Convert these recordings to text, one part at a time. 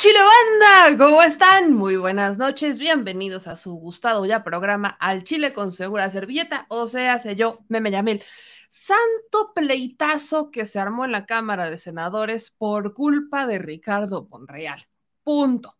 Chile Banda, ¿cómo están? Muy buenas noches, bienvenidos a su gustado ya programa Al Chile con Segura Servilleta, o sea, sé yo, Meme Yamil. Santo pleitazo que se armó en la Cámara de Senadores por culpa de Ricardo Monreal. Punto.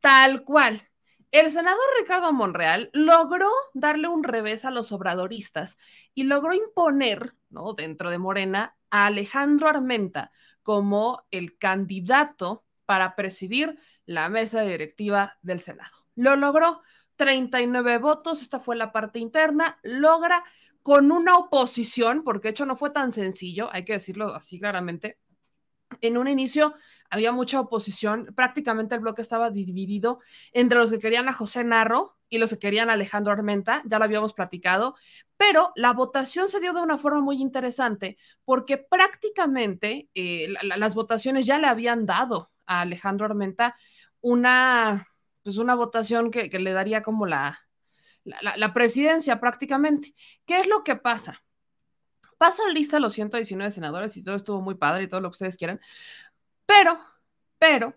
Tal cual. El senador Ricardo Monreal logró darle un revés a los obradoristas y logró imponer, ¿no? Dentro de Morena, a Alejandro Armenta como el candidato para presidir la mesa directiva del Senado. Lo logró 39 votos, esta fue la parte interna, logra con una oposición, porque de hecho no fue tan sencillo, hay que decirlo así claramente. En un inicio había mucha oposición, prácticamente el bloque estaba dividido entre los que querían a José Narro y los que querían a Alejandro Armenta, ya lo habíamos platicado, pero la votación se dio de una forma muy interesante porque prácticamente eh, la, las votaciones ya le habían dado a Alejandro Armenta una, pues una votación que, le daría como la, la, presidencia prácticamente. ¿Qué es lo que pasa? Pasan lista los 119 senadores y todo estuvo muy padre y todo lo que ustedes quieran, pero, pero,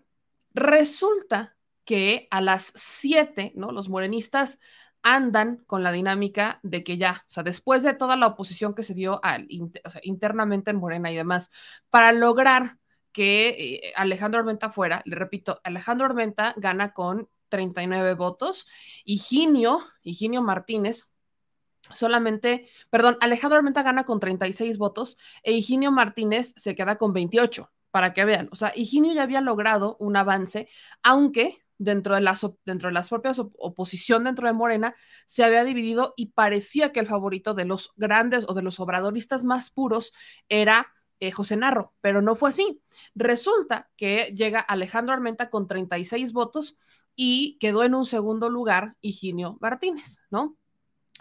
resulta que a las 7, ¿no? Los morenistas andan con la dinámica de que ya, o sea, después de toda la oposición que se dio internamente en Morena y demás, para lograr que eh, Alejandro Armenta fuera, le repito, Alejandro Armenta gana con 39 votos, Higinio, Higinio Martínez, solamente, perdón, Alejandro Armenta gana con 36 votos e Higinio Martínez se queda con 28, para que vean, o sea, Higinio ya había logrado un avance, aunque dentro de las, dentro de las propias op oposición dentro de Morena se había dividido y parecía que el favorito de los grandes o de los obradoristas más puros era eh, José Narro, pero no fue así. Resulta que llega Alejandro Armenta con 36 votos y quedó en un segundo lugar Higinio Martínez, ¿no?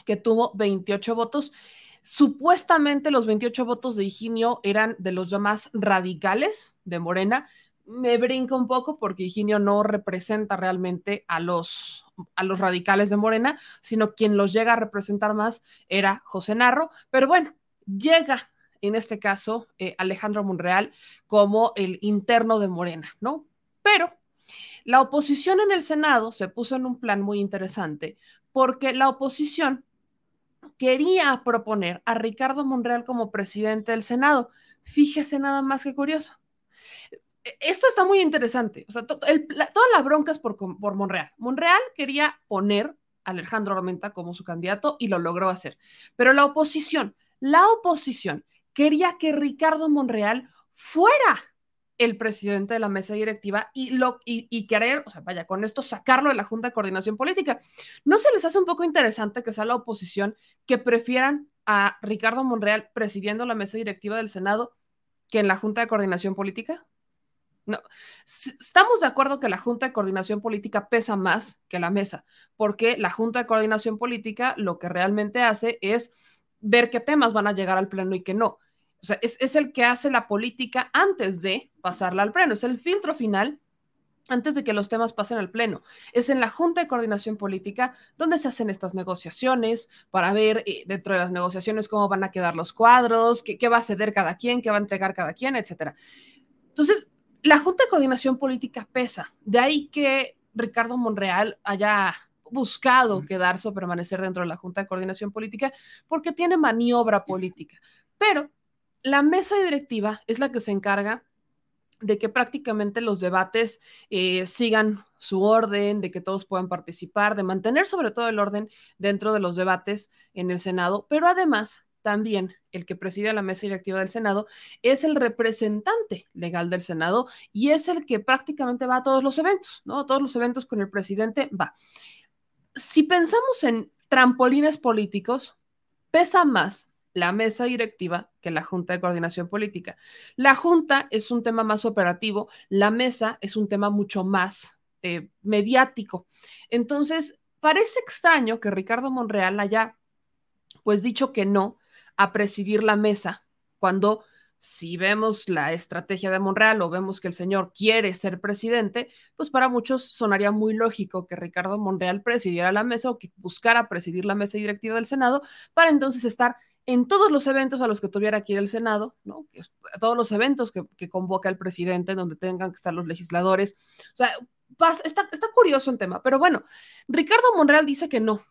Que tuvo 28 votos. Supuestamente los 28 votos de Higinio eran de los más radicales de Morena. Me brinca un poco porque Higinio no representa realmente a los, a los radicales de Morena, sino quien los llega a representar más era José Narro. Pero bueno, llega en este caso eh, Alejandro Monreal como el interno de Morena, ¿no? Pero la oposición en el Senado se puso en un plan muy interesante porque la oposición quería proponer a Ricardo Monreal como presidente del Senado. Fíjese nada más que curioso. Esto está muy interesante. O sea, to el, la, por, por Monreal. Monreal quería poner a Alejandro Armenta como su candidato y lo logró hacer. Pero la oposición, la oposición quería que Ricardo Monreal fuera el presidente de la mesa directiva y, lo, y, querer, o sea, vaya, con esto sacarlo de la Junta de Coordinación Política. ¿No se les hace un poco interesante que sea la oposición que prefieran a Ricardo Monreal presidiendo la mesa directiva del Senado que en la Junta de Coordinación Política? No, estamos de acuerdo que la Junta de Coordinación Política pesa más que la mesa, porque la Junta de Coordinación Política lo que realmente hace es ver qué temas van a llegar al Pleno y qué no. O sea, es, es, el que hace la política antes de pasarla al pleno, es el filtro final antes de que los temas pasen al pleno. Es en la Junta de Coordinación Política donde se hacen estas negociaciones para ver eh, dentro de las negociaciones cómo van a quedar los cuadros, qué, qué va a ceder cada quien, qué va a entregar cada quien, etcétera. Entonces, la Junta de Coordinación Política pesa. De ahí que Ricardo Monreal haya buscado quedarse o permanecer dentro de la Junta de Coordinación Política porque tiene maniobra política. Pero la mesa directiva es la que se encarga de que prácticamente los debates eh, sigan su orden, de que todos puedan participar, de mantener sobre todo el orden dentro de los debates en el Senado, pero además también el que preside la mesa directiva del Senado es el representante legal del Senado y es el que prácticamente va a todos los eventos, ¿no? A todos los eventos con el presidente va. Si pensamos en trampolines políticos, pesa más la mesa directiva que la Junta de Coordinación Política. La Junta es un tema más operativo, la mesa es un tema mucho más eh, mediático. Entonces, parece extraño que Ricardo Monreal haya pues dicho que no a presidir la mesa cuando si vemos la estrategia de Monreal o vemos que el señor quiere ser presidente, pues para muchos sonaría muy lógico que Ricardo Monreal presidiera la mesa o que buscara presidir la mesa directiva del Senado para entonces estar en todos los eventos a los que tuviera que ir el Senado, ¿no? todos los eventos que, convoca el presidente, donde tengan que estar los legisladores. O sea, está, está curioso el tema, pero bueno, Ricardo Monreal dice que no,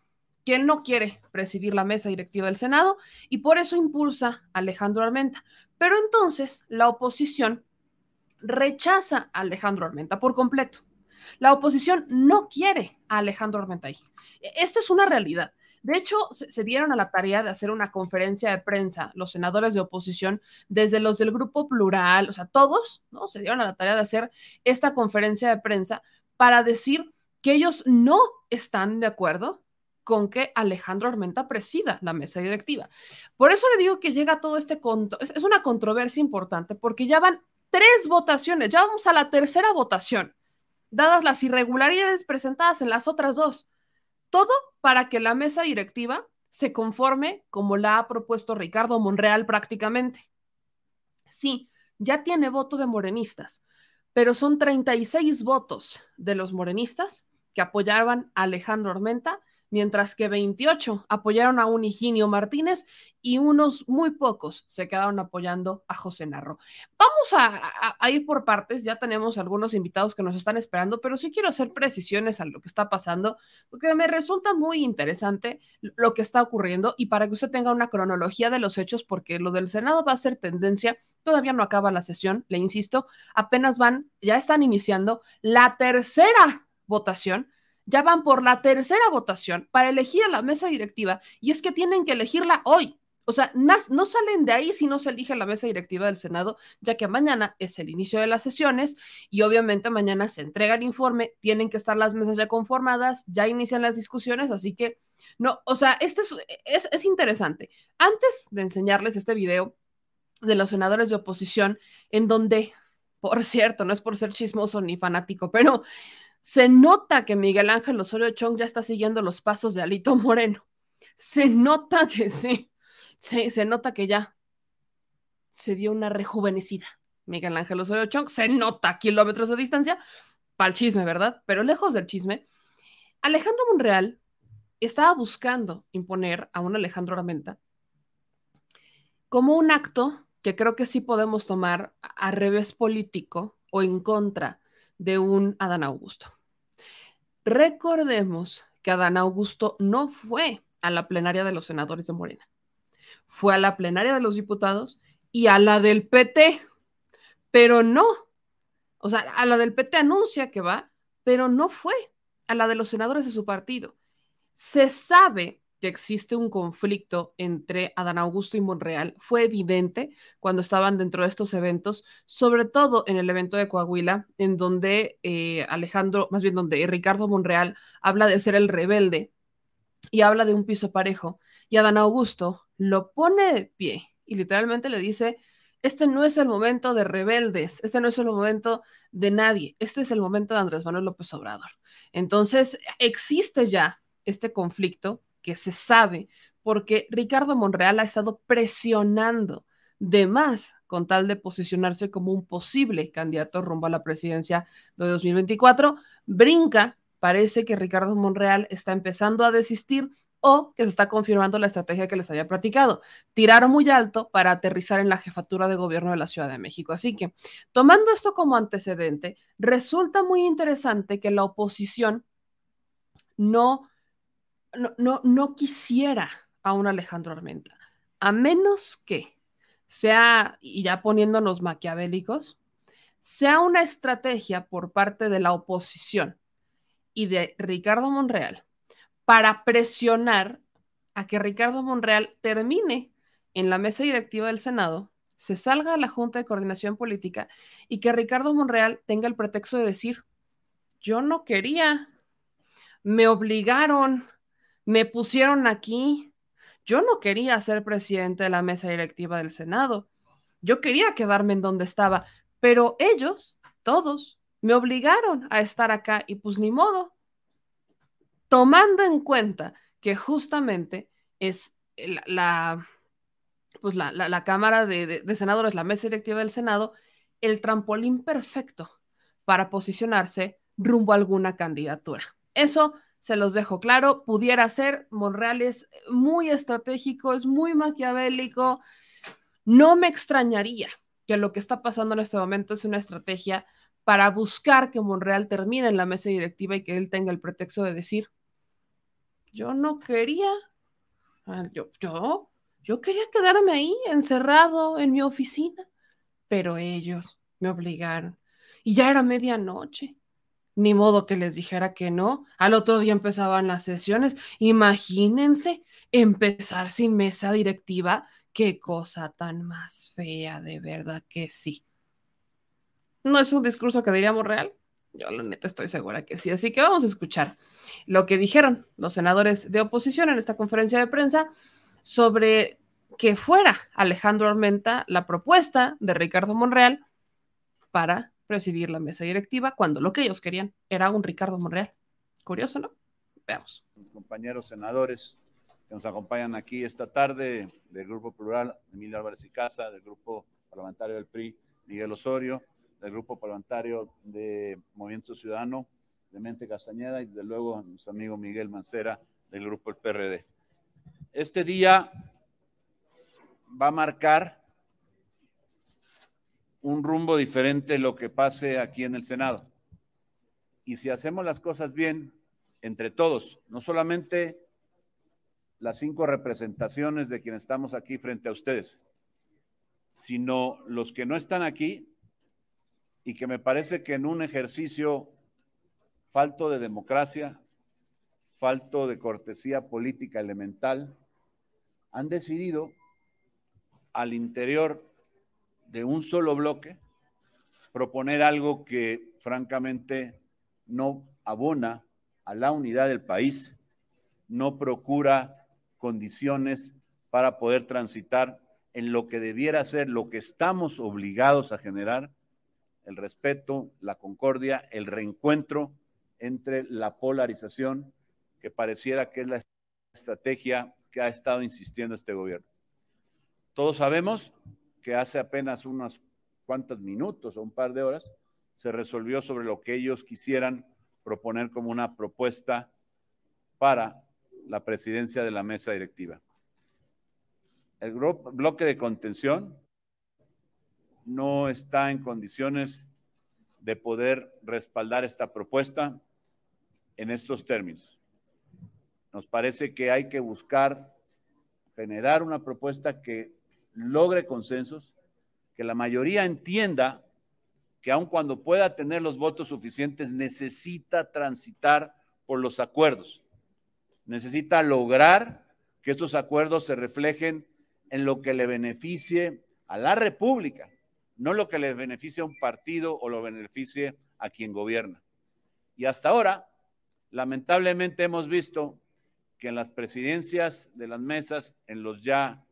que él no quiere presidir la mesa directiva del Senado y por eso impulsa a Alejandro Armenta. Pero entonces la oposición rechaza a Alejandro Armenta por completo. La oposición no quiere a Alejandro Armenta ahí. E, esta es una realidad. De hecho, se, dieron a la tarea de hacer una conferencia de prensa, los senadores de oposición, desde los del grupo plural, o sea, todos, ¿no? Se dieron a la tarea de hacer esta conferencia de prensa para decir que ellos no están de acuerdo con que Alejandro Armenta presida la mesa directiva. Por eso le digo que llega todo este... Es una controversia importante porque ya van tres votaciones, ya vamos a la tercera votación, dadas las irregularidades presentadas en las otras dos. Todo para que la mesa directiva se conforme como la ha propuesto Ricardo Monreal prácticamente. Sí, ya tiene voto de morenistas, pero son 36 votos de los morenistas que apoyaban a Alejandro Armenta mientras que 28 apoyaron a un Higinio Martínez y unos muy pocos se quedaron apoyando a José Narro. Vamos a, ir por partes, ya tenemos algunos invitados que nos están esperando, pero sí quiero hacer precisiones a lo que está pasando, porque me resulta muy interesante lo que está ocurriendo y para que usted tenga una cronología de los hechos, porque lo del Senado va a ser tendencia, todavía no acaba la sesión, le insisto, apenas van, ya están iniciando la tercera votación ya van por la tercera votación para elegir a la mesa directiva y es que tienen que elegirla hoy. O sea, no salen de ahí si no se elige la mesa directiva del Senado, ya que mañana es el inicio de las sesiones y obviamente mañana se entrega el informe, tienen que estar las mesas ya conformadas, ya inician las discusiones, así que no, o sea, este es, es interesante. Antes de enseñarles este video de los senadores de oposición, en donde, por cierto, no es por ser chismoso ni fanático, pero se nota que Miguel Ángel Osorio Chong ya está siguiendo los pasos de Alito Moreno. Se nota que sí, sí se nota que ya se dio una rejuvenecida. Miguel Ángel Osorio Chong se nota kilómetros de distancia para el chisme, ¿verdad? Pero lejos del chisme, Alejandro Monreal estaba buscando imponer a un Alejandro Armenta como un acto que creo que sí podemos tomar a revés político o en contra de un Adán Augusto. Recordemos que Adán Augusto no fue a la plenaria de los senadores de Morena, fue a la plenaria de los diputados y a la del PT, pero no, o sea, a la del PT anuncia que va, pero no fue a la de los senadores de su partido. Se sabe existe un conflicto entre Adán Augusto y Monreal fue evidente cuando estaban dentro de estos eventos, sobre todo en el evento de Coahuila, en donde eh, Alejandro, más bien donde Ricardo Monreal habla de ser el rebelde y habla de un piso parejo, y Adán Augusto lo pone de pie y literalmente le dice, este no es el momento de rebeldes, este no es el momento de nadie, este es el momento de Andrés Manuel López Obrador. Entonces, existe ya este conflicto que se sabe, porque Ricardo Monreal ha estado presionando de más con tal de posicionarse como un posible candidato rumbo a la presidencia de 2024. Brinca, parece que Ricardo Monreal está empezando a desistir o que se está confirmando la estrategia que les había platicado, tirar muy alto para aterrizar en la jefatura de gobierno de la Ciudad de México. Así que, tomando esto como antecedente, resulta muy interesante que la oposición no no, no, quisiera a un Alejandro Armenta, a menos que sea, y ya poniéndonos maquiavélicos, sea una estrategia por parte de la oposición y de Ricardo Monreal para presionar a que Ricardo Monreal termine en la mesa directiva del Senado, se salga de la Junta de Coordinación Política y que Ricardo Monreal tenga el pretexto de decir, yo no quería, me obligaron, me pusieron aquí, yo no quería ser presidente de la mesa directiva del Senado, yo quería quedarme en donde estaba, pero ellos, todos, me obligaron a estar acá y pues ni modo, tomando en cuenta que justamente es la, pues la, Cámara de, Senadores, la mesa directiva del Senado, el trampolín perfecto para posicionarse rumbo a alguna candidatura. Eso se los dejo claro, pudiera ser, Monreal es muy estratégico, es muy maquiavélico, no me extrañaría que lo que está pasando en este momento es una estrategia para buscar que Monreal termine en la mesa directiva y que él tenga el pretexto de decir, yo no quería, ah, yo, yo, yo quería quedarme ahí encerrado en mi oficina, pero ellos me obligaron. Y ya era medianoche. Ni modo que les dijera que no. Al otro día empezaban las sesiones. Imagínense empezar sin mesa directiva. Qué cosa tan más fea, de verdad que sí. ¿No es un discurso que diríamos real? Yo la neta estoy segura que sí. Así que vamos a escuchar lo que dijeron los senadores de oposición en esta conferencia de prensa sobre que fuera Alejandro Armenta la propuesta de Ricardo Monreal para presidir la mesa directiva cuando lo que ellos querían era un Ricardo Monreal. Curioso, ¿no? Veamos. compañeros senadores que nos acompañan aquí esta tarde del Grupo Plural, Emilio Álvarez y Casa, del Grupo Parlamentario del PRI, Miguel Osorio, del Grupo Parlamentario de Movimiento Ciudadano, Mente Castañeda y desde luego nuestro amigo Miguel Mancera del grupo El PRD. Este día va a marcar un rumbo diferente lo que pase aquí en el Senado. Y si hacemos las cosas bien, entre todos, no solamente las cinco representaciones de quienes estamos aquí frente a ustedes, sino los que no están aquí y que me parece que en un ejercicio falto de democracia, falto de cortesía política elemental, han decidido al interior de un solo bloque proponer algo que francamente no abona a la unidad del país, no procura condiciones para poder transitar en lo que debiera ser lo que estamos obligados a generar, el respeto, la concordia, el reencuentro entre la polarización que pareciera que es la estrategia que ha estado insistiendo este gobierno. Todos sabemos que hace apenas unos cuantos minutos o un par de horas se resolvió sobre lo que ellos quisieran proponer como una propuesta para la presidencia de la mesa directiva. El bloque de contención no está en condiciones de poder respaldar esta propuesta en estos términos. Nos parece que hay que buscar generar una propuesta que logre consensos, que la mayoría entienda que aun cuando pueda tener los votos suficientes, necesita transitar por los acuerdos. Necesita lograr que estos acuerdos se reflejen en lo que le beneficie a la República, no lo que le beneficie a un partido o lo beneficie a quien gobierna. Y hasta ahora, Lamentablemente hemos visto que en las presidencias de las mesas, en los ya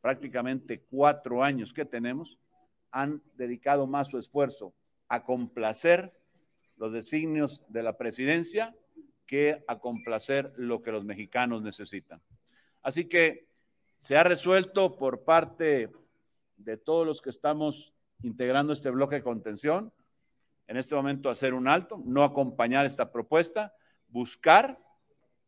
prácticamente cuatro años que tenemos, han dedicado más su esfuerzo a complacer los designios de la presidencia que a complacer lo que los mexicanos necesitan. Así que se ha resuelto por parte de todos los que estamos integrando este bloque de contención, en este momento hacer un alto, no acompañar esta propuesta buscar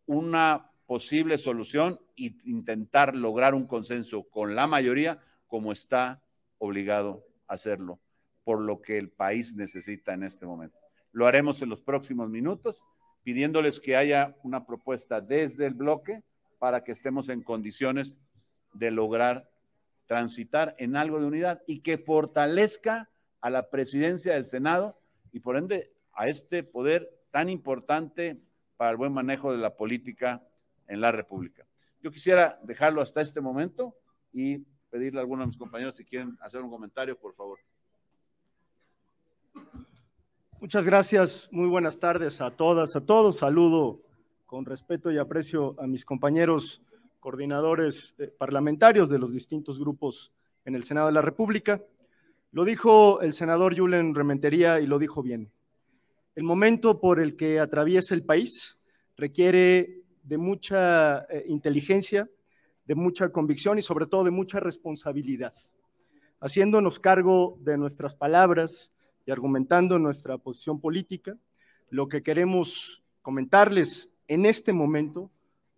una posible solución e intentar lograr un consenso con la mayoría como está obligado a hacerlo, por lo que el país necesita en este momento. Lo haremos en los próximos minutos, pidiéndoles que haya una propuesta desde el bloque para que estemos en condiciones de lograr transitar en algo de unidad y que fortalezca a la presidencia del Senado y por ende a este poder tan importante para el buen manejo de la política en la República. Yo quisiera dejarlo hasta este momento y pedirle a algunos de mis compañeros si quieren hacer un comentario, por favor. Muchas gracias, muy buenas tardes a todas, a todos. Saludo con respeto y aprecio a mis compañeros coordinadores eh, parlamentarios de los distintos grupos en el Senado de la República. Lo dijo el senador Julen Rementería y lo dijo bien. El momento por el que atraviesa el país requiere de mucha eh, inteligencia, de mucha convicción y sobre todo de mucha responsabilidad. Haciéndonos cargo de nuestras palabras y argumentando nuestra posición política, lo que queremos comentarles en este momento,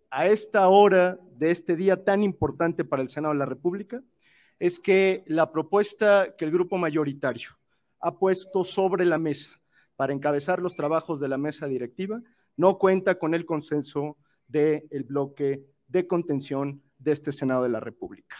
a esta hora de este día tan importante para el Senado de la República, es que la propuesta que el grupo mayoritario ha puesto sobre la mesa para encabezar los trabajos de la mesa directiva no cuenta con el consenso del bloque de contención de este Senado de la República.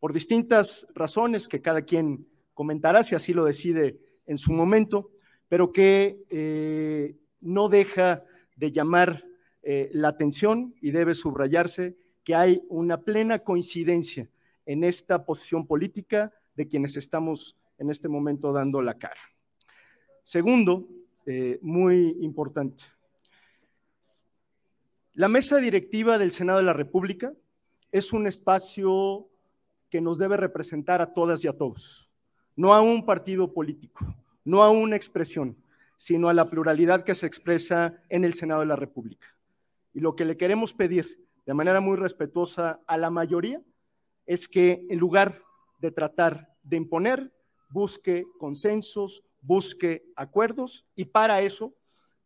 Por distintas razones que cada quien comentará si así lo decide en su momento, pero que eh, no deja de llamar eh, la atención y debe subrayarse que hay una plena coincidencia en esta posición política de quienes estamos en este momento dando la cara. Segundo, eh, muy importante, la mesa directiva del Senado de la República es un espacio que nos debe representar a todas y a todos, no a un partido político, no a una expresión, sino a la pluralidad que se expresa en el Senado de la República. Y lo que le queremos pedir de manera muy respetuosa a la mayoría es que en lugar de tratar de imponer, busque consensos, busque acuerdos y para eso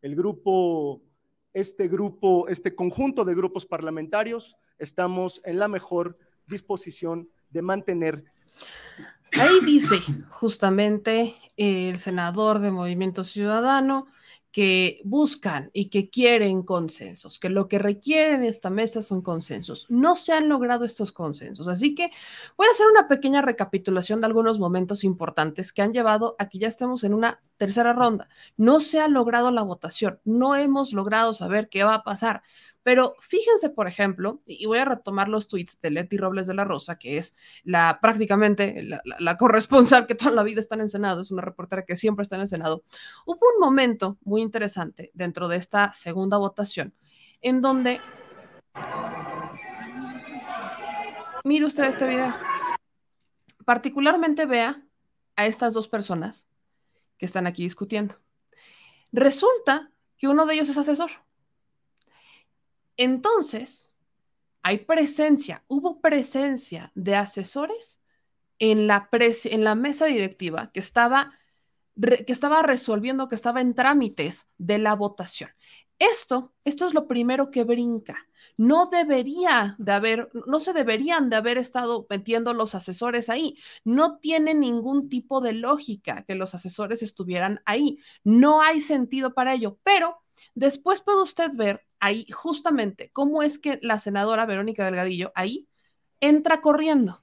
el grupo, este grupo, este conjunto de grupos parlamentarios, estamos en la mejor disposición de mantener. Ahí dice justamente el senador de Movimiento Ciudadano que buscan y que quieren consensos, que lo que requieren esta mesa son consensos. No se han logrado estos consensos, así que voy a hacer una pequeña recapitulación de algunos momentos importantes que han llevado a que ya estemos en una tercera ronda. No se ha logrado la votación, no hemos logrado saber qué va a pasar. Pero fíjense, por ejemplo, y voy a retomar los tweets de Leti Robles de la Rosa, que es la prácticamente la, corresponsal que toda la vida está en el Senado, es una reportera que siempre está en el Senado. Hubo un momento muy interesante dentro de esta segunda votación en donde... Mire usted este video. Particularmente vea a estas dos personas que están aquí discutiendo. Resulta que uno de ellos es asesor. Entonces, hay presencia, hubo presencia de asesores en la, en la mesa directiva que estaba, que estaba resolviendo, que estaba en trámites de la votación. Esto, esto es lo primero que brinca. No debería de haber, no se deberían de haber estado metiendo los asesores ahí. No tiene ningún tipo de lógica que los asesores estuvieran ahí. No hay sentido para ello, pero después puede usted ver ahí justamente cómo es que la senadora Verónica Delgadillo ahí entra corriendo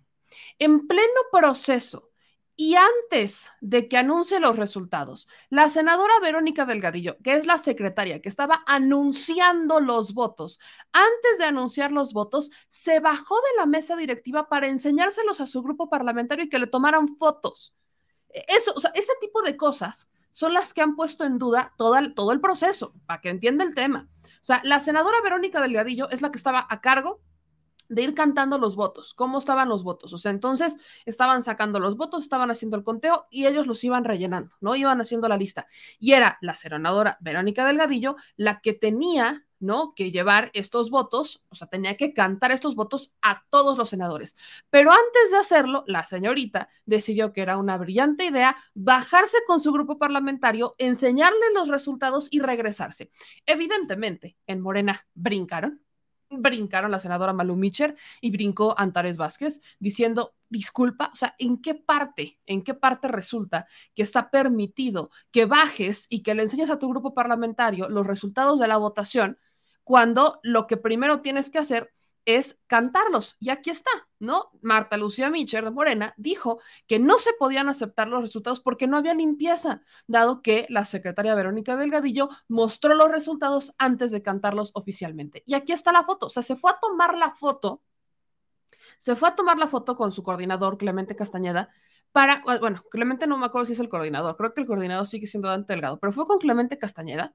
en pleno proceso y antes de que anuncie los resultados, la senadora Verónica Delgadillo, que es la secretaria que estaba anunciando los votos, antes de anunciar los votos, se bajó de la mesa directiva para enseñárselos a su grupo parlamentario y que le tomaran fotos. Eso, o sea, este tipo de cosas son las que han puesto en duda todo el, todo el proceso, para que entienda el tema. O sea, la senadora Verónica Delgadillo es la que estaba a cargo de ir cantando los votos, cómo estaban los votos. O sea, entonces estaban sacando los votos, estaban haciendo el conteo y ellos los iban rellenando, ¿no? Iban haciendo la lista. Y era la senadora Verónica Delgadillo la que tenía, ¿no? Que llevar estos votos, o sea, tenía que cantar estos votos a todos los senadores. Pero antes de hacerlo, la señorita decidió que era una brillante idea bajarse con su grupo parlamentario, enseñarle los resultados y regresarse. Evidentemente, en Morena brincaron brincaron la senadora Malu Mitcher y brincó Antares Vázquez diciendo, disculpa, o sea, ¿en qué parte, en qué parte resulta que está permitido que bajes y que le enseñes a tu grupo parlamentario los resultados de la votación cuando lo que primero tienes que hacer es cantarlos. Y aquí está, ¿no? Marta Lucía Micher de Morena dijo que no se podían aceptar los resultados porque no había limpieza, dado que la secretaria Verónica Delgadillo mostró los resultados antes de cantarlos oficialmente. Y aquí está la foto, o sea, se fue a tomar la foto, se fue a tomar la foto con su coordinador Clemente Castañeda para, bueno, Clemente no me acuerdo si es el coordinador, creo que el coordinador sigue siendo Dante Delgado, pero fue con Clemente Castañeda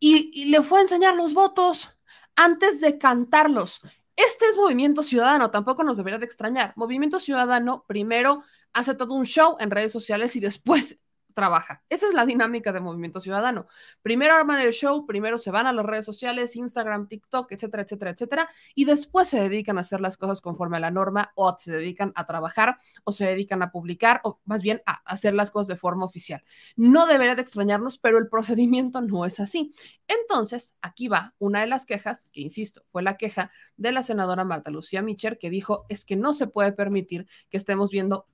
y, y le fue a enseñar los votos antes de cantarlos. Este es Movimiento Ciudadano, tampoco nos debería de extrañar. Movimiento Ciudadano primero hace todo un show en redes sociales y después trabaja. Esa es la dinámica de Movimiento Ciudadano. Primero arman el show, primero se van a las redes sociales, Instagram, TikTok, etcétera, etcétera, etcétera, y después se dedican a hacer las cosas conforme a la norma o se dedican a trabajar o se dedican a publicar o más bien a hacer las cosas de forma oficial. No debería de extrañarnos, pero el procedimiento no es así. Entonces, aquí va una de las quejas, que insisto, fue la queja de la senadora Marta Lucía Micher, que dijo es que no se puede permitir que estemos viendo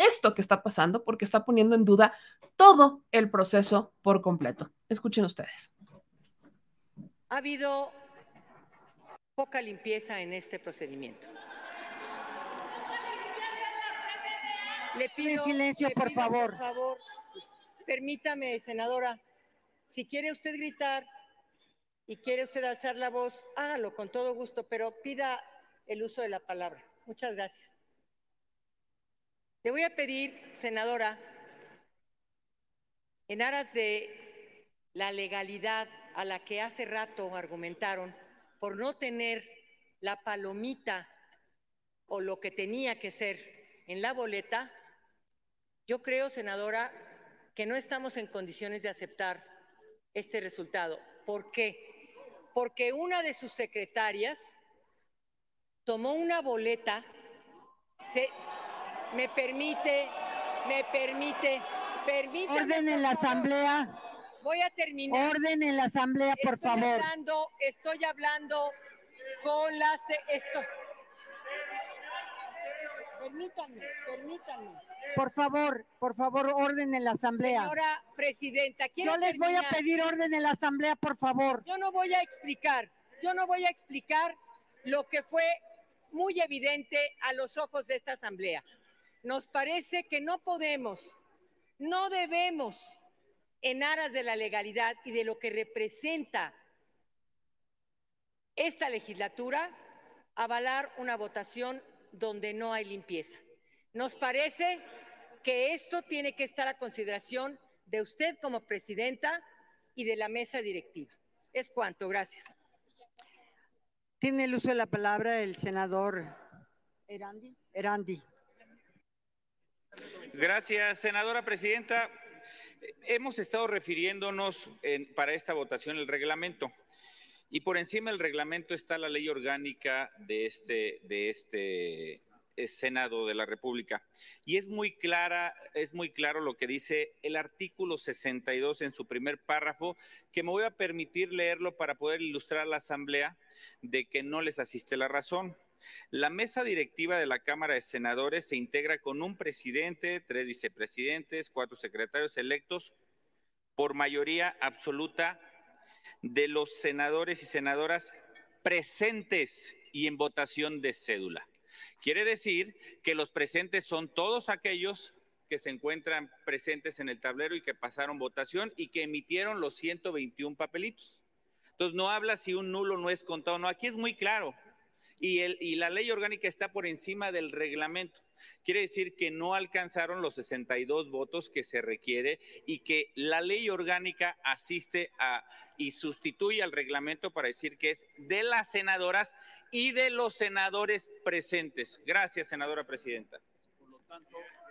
esto que está pasando porque está poniendo en duda todo el proceso por completo. Escuchen ustedes. Ha habido poca limpieza en este procedimiento. Le pido silencio, le por pido, favor. Por favor, permítame, senadora, si quiere usted gritar y quiere usted alzar la voz, hágalo con todo gusto, pero pida el uso de la palabra. Muchas gracias. Le voy a pedir, senadora, en aras de la legalidad a la que hace rato argumentaron por no tener la palomita o lo que tenía que ser en la boleta, yo creo, senadora, que no estamos en condiciones de aceptar este resultado. ¿Por qué? Porque una de sus secretarias tomó una boleta, se, me permite, me permite, permítame. Orden en la asamblea. Voy a terminar. Orden en la asamblea, por estoy favor. Hablando, estoy hablando con las... Esto. Permítanme, permítanme. Por favor, por favor, orden en la asamblea. Señora presidenta, quiero Yo les voy a pedir orden en la asamblea, por favor. Yo no voy a explicar, yo no voy a explicar lo que fue muy evidente a los ojos de esta asamblea. Nos parece que no podemos, no debemos, en aras de la legalidad y de lo que representa esta legislatura, avalar una votación donde no hay limpieza. Nos parece que esto tiene que estar a consideración de usted como presidenta y de la mesa directiva. Es cuanto, gracias. Tiene el uso de la palabra el senador Erandi. Erandi. Gracias, senadora presidenta. Hemos estado refiriéndonos en- para esta votación el reglamento. Y por encima del reglamento está la ley orgánica de este, de este eh, Senado de la República. Y es muy clara, es muy claro lo que dice el artículo 62 en su primer párrafo, que me voy a permitir leerlo para poder ilustrar a la Asamblea de que no les asiste la razón. La mesa directiva de la Cámara de Senadores se integra con un presidente, tres vicepresidentes, cuatro secretarios electos por mayoría absoluta de los senadores y senadoras presentes y en votación de cédula. Quiere decir que los presentes son todos aquellos que se encuentran presentes en el tablero y que pasaron votación y que emitieron los 121 papelitos. Entonces no habla si un nulo no es contado, no, aquí es muy claro. Y, el, y la ley orgánica está por encima del reglamento. Quiere decir que no alcanzaron los 62 votos que se requiere y que la ley orgánica asiste a y sustituye al reglamento para decir que es de las senadoras y de los senadores presentes. Gracias, senadora presidenta.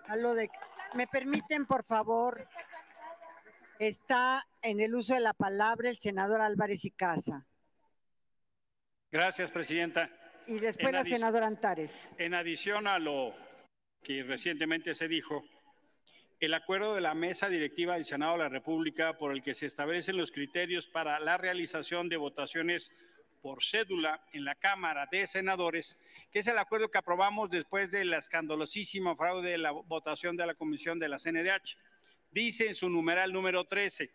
A lo de, ¿Me permiten, por favor? Está en el uso de la palabra el senador Álvarez y Casa. Gracias, presidenta. Y después En la senadora Antares. En adición a lo que recientemente se dijo, el acuerdo de la mesa directiva del Senado de la República por el que se establecen los criterios para la realización de votaciones por cédula en la Cámara de Senadores, que es el acuerdo que aprobamos después de la escandalosísima fraude de la votación de la Comisión de la CNDH. Dice en su numeral número 13,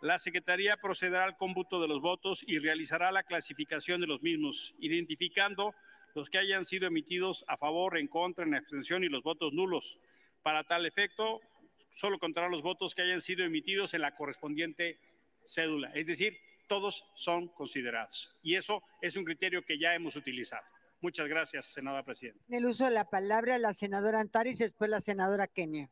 La Secretaría procederá al cómputo de los votos y realizará la clasificación de los mismos, identificando los que hayan sido emitidos a favor, en contra, en abstención y los votos nulos. Para tal efecto, solo contará los votos que hayan sido emitidos en la correspondiente cédula. Es decir, todos son considerados. Y eso es un criterio que ya hemos utilizado. Muchas gracias, senadora presidenta. En el uso de la palabra, la senadora Antares y después la senadora Kenia.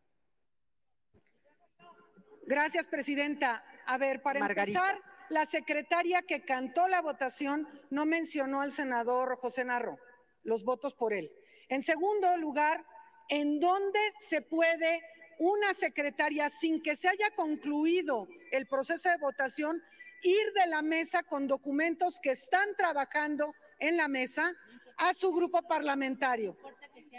Gracias, presidenta. A ver, para Margarita. empezar, la secretaria que cantó la votación no mencionó al senador José Narro, los votos por él. En segundo lugar, ¿en dónde se puede una secretaria, sin que se haya concluido el proceso de votación, ir de la mesa con documentos que están trabajando en la mesa a su grupo parlamentario?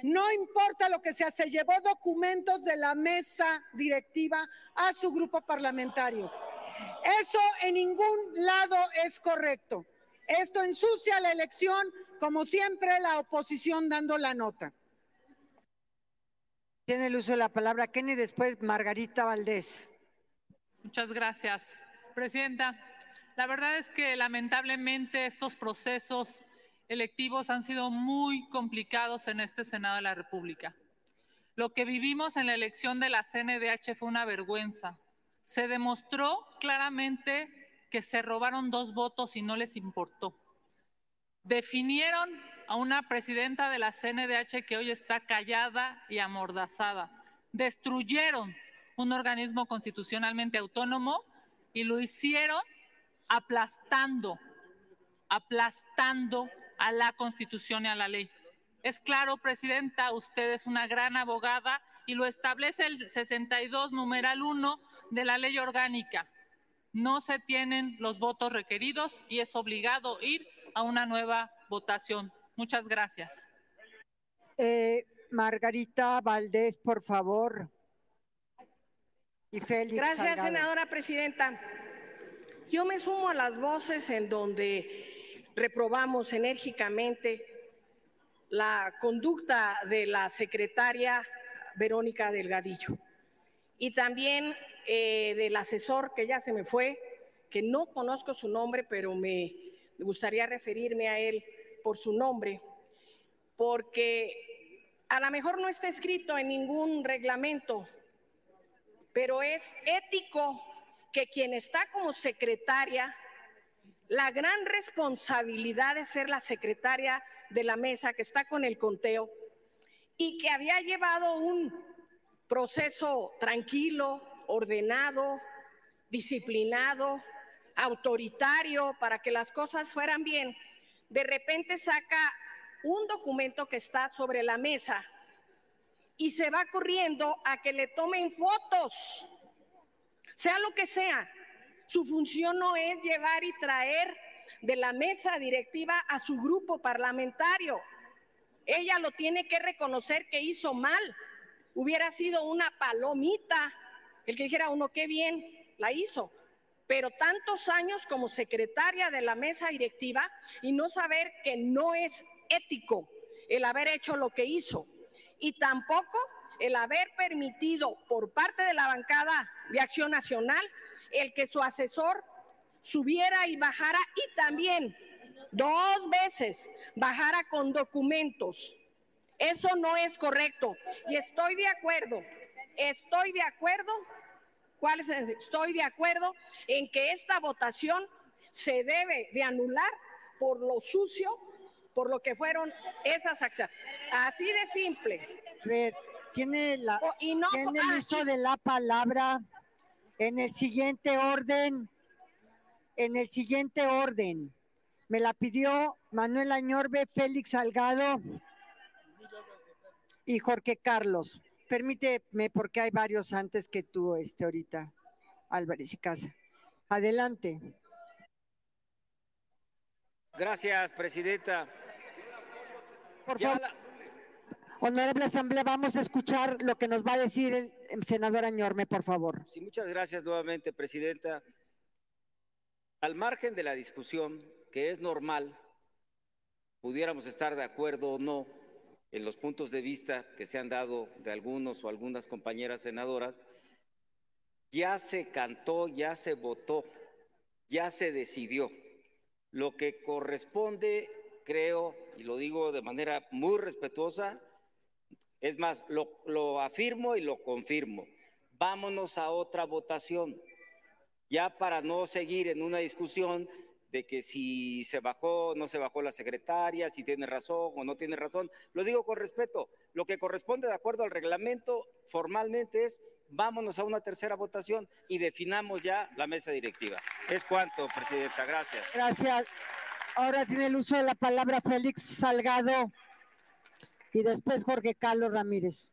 No importa lo que sea, se llevó documentos de la mesa directiva a su grupo parlamentario. Eso en ningún lado es correcto. Esto ensucia la elección, como siempre la oposición dando la nota. Tiene el uso de la palabra Kenia y después Margarita Valdés. Muchas gracias, Presidenta. La verdad es que lamentablemente estos procesos electivos han sido muy complicados en este Senado de la República. Lo que vivimos en la elección de la CNDH fue una vergüenza. Se demostró claramente que se robaron dos votos y no les importó. Definieron a una presidenta de la CNDH que hoy está callada y amordazada. Destruyeron un organismo constitucionalmente autónomo y lo hicieron aplastando, aplastando a la Constitución y a la ley. Es claro, Presidenta, usted es una gran abogada y lo establece el 62, numeral 1 de la ley orgánica. No se tienen los votos requeridos y es obligado ir a una nueva votación. Muchas gracias. Eh, Margarita Valdés, por favor. Y Félix. Gracias, Salgado. senadora presidenta. Yo me sumo a las voces en donde reprobamos enérgicamente la conducta de la secretaria Verónica Delgadillo y también eh, del asesor que ya se me fue, que no conozco su nombre, pero me gustaría referirme a él por su nombre, porque a lo mejor no está escrito en ningún reglamento, pero es ético que quien está como secretaria, la gran responsabilidad de ser la secretaria de la mesa que está con el conteo y que había llevado un proceso tranquilo, ordenado, disciplinado, autoritario para que las cosas fueran bien, de repente saca un documento que está sobre la mesa y se va corriendo a que le tomen fotos, sea lo que sea. Su función no es llevar y traer de la mesa directiva a su grupo parlamentario. Ella lo tiene que reconocer que hizo mal. Hubiera sido una palomita el que dijera uno, qué bien la hizo. Pero tantos años como secretaria de la mesa directiva y no saber que no es ético el haber hecho lo que hizo. Y tampoco el haber permitido por parte de la bancada de Acción Nacional el que su asesor subiera y bajara y también dos veces bajara con documentos. Eso no es correcto. Y estoy de acuerdo, estoy de acuerdo, ¿cuál es? Estoy de acuerdo en que esta votación se debe de anular por lo sucio, por lo que fueron esas acciones. Así de simple. Ver, tiene, la, Oh, y no- tiene el ah, uso de la palabra en el siguiente orden. En el siguiente orden. Me la pidió Manuel Añorbe, Félix Salgado y Jorge Carlos. Permíteme, porque hay varios antes que tú, este, ahorita, Álvarez y Casa. Adelante. Gracias, presidenta. Por favor, honorable asamblea, vamos a escuchar lo que nos va a decir el, el senador Añorme, por favor. Sí, muchas gracias nuevamente, presidenta. Al margen de la discusión, que es normal, pudiéramos estar de acuerdo o no en los puntos de vista que se han dado de algunos o algunas compañeras senadoras, ya se cantó, ya se votó, ya se decidió. Lo que corresponde, creo, y lo digo de manera muy respetuosa, es más, lo, lo afirmo y lo confirmo. Vámonos a otra votación, ya para no seguir en una discusión de que si se bajó, no se bajó la secretaria, si tiene razón o no tiene razón. Lo digo con respeto. Lo que corresponde de acuerdo al reglamento formalmente es vámonos a una tercera votación y definamos ya la mesa directiva. Es cuanto, Presidenta. Gracias. Gracias. Ahora tiene el uso de la palabra Félix Salgado y después Jorge Carlos Ramírez.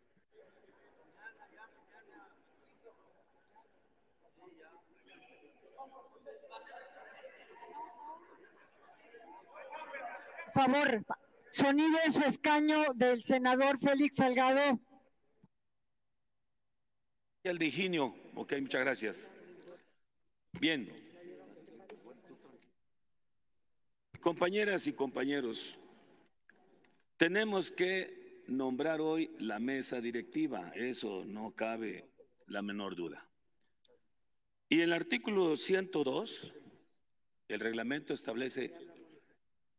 Favor, sonido en su escaño del senador Félix Salgado. El de Higinio. Ok, muchas gracias. Bien. Compañeras y compañeros, tenemos que nombrar hoy la mesa directiva, eso no cabe la menor duda. Y el artículo 102, el reglamento establece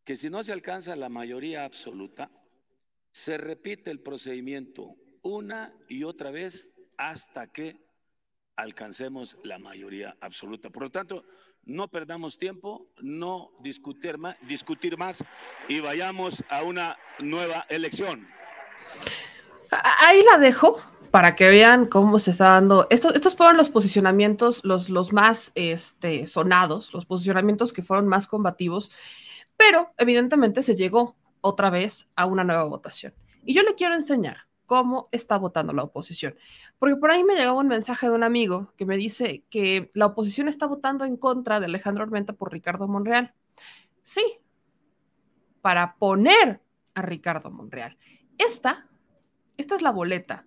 que si no se alcanza la mayoría absoluta, se repite el procedimiento una y otra vez hasta que alcancemos la mayoría absoluta. Por lo tanto, no perdamos tiempo, no discutir más, discutir más y vayamos a una nueva elección. Ahí la dejo para que vean cómo se está dando. Estos, estos fueron los posicionamientos, los, los más este, sonados, los posicionamientos que fueron más combativos pero evidentemente se llegó otra vez a una nueva votación. Y yo le quiero enseñar cómo está votando la oposición. Porque por ahí me llegó un mensaje de un amigo que me dice que la oposición está votando en contra de Alejandro Armenta por Ricardo Monreal. Sí, para poner a Ricardo Monreal. Esta, esta es la boleta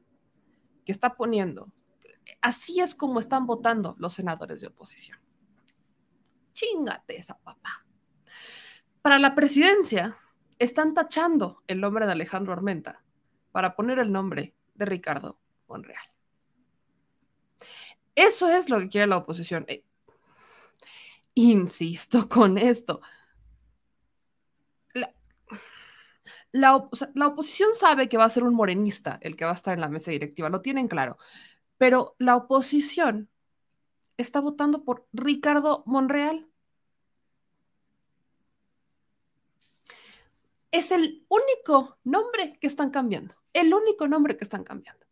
que está poniendo. Así es como están votando los senadores de oposición. Chingate esa papá. Para la presidencia, están tachando el nombre de Alejandro Armenta para poner el nombre de Ricardo Monreal. Eso es lo que quiere la oposición. Eh, insisto con esto. La, la, oposición sabe que va a ser un morenista el que va a estar en la mesa directiva, lo tienen claro. Pero la oposición está votando por Ricardo Monreal. Es el único nombre que están cambiando, el único nombre que están cambiando.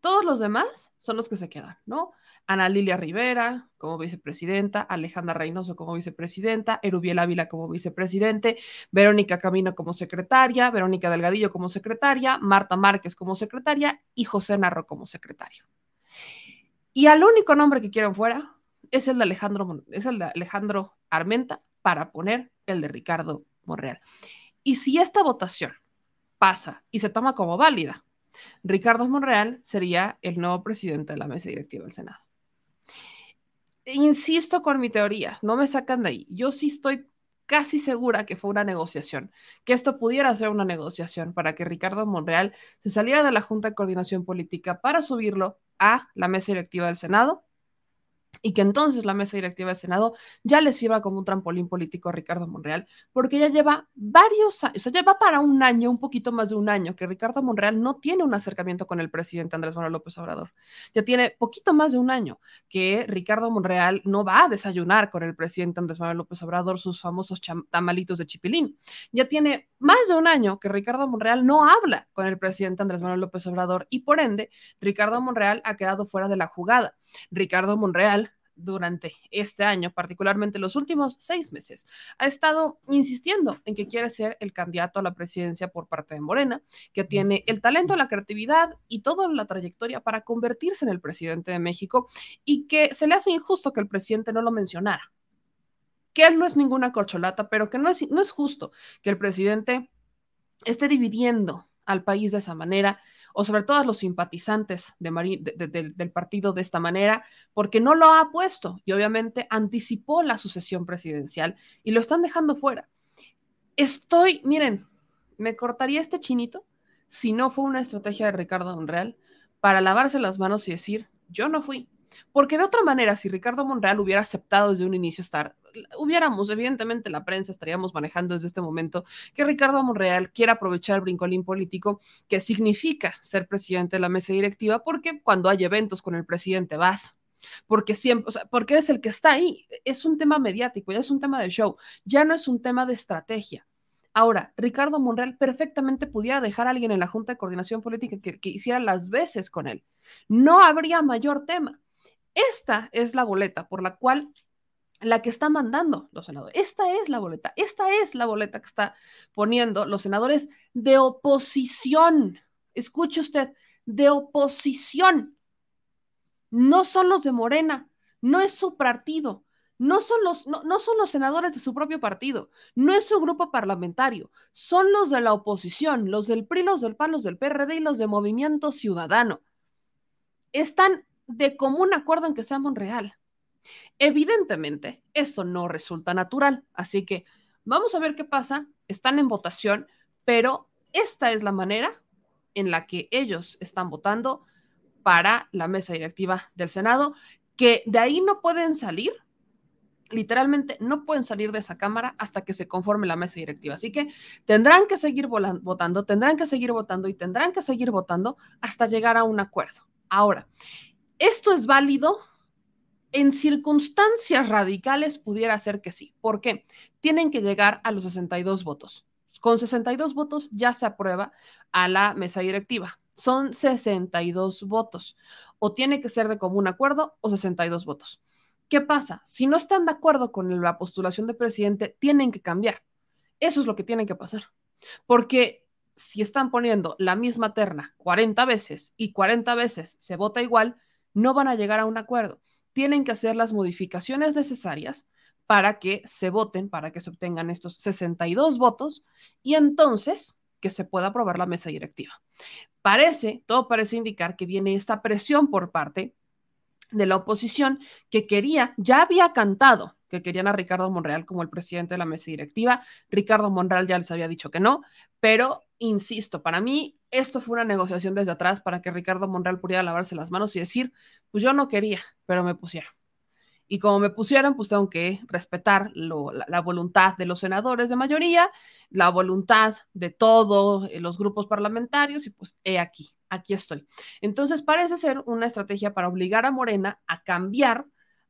Todos los demás son los que se quedan, ¿no? Ana Lilia Rivera como vicepresidenta, Alejandra Reynoso como vicepresidenta, Erubiel Ávila como vicepresidente, Verónica Camino como secretaria, Verónica Delgadillo como secretaria, Marta Márquez como secretaria y José Narro como secretario. Y al único nombre que quieren fuera es el de Alejandro, es el de Alejandro Armenta para poner el de Ricardo Monreal. Y si esta votación pasa y se toma como válida, Ricardo Monreal sería el nuevo presidente de la mesa directiva del Senado. Insisto con mi teoría, no me sacan de ahí. Yo sí estoy casi segura que fue una negociación, que esto pudiera ser una negociación para que Ricardo Monreal se saliera de la Junta de Coordinación Política para subirlo a la mesa directiva del Senado y que entonces la mesa directiva del Senado ya les sirva como un trampolín político a Ricardo Monreal, porque ya lleva varios años, o sea, lleva para un año, un poquito más de un año, que Ricardo Monreal no tiene un acercamiento con el presidente Andrés Manuel López Obrador. Ya tiene poquito más de un año que Ricardo Monreal no va a desayunar con el presidente Andrés Manuel López Obrador sus famosos tamalitos de chipilín. Ya tiene más de un año que Ricardo Monreal no habla con el presidente Andrés Manuel López Obrador y por ende, Ricardo Monreal ha quedado fuera de la jugada. Ricardo Monreal durante este año, particularmente los últimos seis meses, ha estado insistiendo en que quiere ser el candidato a la presidencia por parte de Morena, que tiene el talento, la creatividad y toda la trayectoria para convertirse en el presidente de México y que se le hace injusto que el presidente no lo mencionara. Que él no es ninguna corcholata, pero que no es, no es justo que el presidente esté dividiendo al país de esa manera o sobre todo a los simpatizantes del partido de esta manera, porque no lo ha puesto y obviamente anticipó la sucesión presidencial y lo están dejando fuera. Estoy, miren, me cortaría este chinito si no fue una estrategia de Ricardo Monreal para lavarse las manos y decir, yo no fui. Porque de otra manera, si Ricardo Monreal hubiera aceptado desde un inicio estar, hubiéramos, evidentemente, la prensa estaríamos manejando desde este momento que Ricardo Monreal quiere aprovechar el brincolín político que significa ser presidente de la mesa directiva, porque cuando hay eventos con el presidente vas, porque siempre, o sea, porque es el que está ahí. Es un tema mediático, ya es un tema de show, ya no es un tema de estrategia. Ahora, Ricardo Monreal perfectamente pudiera dejar a alguien en la Junta de Coordinación Política que, que hiciera las veces con él. No habría mayor tema. Esta es la boleta por la cual la que está mandando los senadores. Esta es la boleta, esta es la boleta que está poniendo los senadores de oposición. Escuche usted, de oposición. No son los de Morena, no es su partido, no son los, no, son los senadores de su propio partido, no es su grupo parlamentario, son los de la oposición, los del PRI, los del PAN, los del PRD y los de Movimiento Ciudadano. Están de común acuerdo en que sea Monreal. Evidentemente, esto no resulta natural, así que vamos a ver qué pasa. Están en votación, pero esta es la manera en la que ellos están votando para la mesa directiva del Senado, que de ahí no pueden salir, literalmente no pueden salir de esa Cámara hasta que se conforme la mesa directiva. Así que tendrán que seguir votando, tendrán que seguir votando y tendrán que seguir votando hasta llegar a un acuerdo. Ahora, esto es válido en circunstancias radicales pudiera ser que sí. ¿Por qué? Tienen que llegar a los 62 votos. Con 62 votos ya se aprueba a la mesa directiva. Son 62 votos. O tiene que ser de común acuerdo o 62 votos. ¿Qué pasa? Si no están de acuerdo con la postulación de presidente, tienen que cambiar. Eso es lo que tiene que pasar. Porque si están poniendo la misma terna 40 veces y 40 veces se vota igual, no van a llegar a un acuerdo. Tienen que hacer las modificaciones necesarias para que se voten, para que se obtengan estos 62 votos y entonces que se pueda aprobar la mesa directiva. Parece, todo parece indicar que viene esta presión por parte de la oposición que quería, ya había cantado que querían a Ricardo Monreal como el presidente de la mesa directiva. Ricardo Monreal ya les había dicho que no, pero insisto, para mí esto fue una negociación desde atrás para que Ricardo Monreal pudiera lavarse las manos y decir, pues yo no quería, pero me pusieron. Y como me pusieron, pues tengo que respetar la, voluntad de los senadores de mayoría, la voluntad de todos eh, los grupos parlamentarios y pues he aquí, aquí estoy. Entonces parece ser una estrategia para obligar a Morena a cambiar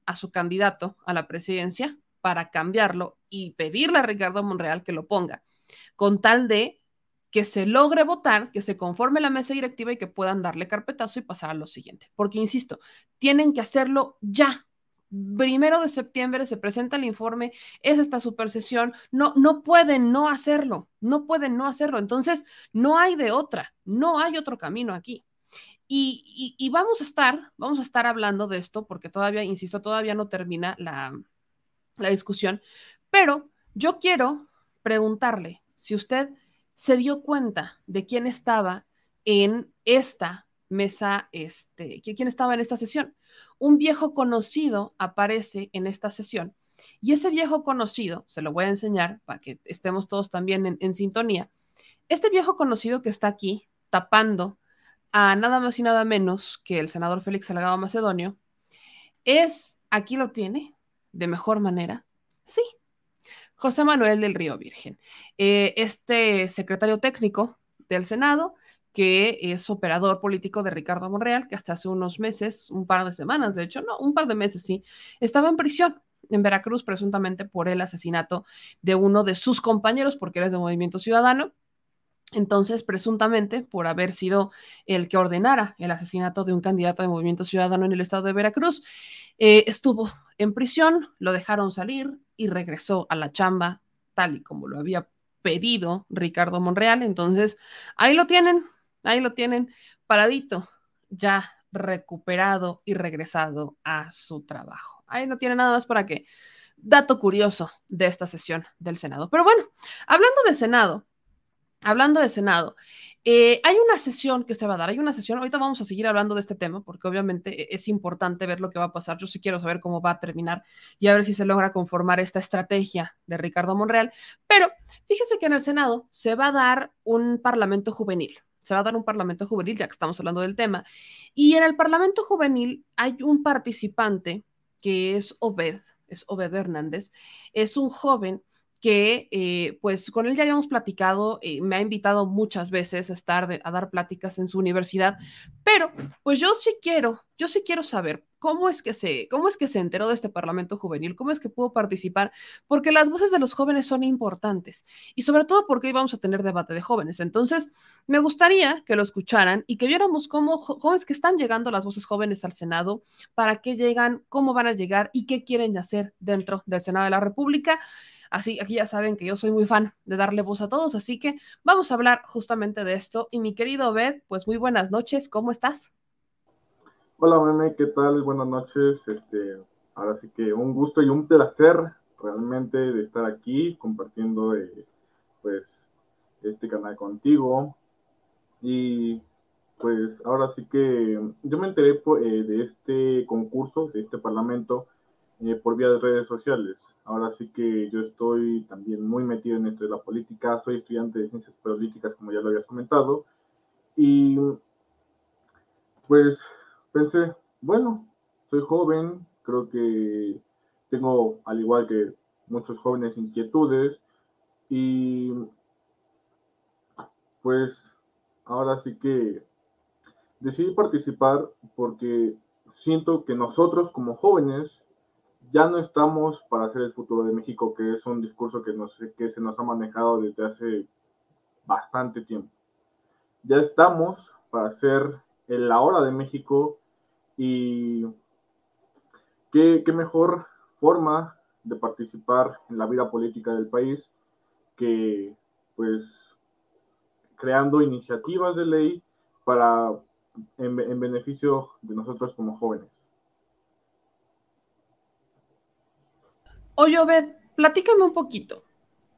a su candidato a la presidencia, para cambiarlo y pedirle a Ricardo Monreal que lo ponga, con tal de que se logre votar, que se conforme la mesa directiva y que puedan darle carpetazo y pasar a lo siguiente. Porque, insisto, tienen que hacerlo ya. Primero de septiembre se presenta el informe, es esta supersesión, no, no pueden no hacerlo, no pueden no hacerlo. Entonces, no hay de otra, no hay otro camino aquí. Y, y, vamos a estar, vamos a estar hablando de esto porque todavía, insisto, todavía no termina la, la discusión, pero yo quiero preguntarle si usted se dio cuenta de quién estaba en esta mesa, este, quién estaba en esta sesión. Un viejo conocido aparece en esta sesión y ese viejo conocido, se lo voy a enseñar para que estemos todos también en, en sintonía, este viejo conocido que está aquí tapando a nada más y nada menos que el senador Félix Salgado Macedonio, es, aquí lo tiene, de mejor manera, sí, José Manuel del Río Virgen. Eh, este secretario técnico del Senado, que es operador político de Ricardo Monreal, que hasta hace unos meses, un par de semanas, de hecho, no, un par de meses, sí, estaba en prisión en Veracruz, presuntamente por el asesinato de uno de sus compañeros, porque eres de Movimiento Ciudadano. Entonces, presuntamente, por haber sido el que ordenara el asesinato de un candidato de Movimiento Ciudadano en el estado de Veracruz, eh, estuvo en prisión, lo dejaron salir y regresó a la chamba tal y como lo había pedido Ricardo Monreal. Entonces, ahí lo tienen, ahí lo tienen, paradito, ya recuperado y regresado a su trabajo. Ahí no tiene nada más para que dato curioso de esta sesión del Senado. Pero bueno, hablando de Senado, hablando de Senado, eh, hay una sesión que se va a dar, hay una sesión, ahorita vamos a seguir hablando de este tema porque obviamente e, es importante ver lo que va a pasar, yo sí quiero saber cómo va a terminar y a ver si se logra conformar esta estrategia de Ricardo Monreal, pero fíjese que en el Senado se va a dar un parlamento juvenil, se va a dar un Parlamento juvenil, ya que estamos hablando del tema. Y en el Parlamento juvenil hay un participante que es Obed, es Obed Hernández, es un joven que eh, pues con él ya habíamos platicado, eh, me ha invitado muchas veces a estar a dar pláticas en su universidad, pero pues yo sí quiero, yo sí quiero saber cómo es que se, cómo es que se enteró de este Parlamento Juvenil, cómo es que pudo participar, porque las voces de los jóvenes son importantes y sobre todo porque hoy vamos a tener debate de jóvenes. Entonces, me gustaría que lo escucharan y que viéramos cómo, cómo es que están llegando las voces jóvenes al Senado, para qué llegan, cómo van a llegar y qué quieren hacer dentro del Senado de la República. Así, aquí ya saben que yo soy muy fan de darle voz a todos, así que vamos a hablar justamente de esto. Y mi querido Obed, pues muy buenas noches, ¿cómo estás? Hola, meme, ¿qué tal? Buenas noches. Este, ahora sí que un gusto y un placer realmente de estar aquí compartiendo eh, pues este canal contigo. Y pues ahora sí que yo me enteré eh, de este concurso, de este parlamento, eh, por vía de redes sociales. Ahora sí que yo estoy también muy metido en esto de la política, soy estudiante de ciencias políticas, como ya lo habías comentado, y pues pensé, bueno, soy joven, creo que tengo, al igual que muchos jóvenes, inquietudes, y pues ahora sí que decidí participar porque siento que nosotros como jóvenes ya no estamos para hacer el futuro de México, que es un discurso que, nos, que se nos ha manejado desde hace bastante tiempo. Ya estamos para hacer el ahora de México y qué, qué mejor forma de participar en la vida política del país que pues creando iniciativas de ley para en, en beneficio de nosotros como jóvenes. Oye, Obed, platícame un poquito.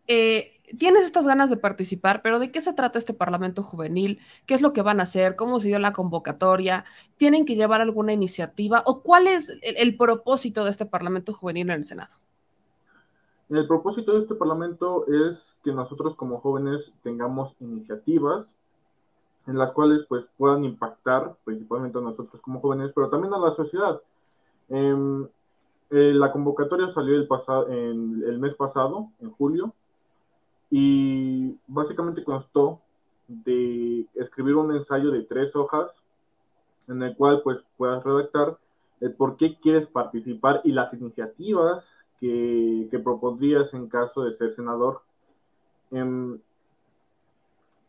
Eh, tienes estas ganas de participar, pero ¿de qué se trata este Parlamento Juvenil? ¿Qué es lo que van a hacer? ¿Cómo se dio la convocatoria? ¿Tienen que llevar alguna iniciativa? ¿O cuál es el, propósito de este Parlamento Juvenil en el Senado? El propósito de este Parlamento es que nosotros como jóvenes tengamos iniciativas en las cuales pues puedan impactar principalmente a nosotros como jóvenes, pero también a la sociedad. Eh, eh, la convocatoria salió el, el mes pasado, en julio, y básicamente constó de escribir un ensayo de tres hojas en el cual pues puedas redactar el por qué quieres participar y las iniciativas que, que propondrías en caso de ser senador. Em,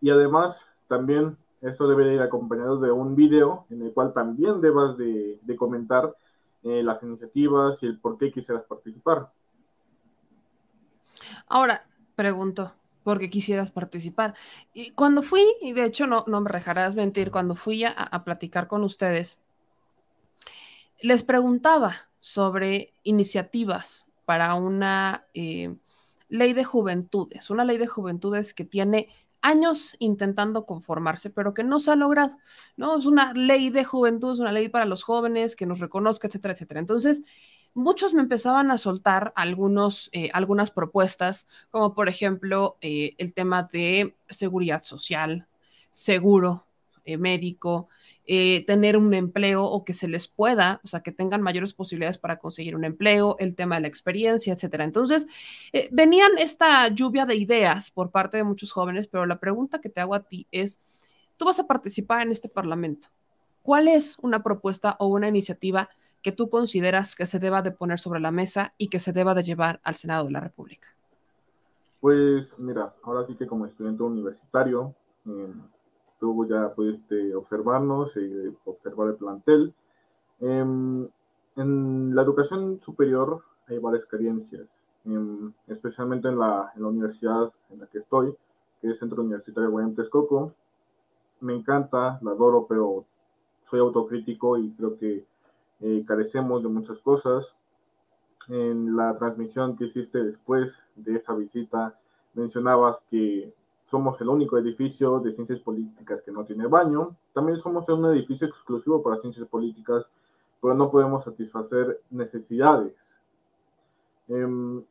y además también esto debe ir acompañado de un video en el cual también debas de, comentar eh, las iniciativas y el por qué quisieras participar. Ahora, pregunto, ¿por qué quisieras participar? Y cuando fui, y de hecho no, no me dejarás mentir, cuando fui a, a platicar con ustedes, les preguntaba sobre iniciativas para una eh, ley de juventudes, una ley de juventudes que tiene años intentando conformarse, pero que no se ha logrado, ¿no? Es una ley de juventud, es una ley para los jóvenes, que nos reconozca, etcétera, etcétera. Entonces, muchos me empezaban a soltar algunos, eh, algunas propuestas, como por ejemplo eh, el tema de seguridad social, seguro eh, médico, tener un empleo o que se les pueda, o sea, que tengan mayores posibilidades para conseguir un empleo, el tema de la experiencia, etcétera. Entonces, venían esta lluvia de ideas por parte de muchos jóvenes, pero la pregunta que te hago a ti es, tú vas a participar en este parlamento. ¿Cuál es una propuesta o una iniciativa que tú consideras que se deba de poner sobre la mesa y que se deba de llevar al Senado de la República? Pues mira, ahora sí que como estudiante universitario, eh, tú ya pudiste observarnos y observar el plantel. Eh, en la educación superior hay varias carencias, eh, especialmente en la, en la, universidad en la que estoy, que es Centro Universitario Guayam Texcoco. Me encanta, la adoro, pero soy autocrítico y creo que eh, carecemos de muchas cosas. En la transmisión que hiciste después de esa visita, mencionabas que somos el único edificio de ciencias políticas que no tiene baño. También somos un edificio exclusivo para ciencias políticas, pero no podemos satisfacer necesidades. Eh,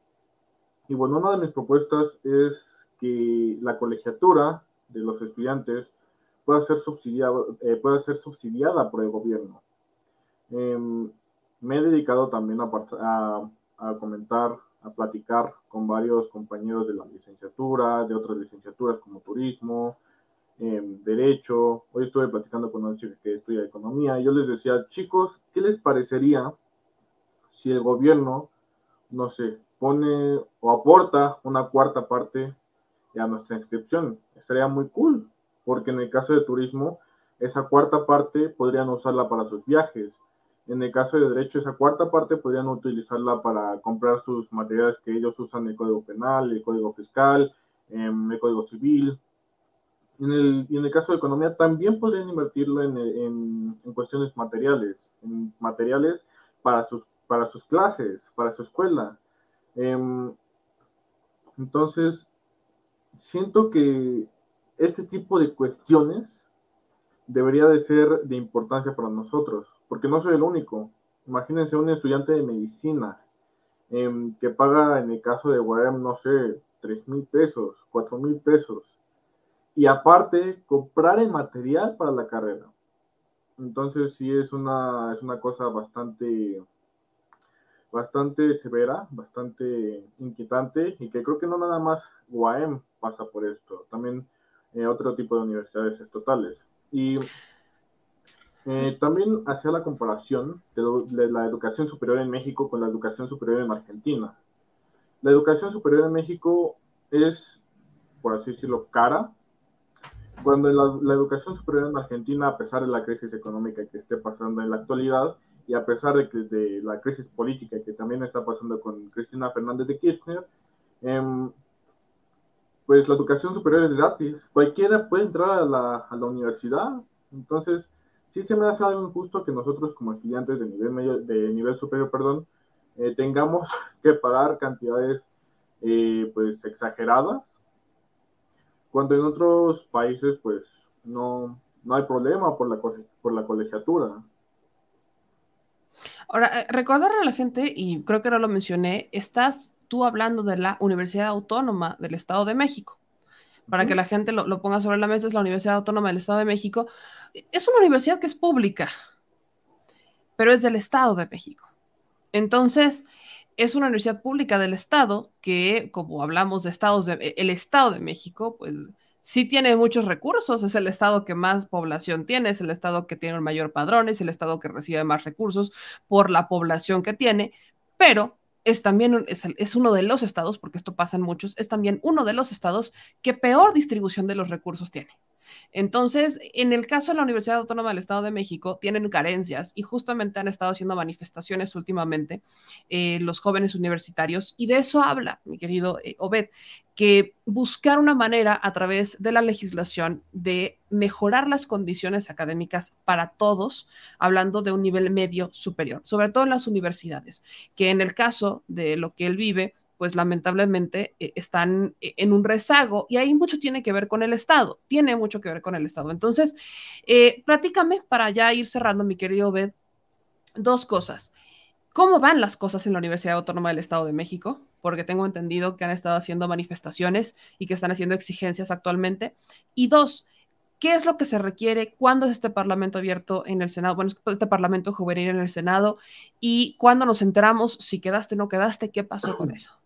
y bueno, una de mis propuestas es que la colegiatura de los estudiantes pueda ser subsidiada, eh, pueda ser subsidiada por el gobierno. Em, me he dedicado también a, comentar, a platicar con varios compañeros de la licenciatura, de otras licenciaturas como turismo, eh, derecho. Hoy estuve platicando con una chica que estudia economía y yo les decía, chicos, ¿qué les parecería si el gobierno, no sé, pone o aporta una cuarta parte a nuestra inscripción? Estaría muy cool, porque en el caso de turismo, esa cuarta parte podrían usarla para sus viajes en el caso de derecho, esa cuarta parte podrían utilizarla para comprar sus materiales que ellos usan, el código penal, el código fiscal, em, el código civil. En el, y en el caso de economía, también podrían invertirlo en, en, en cuestiones materiales, en materiales para sus, para sus clases, para su escuela. Em, entonces, siento que este tipo de cuestiones debería de ser de importancia para nosotros porque no soy el único. Imagínense un estudiante de medicina em, que paga, en el caso de UAM, no sé, 3 mil pesos, 4 mil pesos. Y aparte, comprar el material para la carrera. Entonces sí es una, es una cosa bastante, bastante severa, bastante inquietante y que creo que no nada más UAM pasa por esto, también eh, otro tipo de universidades estatales. Y eh, también hacía la comparación de, la educación superior en México con la educación superior en Argentina. La educación superior en México es, por así decirlo, cara, cuando la, educación superior en Argentina, a pesar de la crisis económica que esté pasando en la actualidad y a pesar de, que, de la crisis política que también está pasando con Cristina Fernández de Kirchner, em, pues la educación superior es gratis. Cualquiera puede entrar a la, a la universidad. Entonces, sí se me hace algo injusto que nosotros como estudiantes de nivel medio, de nivel superior, perdón, eh, tengamos que pagar cantidades eh, pues exageradas, cuando en otros países pues no, no hay problema por la, por la colegiatura. Ahora, eh, recordarle a la gente, y creo que no lo mencioné, estás tú hablando de la Universidad Autónoma del Estado de México. Para que la gente lo, lo ponga sobre la mesa, es la Universidad Autónoma del Estado de México, es una universidad que es pública, pero es del Estado de México. Entonces, es una universidad pública del Estado que, como hablamos de estados, de, el Estado de México, pues sí tiene muchos recursos, es el estado que más población tiene, es el estado que tiene el mayor padrón, es el estado que recibe más recursos por la población que tiene, pero es también es, es, uno de los estados, porque esto pasa en muchos, es también uno de los estados que peor distribución de los recursos tiene. Entonces, en el caso de la Universidad Autónoma del Estado de México, tienen carencias y justamente han estado haciendo manifestaciones últimamente eh, los jóvenes universitarios. Y de eso habla, mi querido eh, Obed, que buscar una manera a través de la legislación de mejorar las condiciones académicas para todos, hablando de un nivel medio superior, sobre todo en las universidades, que en el caso de lo que él vive, pues lamentablemente eh, están eh, en un rezago y ahí mucho tiene que ver con el Estado, tiene mucho que ver con el Estado. Entonces, eh, platícame para ya ir cerrando, mi querido Obed, dos cosas. ¿Cómo van las cosas en la Universidad Autónoma del Estado de México? Porque tengo entendido que han estado haciendo manifestaciones y que están haciendo exigencias actualmente. Y dos, ¿qué es lo que se requiere? ¿Cuándo es este Parlamento abierto en el Senado? Bueno, este Parlamento juvenil en el Senado. ¿Y cuándo nos enteramos si quedaste o no quedaste? ¿Qué pasó con eso?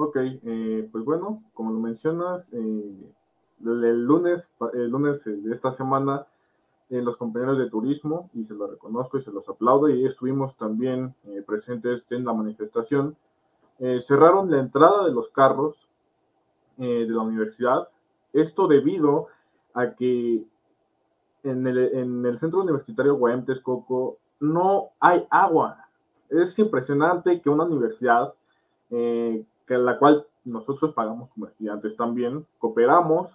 Ok, eh, pues bueno, como lo mencionas, eh, el lunes, el lunes de esta semana, eh, los compañeros de turismo, y se los reconozco y se los aplaudo, y estuvimos también eh, presentes en la manifestación, cerraron la entrada de los carros de la universidad. Esto debido a que en el, en el centro universitario Guayam Texcoco no hay agua. Es impresionante que una universidad eh, que la cual nosotros pagamos como estudiantes también, cooperamos,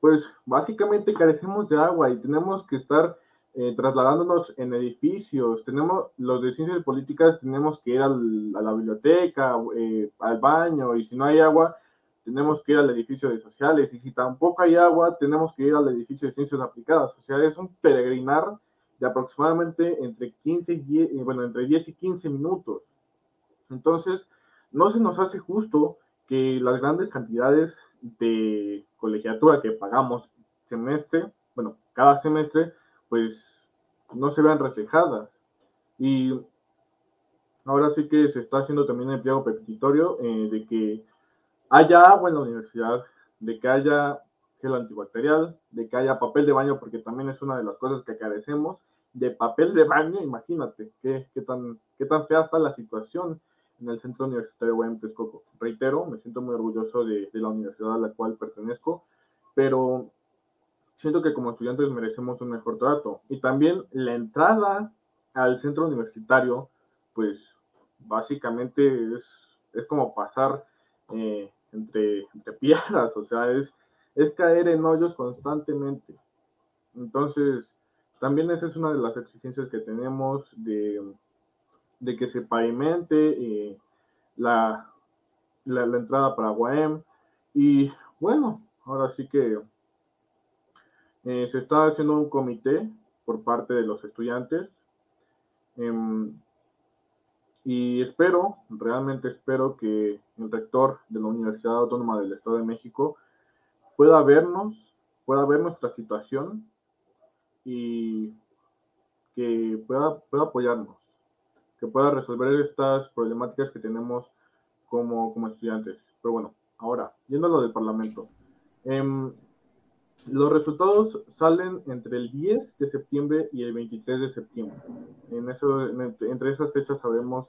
pues básicamente carecemos de agua y tenemos que estar eh, trasladándonos en edificios, tenemos los de ciencias políticas, tenemos que ir al, a la biblioteca, eh, al baño, y si no hay agua, tenemos que ir al edificio de sociales, y si tampoco hay agua, tenemos que ir al edificio de ciencias aplicadas, o sea, es un peregrinar de aproximadamente entre 15 y bueno, entre 10 y 15 minutos. Entonces, no se nos hace justo que las grandes cantidades de colegiatura que pagamos semestre, bueno, cada semestre, pues no se vean reflejadas. Y ahora sí que se está haciendo también el pliego petitorio eh, de que haya agua en la universidad, de que haya gel antibacterial, de que haya papel de baño, porque también es una de las cosas que carecemos, de papel de baño, imagínate qué, qué, tan, qué tan fea está la situación en el Centro Universitario Guayam Texcoco. Reitero, me siento muy orgulloso de, la universidad a la cual pertenezco, pero siento que como estudiantes merecemos un mejor trato. Y también la entrada al centro universitario, pues básicamente es, es como pasar eh, entre, entre piedras, o sea, es, es caer en hoyos constantemente. Entonces, también esa es una de las exigencias que tenemos de, de que se pavimente eh, la, la, entrada para Guaem. Y bueno, ahora sí que eh, se está haciendo un comité por parte de los estudiantes. Eh, y espero, realmente espero que el rector de la Universidad Autónoma del Estado de México pueda vernos, pueda ver nuestra situación y que pueda, pueda apoyarnos, que pueda resolver estas problemáticas que tenemos como, como estudiantes. Pero bueno, ahora, yendo a lo del Parlamento. Eh, los resultados salen entre el 10 de septiembre y el 23 de septiembre. En eso, entre esas fechas sabemos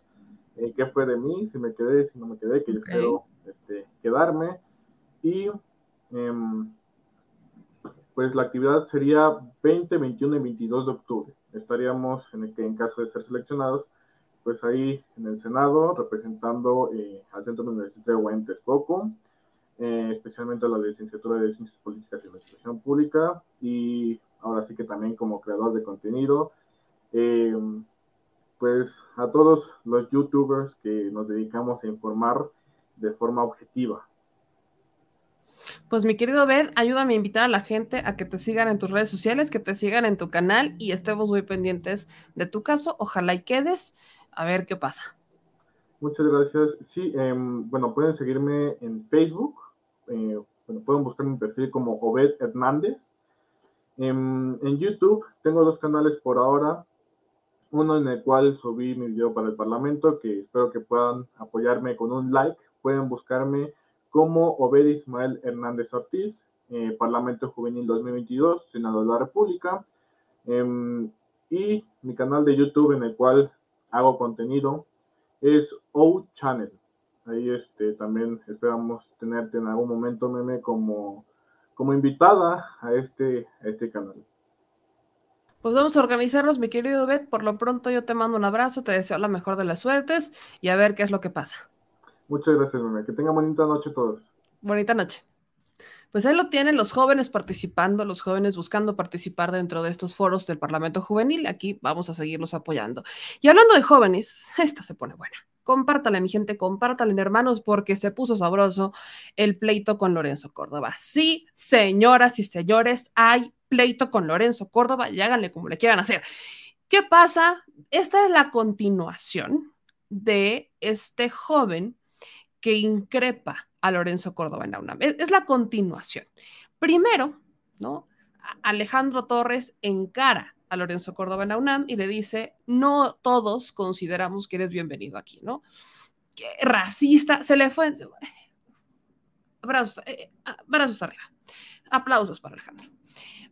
eh, qué fue de mí, si me quedé, si no me quedé, que okay. yo espero este, quedarme. Y eh, pues la actividad sería 20, 21 y 22 de octubre. Estaríamos, en, el que, en caso de ser seleccionados, pues ahí en el Senado representando eh, al Centro Universitario de Texcoco eh, especialmente la licenciatura de Ciencias Políticas y Administración Pública, y ahora sí que también como creador de contenido, eh, pues a todos los youtubers que nos dedicamos a informar de forma objetiva. Pues mi querido Ben, ayúdame a invitar a la gente a que te sigan en tus redes sociales, que te sigan en tu canal y estemos muy pendientes de tu caso. Ojalá y quedes a ver qué pasa. Muchas gracias. Sí, eh, bueno, pueden seguirme en Facebook. Eh, bueno, pueden buscar mi perfil como Obed Hernández. En, en, YouTube tengo dos canales por ahora. Uno en el cual subí mi video para el Parlamento, que espero que puedan apoyarme con un like. Pueden buscarme como Obed Ismael Hernández Ortiz, eh, Parlamento Juvenil 2022, Senado de la República. Eh, y mi canal de YouTube en el cual hago contenido es O Channel. Ahí este, también esperamos tenerte en algún momento, Meme, como, como invitada a este, a este canal. Pues vamos a organizarnos, mi querido Bet. Por lo pronto yo te mando un abrazo, te deseo la mejor de las suertes y a ver qué es lo que pasa. Muchas gracias, Meme. Que tengan bonita noche todos. Bonita noche. Pues ahí lo tienen los jóvenes participando, los jóvenes buscando participar dentro de estos foros del Parlamento Juvenil. Aquí vamos a seguirlos apoyando. Y hablando de jóvenes, esta se pone buena. Compártale, mi gente, compártale, hermanos, porque se puso sabroso el pleito con Lorenzo Córdoba. Sí, señoras y señores, hay pleito con Lorenzo Córdoba y háganle como le quieran hacer. ¿Qué pasa? Esta es la continuación de este joven que increpa a Lorenzo Córdoba en la UNAM. Es, la continuación. Primero, ¿no? Alejandro Torres encara a Lorenzo Córdoba en la UNAM y le dice, no todos consideramos que eres bienvenido aquí, ¿no? ¿Qué racista, se le fue. Brazos, eh, brazos arriba. Aplausos para Alejandro.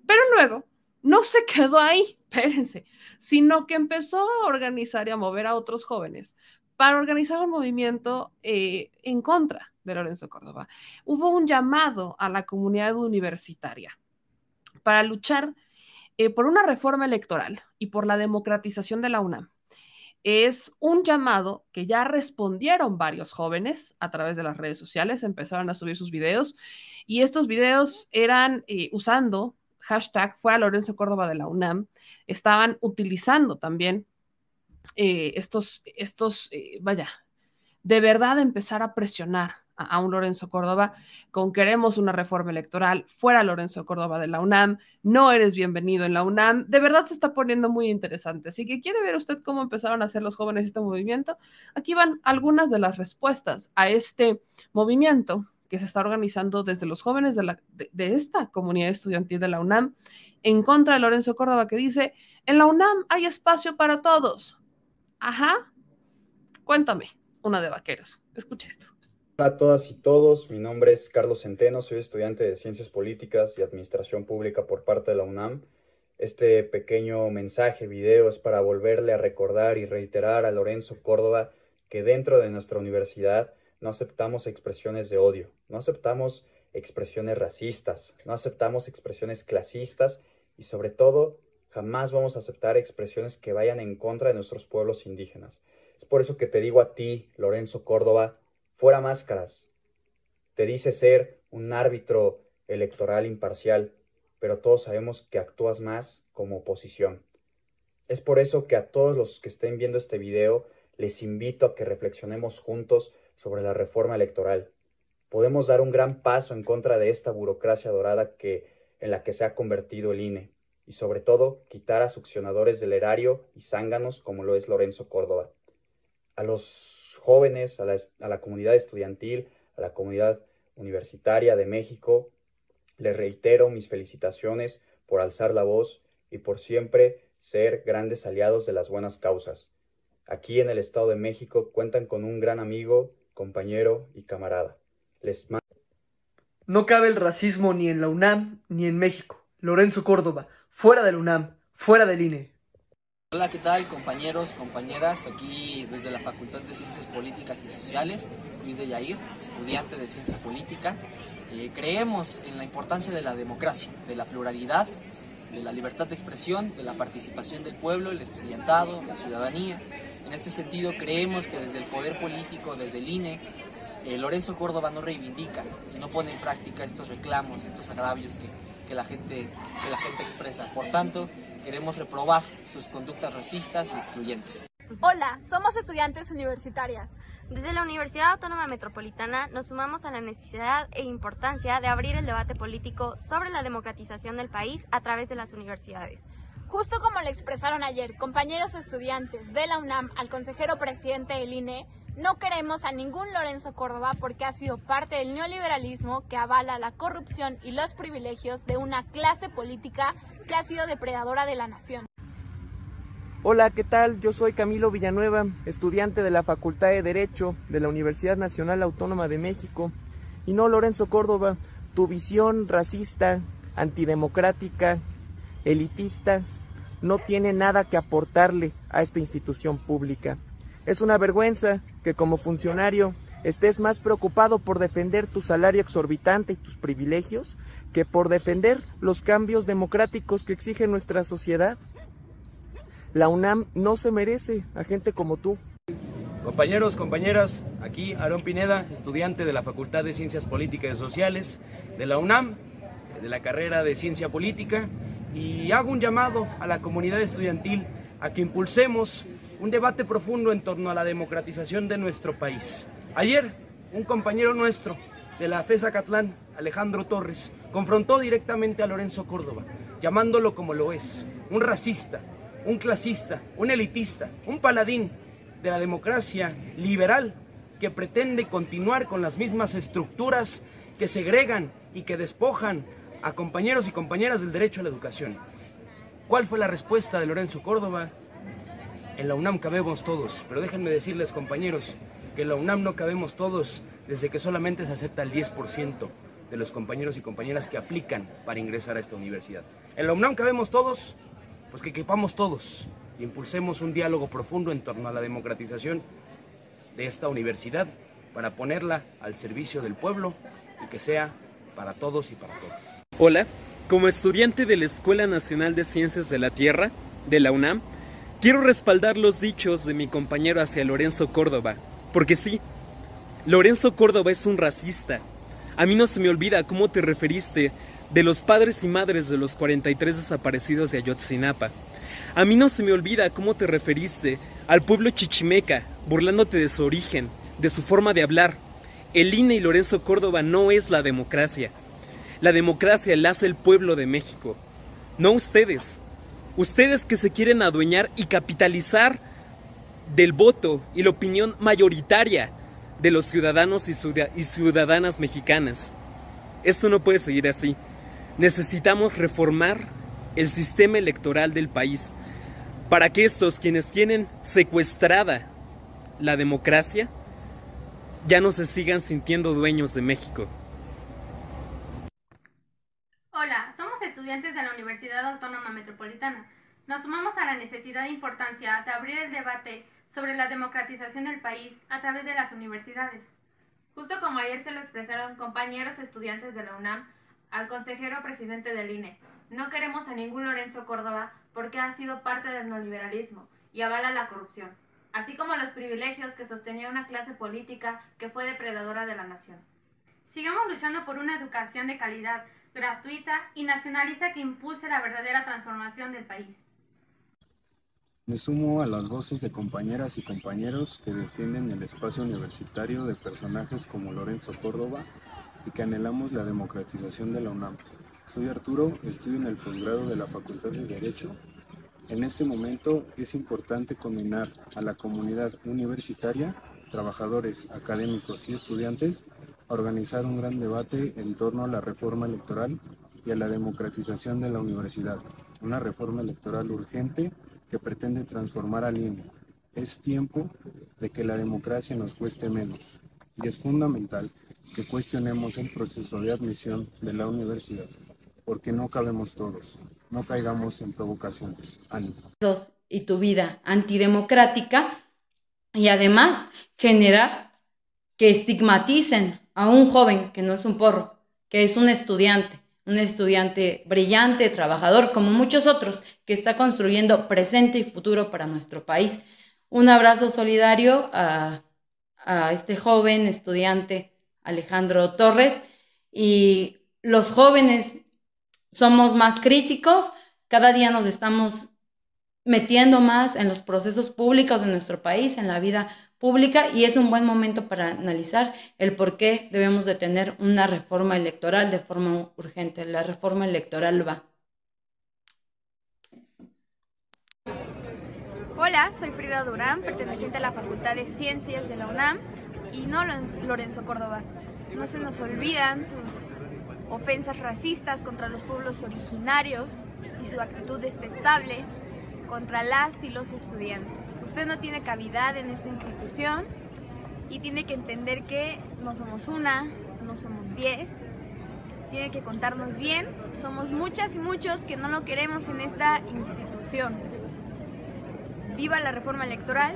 Pero luego no se quedó ahí, espérense, sino que empezó a organizar y a mover a otros jóvenes para organizar un movimiento eh, en contra de Lorenzo Córdoba. Hubo un llamado a la comunidad universitaria para luchar eh, por una reforma electoral y por la democratización de la UNAM. Es un llamado que ya respondieron varios jóvenes a través de las redes sociales, empezaron a subir sus videos y estos videos eran eh, usando hashtag fuera Lorenzo Córdoba de la UNAM, estaban utilizando también eh, estos, estos vaya, de verdad empezar a presionar a, un Lorenzo Córdoba con queremos una reforma electoral, fuera Lorenzo Córdoba de la UNAM, no eres bienvenido en la UNAM, de verdad se está poniendo muy interesante. Así que quiere ver usted cómo empezaron a hacer los jóvenes este movimiento. Aquí van algunas de las respuestas a este movimiento que se está organizando desde los jóvenes de, la, de, de esta comunidad estudiantil de la UNAM en contra de Lorenzo Córdoba, que dice, en la UNAM hay espacio para todos. Ajá. Cuéntame, una de vaqueros. Escucha esto. A todas y todos, mi nombre es Carlos Centeno, soy estudiante de Ciencias Políticas y Administración Pública por parte de la UNAM. Este pequeño mensaje, video, es para volverle a recordar y reiterar a Lorenzo Córdoba que dentro de nuestra universidad no aceptamos expresiones de odio, no aceptamos expresiones racistas, no aceptamos expresiones clasistas y sobre todo jamás vamos a aceptar expresiones que vayan en contra de nuestros pueblos indígenas. Es por eso que te digo a ti, Lorenzo Córdoba, fuera máscaras. Te dice ser un árbitro electoral imparcial, pero todos sabemos que actúas más como oposición. Es por eso que a todos los que estén viendo este video les invito a que reflexionemos juntos sobre la reforma electoral. Podemos dar un gran paso en contra de esta burocracia dorada que, en la que se ha convertido el INE y sobre todo quitar a succionadores del erario y zánganos como lo es Lorenzo Córdoba. A los jóvenes, a la, comunidad estudiantil, a la comunidad universitaria de México, les reitero mis felicitaciones por alzar la voz y por siempre ser grandes aliados de las buenas causas. Aquí en el Estado de México cuentan con un gran amigo, compañero y camarada. Les no cabe el racismo ni en la UNAM ni en México. Lorenzo Córdoba, fuera del UNAM, fuera del INE. Hola, ¿qué tal compañeros, compañeras? Aquí desde la Facultad de Ciencias Políticas y Sociales, Luis de Yair, estudiante de Ciencia Política. Eh, creemos en la importancia de la democracia, de la pluralidad, de la libertad de expresión, de la participación del pueblo, el estudiantado, la ciudadanía. En este sentido, creemos que desde el poder político, desde el INE, eh, Lorenzo Córdoba no reivindica y no pone en práctica estos reclamos, estos agravios que, que, la gente, que la gente expresa. Por tanto, queremos reprobar sus conductas racistas y excluyentes. Hola, somos estudiantes universitarias. Desde la Universidad Autónoma Metropolitana nos sumamos a la necesidad e importancia de abrir el debate político sobre la democratización del país a través de las universidades. Justo como le expresaron ayer compañeros estudiantes de la UNAM al consejero presidente del INE, no queremos a ningún Lorenzo Córdoba porque ha sido parte del neoliberalismo que avala la corrupción y los privilegios de una clase política que ha sido depredadora de la nación. Hola, ¿qué tal? Yo soy Camilo Villanueva, estudiante de la Facultad de Derecho de la Universidad Nacional Autónoma de México. Y no, Lorenzo Córdoba, tu visión racista, antidemocrática, elitista, no tiene nada que aportarle a esta institución pública. Es una vergüenza que como funcionario estés más preocupado por defender tu salario exorbitante y tus privilegios que por defender los cambios democráticos que exige nuestra sociedad. La UNAM no se merece a gente como tú. Compañeros, compañeras, aquí Aarón Pineda, estudiante de la Facultad de Ciencias Políticas y Sociales de la UNAM, de la carrera de Ciencia Política, y hago un llamado a la comunidad estudiantil a que impulsemos un debate profundo en torno a la democratización de nuestro país. Ayer, un compañero nuestro de la FESA Catlán, Alejandro Torres, confrontó directamente a Lorenzo Córdoba, llamándolo como lo es, un racista, un clasista, un elitista, un paladín de la democracia liberal que pretende continuar con las mismas estructuras que segregan y que despojan a compañeros y compañeras del derecho a la educación. ¿Cuál fue la respuesta de Lorenzo Córdoba? En la UNAM cabemos todos, pero déjenme decirles compañeros que en la UNAM no cabemos todos desde que solamente se acepta el 10% de los compañeros y compañeras que aplican para ingresar a esta universidad. En la UNAM cabemos todos, pues que equipamos todos y impulsemos un diálogo profundo en torno a la democratización de esta universidad para ponerla al servicio del pueblo y que sea para todos y para todas. Hola, como estudiante de la Escuela Nacional de Ciencias de la Tierra, de la UNAM, quiero respaldar los dichos de mi compañero hacia Lorenzo Córdoba, porque sí, Lorenzo Córdoba es un racista. A mí no se me olvida cómo te referiste de los padres y madres de los 43 desaparecidos de Ayotzinapa. A mí no se me olvida cómo te referiste al pueblo chichimeca, burlándote de su origen, de su forma de hablar. El INE y Lorenzo Córdoba no es la democracia. La democracia la hace el pueblo de México, no ustedes. Ustedes que se quieren adueñar y capitalizar del voto y la opinión mayoritaria de los ciudadanos y ciudadanas mexicanas. Esto no puede seguir así. Necesitamos reformar el sistema electoral del país para que estos quienes tienen secuestrada la democracia ya no se sigan sintiendo dueños de México. Hola, somos estudiantes de la Universidad Autónoma Metropolitana. Nos sumamos a la necesidad e importancia de abrir el debate sobre la democratización del país a través de las universidades. Justo como ayer se lo expresaron compañeros estudiantes de la UNAM al consejero presidente del INE, no queremos a ningún Lorenzo Córdoba porque ha sido parte del neoliberalismo y avala la corrupción, así como los privilegios que sostenía una clase política que fue depredadora de la nación. Sigamos luchando por una educación de calidad, gratuita y nacionalista que impulse la verdadera transformación del país. Me sumo a las voces de compañeras y compañeros que defienden el espacio universitario de personajes como Lorenzo Córdoba y que anhelamos la democratización de la UNAM. Soy Arturo, estudio en el posgrado de la Facultad de Derecho. En este momento es importante combinar a la comunidad universitaria, trabajadores, académicos y estudiantes organizar un gran debate en torno a la reforma electoral y a la democratización de la universidad. Una reforma electoral urgente que pretende transformar al INE. Es tiempo de que la democracia nos cueste menos y es fundamental que cuestionemos el proceso de admisión de la universidad, porque no cabemos todos, no caigamos en provocaciones. Ánimo. Y tu vida antidemocrática y además generar que estigmaticen a un joven que no es un porro, que es un estudiante, un estudiante brillante, trabajador, como muchos otros, que está construyendo presente y futuro para nuestro país. Un abrazo solidario a, este joven estudiante Alejandro Torres y los jóvenes somos más críticos, cada día nos estamos metiendo más en los procesos públicos de nuestro país, en la vida pública y es un buen momento para analizar el por qué debemos de tener una reforma electoral de forma urgente. La reforma electoral va. Hola, soy Frida Durán, perteneciente a la Facultad de Ciencias de la UNAM y no Lorenzo Córdoba. No se nos olvidan sus ofensas racistas contra los pueblos originarios y su actitud detestable contra las y los estudiantes. Usted no tiene cavidad en esta institución y tiene que entender que no somos una, no somos diez. Tiene que contarnos bien. Somos muchas y muchos que no lo queremos en esta institución. Viva la reforma electoral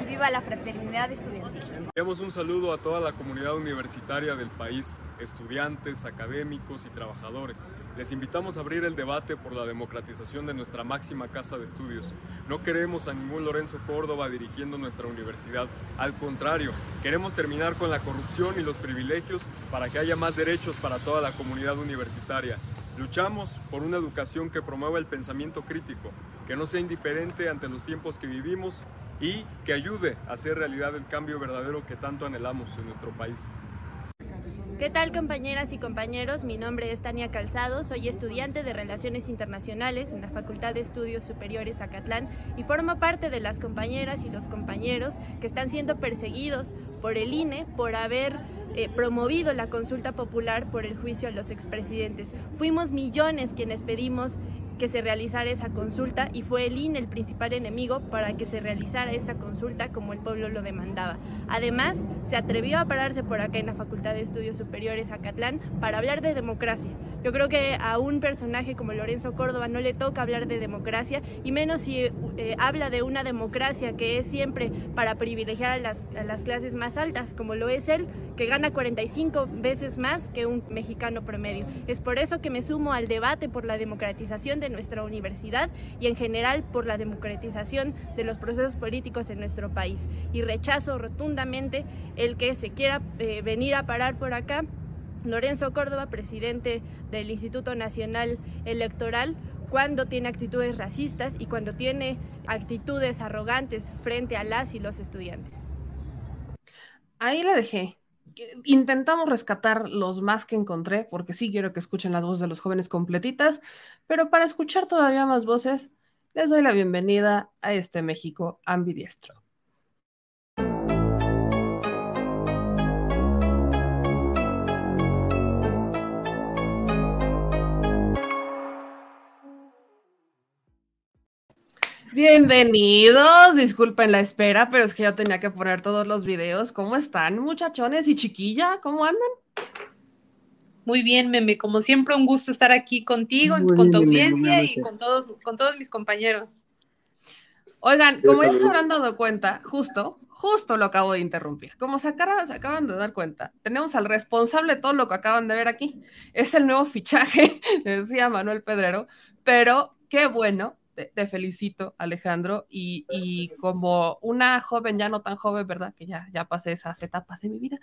y viva la fraternidad estudiantil. Enviamos un saludo a toda la comunidad universitaria del país, estudiantes, académicos y trabajadores. Les invitamos a abrir el debate por la democratización de nuestra máxima casa de estudios. No queremos a ningún Lorenzo Córdoba dirigiendo nuestra universidad. Al contrario, queremos terminar con la corrupción y los privilegios para que haya más derechos para toda la comunidad universitaria. Luchamos por una educación que promueva el pensamiento crítico, que no sea indiferente ante los tiempos que vivimos y que ayude a hacer realidad el cambio verdadero que tanto anhelamos en nuestro país. ¿Qué tal compañeras y compañeros? Mi nombre es Tania Calzado, soy estudiante de Relaciones Internacionales en la Facultad de Estudios Superiores Acatlán y formo parte de las compañeras y los compañeros que están siendo perseguidos por el INE por haber eh, promovido la consulta popular por el juicio a los expresidentes. Fuimos millones quienes pedimos que se realizara esa consulta y fue el INE el principal enemigo para que se realizara esta consulta como el pueblo lo demandaba. Además, se atrevió a pararse por acá en la Facultad de Estudios Superiores Acatlán para hablar de democracia. Yo creo que a un personaje como Lorenzo Córdoba no le toca hablar de democracia y menos si eh, habla de una democracia que es siempre para privilegiar a las, clases más altas, como lo es él, que gana 45 veces más que un mexicano promedio. Es por eso que me sumo al debate por la democratización de nuestra universidad y en general por la democratización de los procesos políticos en nuestro país. Y rechazo rotundamente el que se quiera eh, venir a parar por acá. Lorenzo Córdoba, presidente del Instituto Nacional Electoral, cuando tiene actitudes racistas y cuando tiene actitudes arrogantes frente a las y los estudiantes. Ahí la dejé intentamos rescatar los más que encontré, porque sí quiero que escuchen las voces de los jóvenes completitas, pero para escuchar todavía más voces, les doy la bienvenida a este México ambidiestro. Bienvenidos, disculpen la espera, pero es que yo tenía que poner todos los videos. ¿Cómo están, muchachones y chiquilla? ¿Cómo andan? Muy bien, Meme, como siempre un gusto estar aquí contigo, con tu audiencia y con todos, con todos mis compañeros. Oigan, como ya se habrán dado cuenta, justo, justo lo acabo de interrumpir. Como se, se acaban de dar cuenta, tenemos al responsable de todo lo que acaban de ver aquí. Es el nuevo fichaje, decía Manuel Pedrero, pero qué bueno te, felicito, Alejandro, y, como una joven, ya no tan joven, ¿verdad? Que ya, ya pasé esas etapas de mi vida,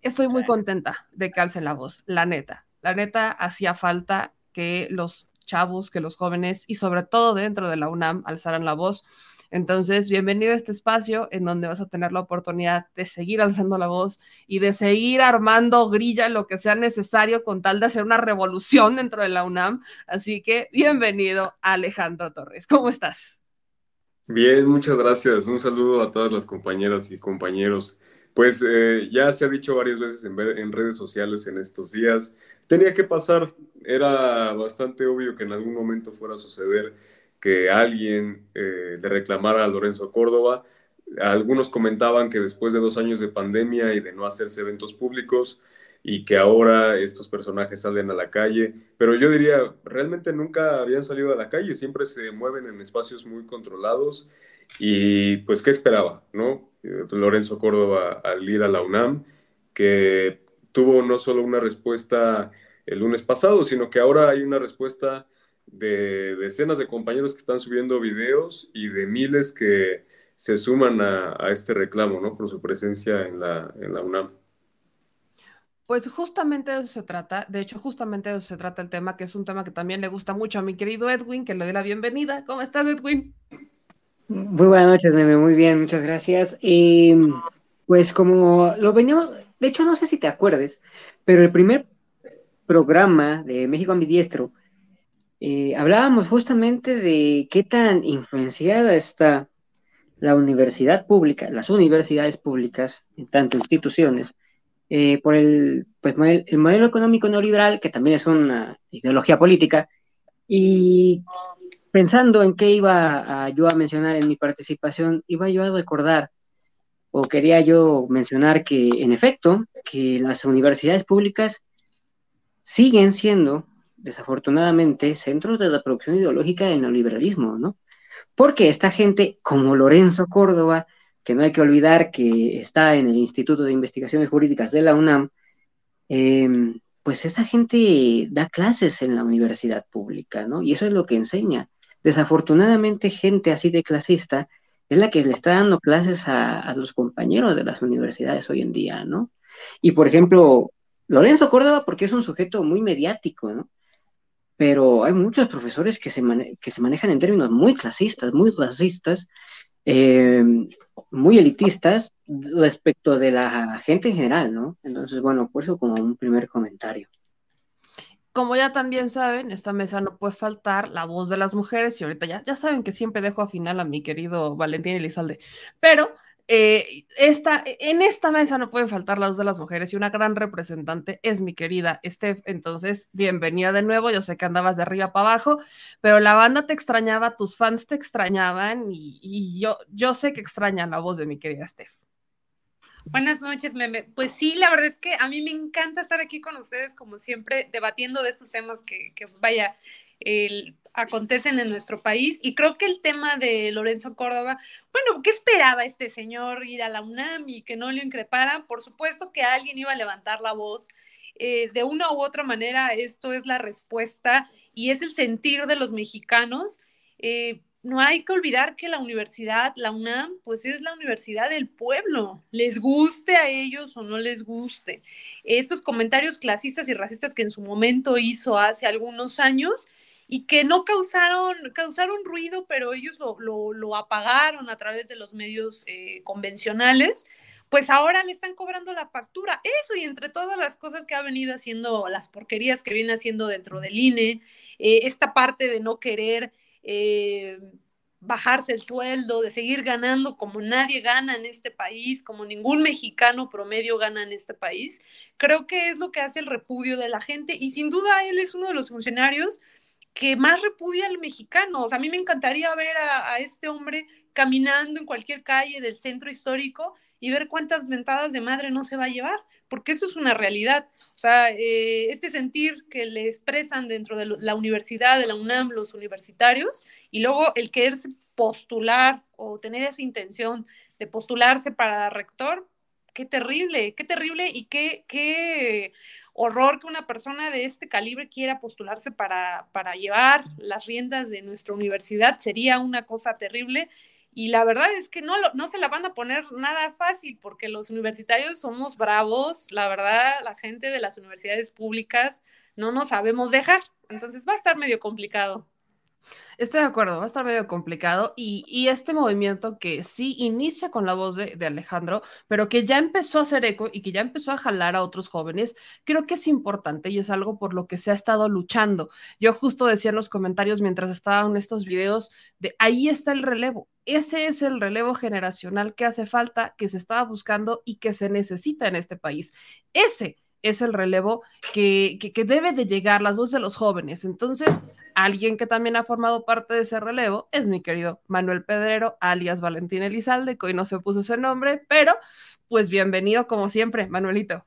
estoy muy contenta de que alcen la voz, la neta. La neta, hacía falta que los chavos, que los jóvenes y sobre todo dentro de la UNAM alzaran la voz entonces, bienvenido a este espacio en donde vas a tener la oportunidad de seguir alzando la voz y de seguir armando grilla lo que sea necesario con tal de hacer una revolución dentro de la UNAM. Así que bienvenido, Alejandro Torres. ¿Cómo estás? Bien, muchas gracias. Un saludo a todas las compañeras y compañeros. Pues eh, ya se ha dicho varias veces en, en redes sociales en estos días, tenía que pasar, era bastante obvio que en algún momento fuera a suceder que alguien eh, le reclamara a Lorenzo Córdoba. Algunos comentaban que después de dos años de pandemia y de no hacerse eventos públicos y que ahora estos personajes salen a la calle, pero yo diría, realmente nunca habían salido a la calle, siempre se mueven en espacios muy controlados y pues, ¿qué esperaba? ¿no? Eh, Lorenzo Córdoba al ir a la UNAM, que tuvo no solo una respuesta el lunes pasado, sino que ahora hay una respuesta de decenas de compañeros que están subiendo videos y de miles que se suman a, este reclamo, ¿no? Por su presencia en la, en la UNAM. Pues justamente de eso se trata, de hecho justamente de eso se trata el tema, que es un tema que también le gusta mucho a mi querido Edwin, que le doy la bienvenida. ¿Cómo estás, Edwin? Muy buenas noches, Neme, muy bien, muchas gracias. Y pues como lo veníamos, de hecho no sé si te acuerdes, pero el primer programa de México Ambidiestro eh, hablábamos justamente de qué tan influenciada está la universidad pública, las universidades públicas, en tanto instituciones, eh, por el, pues, el modelo económico neoliberal, que también es una ideología política, y pensando en qué iba yo a mencionar en mi participación, iba yo a recordar, o quería yo mencionar que, en efecto, que las universidades públicas siguen siendo desafortunadamente, centros de la producción ideológica del neoliberalismo, ¿no? Porque esta gente, como Lorenzo Córdoba, que no hay que olvidar que está en el Instituto de Investigaciones Jurídicas de la UNAM, em, pues esta gente da clases en la universidad pública, ¿no? Y eso es lo que enseña. Desafortunadamente, gente así de clasista es la que le está dando clases a, a los compañeros de las universidades hoy en día, ¿no? Y por ejemplo, Lorenzo Córdoba, porque es un sujeto muy mediático, ¿no? Pero hay muchos profesores que se, que se manejan en términos muy clasistas, muy racistas, eh, muy elitistas respecto de la gente en general, ¿no? Entonces, bueno, por eso como un primer comentario. Como ya también saben, esta mesa no puede faltar la voz de las mujeres y ahorita ya, ya saben que siempre dejo a final a mi querido Valentín Elizalde, pero eh, esta, en esta mesa no pueden faltar las dos de las mujeres y una gran representante es mi querida Steph. Entonces, bienvenida de nuevo. Yo sé que andabas de arriba para abajo, pero la banda te extrañaba, tus fans te extrañaban y, yo, yo sé que extrañan la voz de mi querida Steph. Buenas noches, Meme. Pues sí, la verdad es que a mí me encanta estar aquí con ustedes, como siempre, debatiendo de estos temas que, que vaya, el, acontecen en nuestro país. Y creo que el tema de Lorenzo Córdoba, bueno, ¿qué esperaba este señor ir a la UNAM y que no le increparan? Por supuesto que alguien iba a levantar la voz. Eh, de una u otra manera, esto es la respuesta y es el sentir de los mexicanos. Eh, no hay que olvidar que la universidad, la UNAM, pues es la universidad del pueblo, les guste a ellos o no les guste. Estos comentarios clasistas y racistas que en su momento hizo hace algunos años, y que no causaron, causaron ruido, pero ellos lo, apagaron a través de los medios eh, convencionales, pues ahora le están cobrando la factura. Eso y entre todas las cosas que ha venido haciendo, las porquerías que viene haciendo dentro del INE, eh, esta parte de no querer eh, bajarse el sueldo, de seguir ganando como nadie gana en este país, como ningún mexicano promedio gana en este país, creo que es lo que hace el repudio de la gente y sin duda él es uno de los funcionarios que más repudia al mexicano. O sea, a mí me encantaría ver a, este hombre caminando en cualquier calle del centro histórico y ver cuántas mentadas de madre no se va a llevar, porque eso es una realidad. O sea, eh, este sentir que le expresan dentro de la universidad, de la UNAM, los universitarios, y luego el quererse postular o tener esa intención de postularse para rector, qué terrible, qué terrible y qué, qué horror que una persona de este calibre quiera postularse para, para llevar las riendas de nuestra universidad. Sería una cosa terrible. Y la verdad es que no, no se la van a poner nada fácil porque los universitarios somos bravos, la verdad, la gente de las universidades públicas no nos sabemos dejar, entonces va a estar medio complicado. Estoy de acuerdo, va a estar medio complicado y, este movimiento que sí inicia con la voz de, Alejandro, pero que ya empezó a hacer eco y que ya empezó a jalar a otros jóvenes, creo que es importante y es algo por lo que se ha estado luchando. Yo justo decía en los comentarios mientras estaban estos videos de ahí está el relevo. Ese es el relevo generacional que hace falta, que se estaba buscando y que se necesita en este país. Ese es el relevo que, que, debe de llegar, las voces de los jóvenes. Entonces, alguien que también ha formado parte de ese relevo es mi querido Manuel Pedrero, alias Valentín Elizalde, que hoy no se puso ese nombre, pero pues bienvenido como siempre, Manuelito.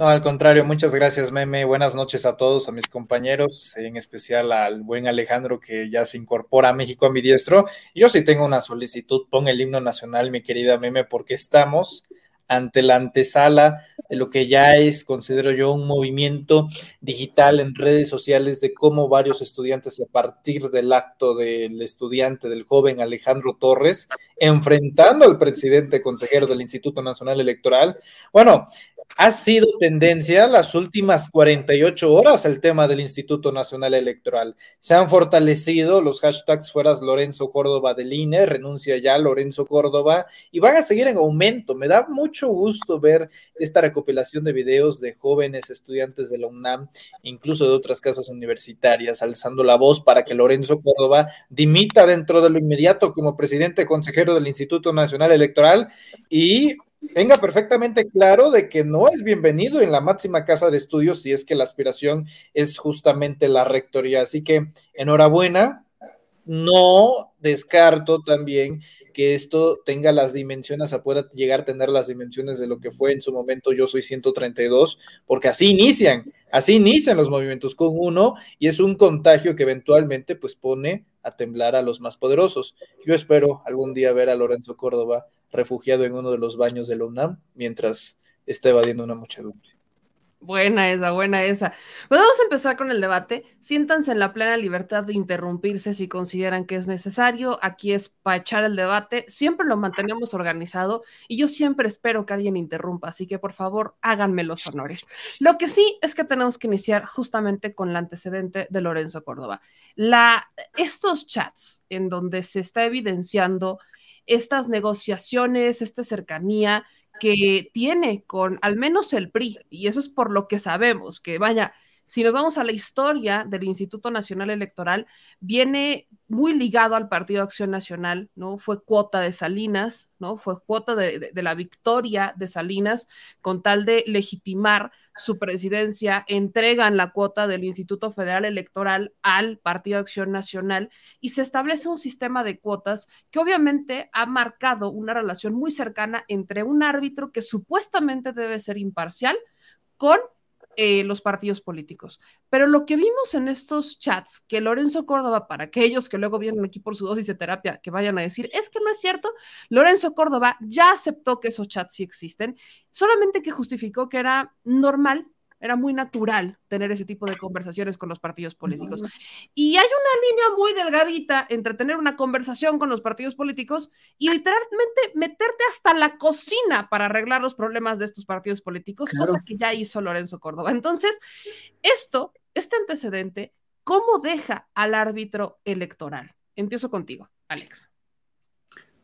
No, al contrario, muchas gracias, Meme. Buenas noches a todos, a mis compañeros, en especial al buen Alejandro que ya se incorpora a México a mi diestro. Yo sí tengo una solicitud, pon el himno nacional, mi querida Meme, porque estamos ante la antesala de lo que ya es, considero yo, un movimiento digital en redes sociales de cómo varios estudiantes a partir del acto del estudiante, del joven Alejandro Torres, enfrentando al presidente consejero del Instituto Nacional Electoral, bueno, ha sido tendencia las últimas 48 horas el tema del Instituto Nacional Electoral. Se han fortalecido los hashtags fueras Lorenzo Córdoba del INE, renuncia ya Lorenzo Córdoba, y van a seguir en aumento. Me da mucho gusto ver esta recopilación de videos de jóvenes estudiantes de la UNAM, incluso de otras casas universitarias, alzando la voz para que Lorenzo Córdoba dimita dentro de lo inmediato como presidente consejero del Instituto Nacional Electoral y tenga perfectamente claro de que no es bienvenido en la máxima casa de estudios si es que la aspiración es justamente la rectoría. Así que enhorabuena. No descarto también que esto tenga las dimensiones, o pueda llegar a tener las dimensiones de lo que fue en su momento Yo Soy 132, porque así inician, así inician los movimientos con uno y es un contagio que eventualmente pues pone a temblar a los más poderosos. Yo espero algún día ver a Lorenzo Córdoba refugiado en uno de los baños de la UNAM mientras está evadiendo una muchedumbre. Buena esa, buena esa. Pues vamos a empezar con el debate. Siéntanse en la plena libertad de interrumpirse si consideran que es necesario. Aquí es para echar el debate. Siempre lo mantenemos organizado y yo siempre espero que alguien interrumpa, así que por favor háganme los honores. Lo que sí es que tenemos que iniciar justamente con el antecedente de Lorenzo Córdoba. La, estos chats en donde se está evidenciando estas negociaciones, esta cercanía que tiene con al menos el PRI, y eso es por lo que sabemos, que vaya, si nos vamos a la historia del Instituto Nacional Electoral, viene muy ligado al Partido Acción Nacional, ¿no? Fue cuota de Salinas, ¿no? Fue cuota de, la victoria de Salinas con tal de legitimar su presidencia, entregan la cuota del Instituto Federal Electoral al Partido Acción Nacional y se establece un sistema de cuotas que obviamente ha marcado una relación muy cercana entre un árbitro que supuestamente debe ser imparcial con eh, los partidos políticos. Pero lo que vimos en estos chats, que Lorenzo Córdoba, para aquellos que luego vienen aquí por su dosis de terapia, que vayan a decir, es que no es cierto, Lorenzo Córdoba ya aceptó que esos chats sí existen, solamente que justificó que era normal era muy natural tener ese tipo de conversaciones con los partidos políticos. Y hay una línea muy delgadita entre tener una conversación con los partidos políticos y literalmente meterte hasta la cocina para arreglar los problemas de estos partidos políticos, cosa que ya hizo Lorenzo Córdoba. Entonces, esto, este antecedente, ¿cómo deja al árbitro electoral? Empiezo contigo, Alex.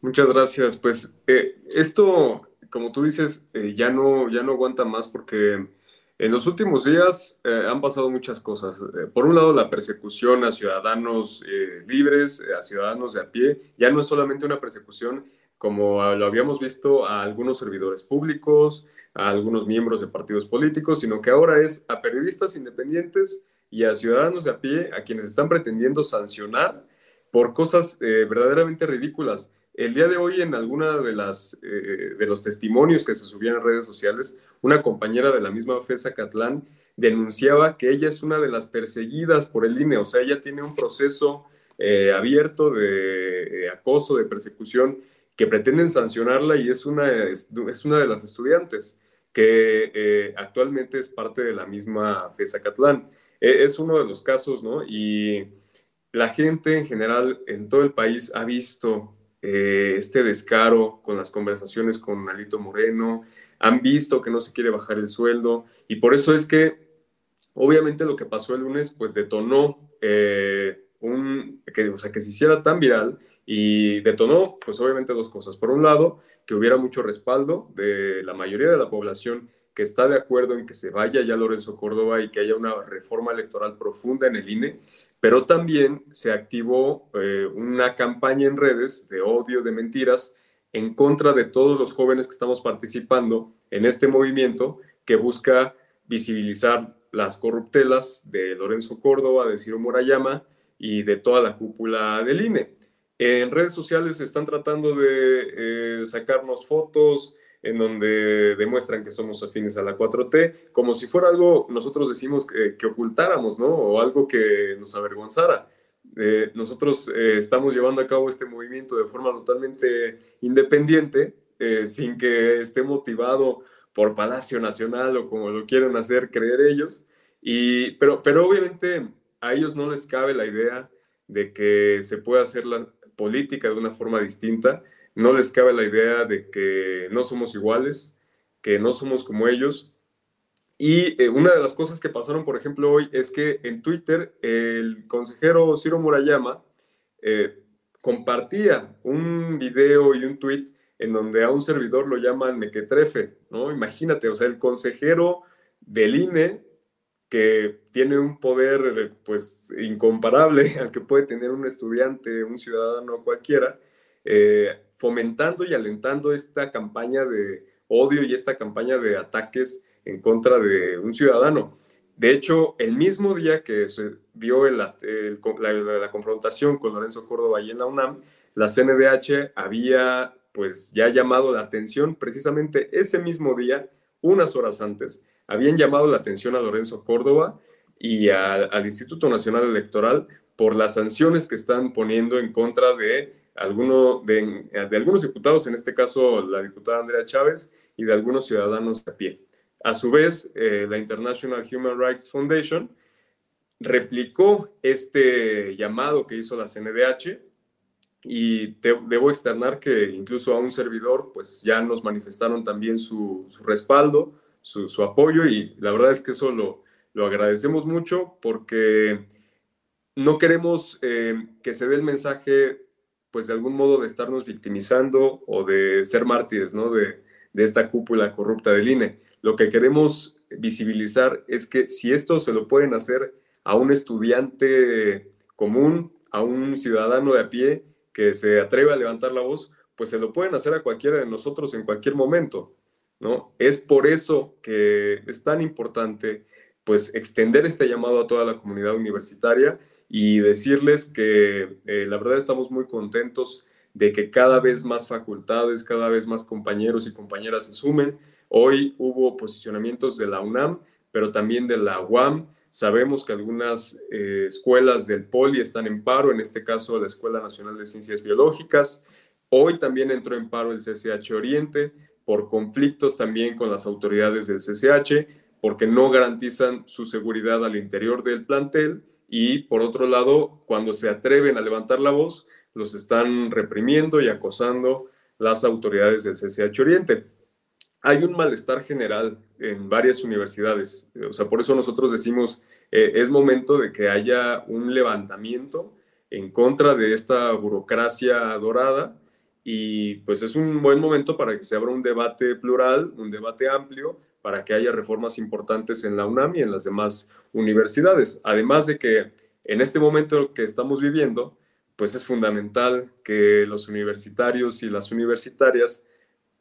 Muchas gracias. Pues eh, esto, como tú dices, eh, ya, no, ya no aguanta más porque en los últimos días eh, han pasado muchas cosas. Eh, por un lado, la persecución a ciudadanos eh, libres, a ciudadanos de a pie, ya no es solamente una persecución como lo habíamos visto a algunos servidores públicos, a algunos miembros de partidos políticos, sino que ahora es a periodistas independientes y a ciudadanos de a pie a quienes están pretendiendo sancionar por cosas verdaderamente ridículas. El día de hoy, en alguna de las eh, de los testimonios que se subían en redes sociales, una compañera de la misma FESA Catlán denunciaba que ella es una de las perseguidas por el INE, o sea, ella tiene un proceso eh, abierto de acoso, de persecución, que pretenden sancionarla y es una, es, una de las estudiantes que actualmente es parte de la misma FESA Catlán. E, es uno de los casos, ¿no? Y la gente en general en todo el país ha visto eh, este descaro con las conversaciones con Alito Moreno, han visto que no se quiere bajar el sueldo y por eso es que obviamente lo que pasó el lunes pues detonó eh, un, que, o sea, que se hiciera tan viral y detonó pues obviamente dos cosas. Por un lado, que hubiera mucho respaldo de la mayoría de la población que está de acuerdo en que se vaya ya Lorenzo Córdoba y que haya una reforma electoral profunda en el INE pero también se activó eh, una campaña en redes de odio, de mentiras, en contra de todos los jóvenes que estamos participando en este movimiento que busca visibilizar las corruptelas de Lorenzo Córdoba, de Ciro Morayama y de toda la cúpula del INE. En redes sociales están tratando de eh, sacarnos fotos, en donde demuestran que somos afines a la 4T, como si fuera algo, nosotros decimos que, ocultáramos, ¿no? O algo que nos avergonzara. Eh, nosotros eh, estamos llevando a cabo este movimiento de forma totalmente independiente, eh, sin que esté motivado por Palacio Nacional o como lo quieren hacer creer ellos. Y, pero, pero obviamente a ellos no les cabe la idea de que se pueda hacer la política de una forma distinta no les cabe la idea de que no somos iguales, que no somos como ellos. Y eh, una de las cosas que pasaron, por ejemplo, hoy es que en Twitter el consejero Ciro Murayama eh, compartía un video y un tweet en donde a un servidor lo llaman mequetrefe, ¿no? Imagínate, o sea, el consejero del INE que tiene un poder pues incomparable al que puede tener un estudiante, un ciudadano cualquiera, eh, fomentando y alentando esta campaña de odio y esta campaña de ataques en contra de un ciudadano. De hecho, el mismo día que se dio la, confrontación con Lorenzo Córdoba y en la UNAM, la CNDH había pues ya llamado la atención precisamente ese mismo día, unas horas antes, habían llamado la atención a Lorenzo Córdoba y al Instituto Nacional Electoral por las sanciones que están poniendo en contra de alguno de, algunos diputados, en este caso la diputada Andrea Chávez, y de algunos ciudadanos a pie. A su vez, eh, la International Human Rights Foundation replicó este llamado que hizo la CNDH y debo externar que incluso a un servidor pues ya nos manifestaron también su, respaldo, su, apoyo y la verdad es que eso lo, lo agradecemos mucho porque no queremos eh, que se dé el mensaje pues de algún modo de estarnos victimizando o de ser mártires, ¿no? De, de esta cúpula corrupta del INE. Lo que queremos visibilizar es que si esto se lo pueden hacer a un estudiante común, a un ciudadano de a pie que se atreve a levantar la voz, pues se lo pueden hacer a cualquiera de nosotros en cualquier momento, ¿no? Es por eso que es tan importante, pues, extender este llamado a toda la comunidad universitaria y decirles que eh, la verdad estamos muy contentos de que cada vez más facultades, cada vez más compañeros y compañeras se sumen. Hoy hubo posicionamientos de la UNAM, pero también de la UAM. Sabemos que algunas eh, escuelas del POLI están en paro, en este caso la Escuela Nacional de Ciencias Biológicas. Hoy también entró en paro el CCH Oriente por conflictos también con las autoridades del CCH, porque no garantizan su seguridad al interior del plantel y por otro lado, cuando se atreven a levantar la voz, los están reprimiendo y acosando las autoridades del CCH Oriente. Hay un malestar general en varias universidades, o sea, por eso nosotros decimos, eh, es momento de que haya un levantamiento en contra de esta burocracia dorada y pues es un buen momento para que se abra un debate plural, un debate amplio, para que haya reformas importantes en la UNAM y en las demás universidades. Además de que en este momento que estamos viviendo, pues es fundamental que los universitarios y las universitarias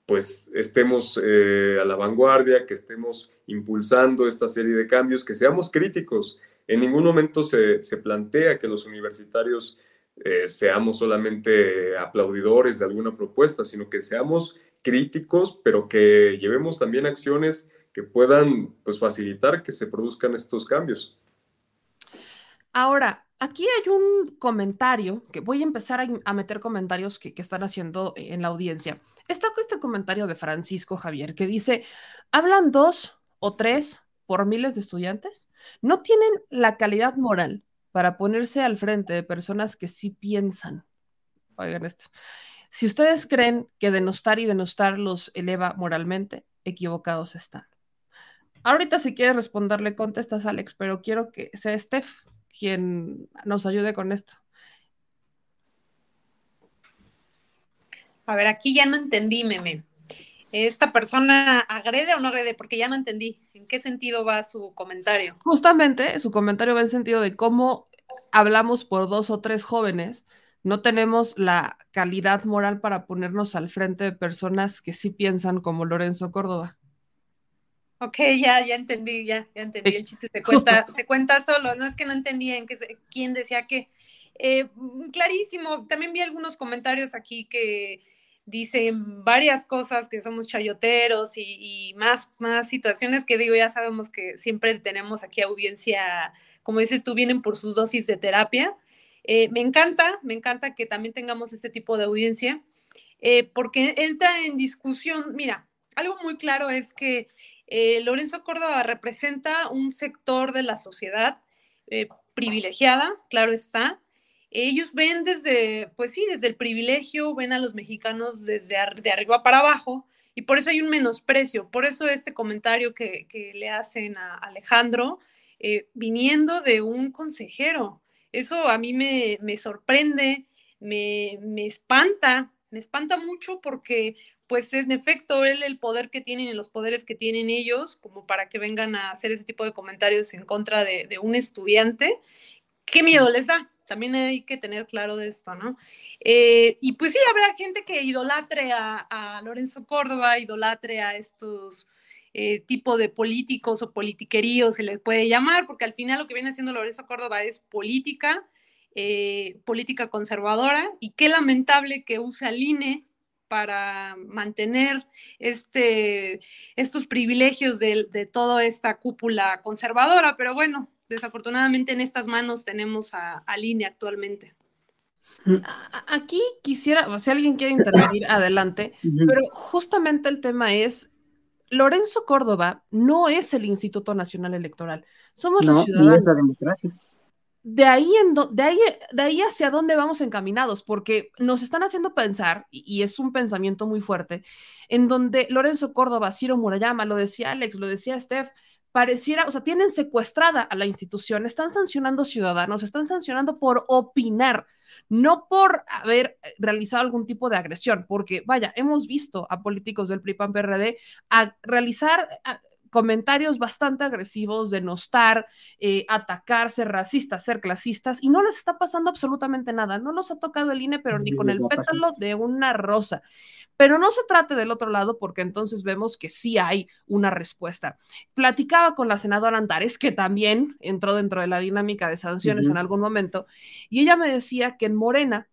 pues estemos eh, a la vanguardia, que estemos impulsando esta serie de cambios, que seamos críticos. En ningún momento se, plantea que los universitarios eh, seamos solamente aplaudidores de alguna propuesta, sino que seamos críticos, pero que llevemos también acciones que puedan pues, facilitar que se produzcan estos cambios. Ahora, aquí hay un comentario que voy a empezar a, meter comentarios que, están haciendo en la audiencia. Está este comentario de Francisco Javier que dice, hablan dos o tres por miles de estudiantes, no tienen la calidad moral para ponerse al frente de personas que sí piensan. Oigan esto. Si ustedes creen que denostar y denostar los eleva moralmente, equivocados están. Ahorita si quieres responderle, contestas, Alex, pero quiero que sea Steph quien nos ayude con esto. A ver, aquí ya no entendí, meme. ¿Esta persona agrede o no agrede? Porque ya no entendí. ¿En qué sentido va su comentario? Justamente, su comentario va en sentido de cómo hablamos por dos o tres jóvenes, no tenemos la calidad moral para ponernos al frente de personas que sí piensan como Lorenzo Córdoba. Ok, ya, ya entendí, ya, ya entendí. El chiste se cuenta, se cuenta solo, no es que no entendía en qué, quién decía qué. Eh, clarísimo, también vi algunos comentarios aquí que dicen varias cosas, que somos chayoteros y, más, más situaciones que digo, ya sabemos que siempre tenemos aquí audiencia, como dices tú, vienen por sus dosis de terapia. Eh, me encanta, me encanta que también tengamos este tipo de audiencia, eh, porque entra en discusión, mira, algo muy claro es que eh, Lorenzo Córdoba representa un sector de la sociedad privilegiada, claro está. Ellos ven desde, pues sí, desde el privilegio, ven a los mexicanos desde de arriba para abajo y por eso hay un menosprecio. Por eso este comentario que, le hacen a Alejandro, viniendo de un consejero. Eso a mí me, sorprende, me, me espanta, me espanta mucho porque pues en efecto él el poder que tienen y los poderes que tienen ellos como para que vengan a hacer ese tipo de comentarios en contra de, un estudiante, qué miedo les da. También hay que tener claro de esto, ¿no? Eh, y pues sí, habrá gente que idolatre a, Lorenzo Córdoba, idolatre a estos eh, tipos de políticos o politiqueríos, se les puede llamar, porque al final lo que viene haciendo Lorenzo Córdoba es política, eh, política conservadora, y qué lamentable que use al INE para mantener este, estos privilegios de, toda esta cúpula conservadora, pero bueno, desafortunadamente en estas manos tenemos a, a Línea actualmente. Aquí quisiera, si alguien quiere intervenir, adelante, pero justamente el tema es, Lorenzo Córdoba no es el Instituto Nacional Electoral, somos los ciudadanos. de ahí, en de, ahí, de ahí hacia dónde vamos encaminados, porque nos están haciendo pensar, y, es un pensamiento muy fuerte, en donde Lorenzo Córdoba, Ciro Murayama, lo decía Alex, lo decía Steph, pareciera, o sea, tienen secuestrada a la institución, están sancionando ciudadanos, están sancionando por opinar, no por haber realizado algún tipo de agresión, porque vaya, hemos visto a políticos del PRI-PAN-PRD a realizar comentarios bastante agresivos, denostar, eh, atacar, ser racistas, ser clasistas, y no les está pasando absolutamente nada. No los ha tocado el INE, pero ni con el pétalo de una rosa. Pero no se trate del otro lado porque entonces vemos que sí hay una respuesta. Platicaba con la senadora Antares, que también entró dentro de la dinámica de sanciones en algún momento, y ella me decía que en Morena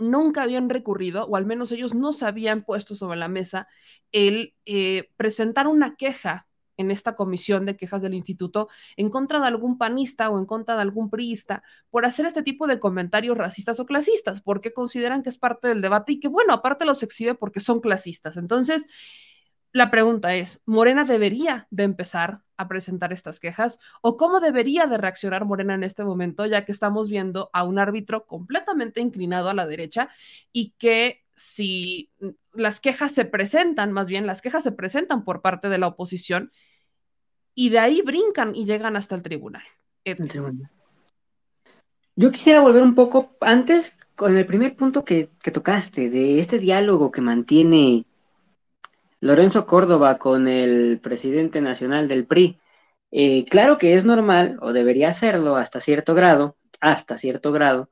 nunca habían recurrido, o al menos ellos no se habían puesto sobre la mesa, el eh, presentar una queja en esta comisión de quejas del instituto en contra de algún panista o en contra de algún priista por hacer este tipo de comentarios racistas o clasistas, porque consideran que es parte del debate y que, bueno, aparte los exhibe porque son clasistas. Entonces, la pregunta es, ¿Morena debería de empezar a presentar estas quejas o cómo debería de reaccionar Morena en este momento, ya que estamos viendo a un árbitro completamente inclinado a la derecha y que si las quejas se presentan, más bien las quejas se presentan por parte de la oposición y de ahí brincan y llegan hasta el tribunal. Yo quisiera volver un poco antes con el primer punto que, tocaste, de este diálogo que mantiene Lorenzo Córdoba con el presidente nacional del PRI. Eh, claro que es normal, o debería serlo hasta cierto grado, hasta cierto grado,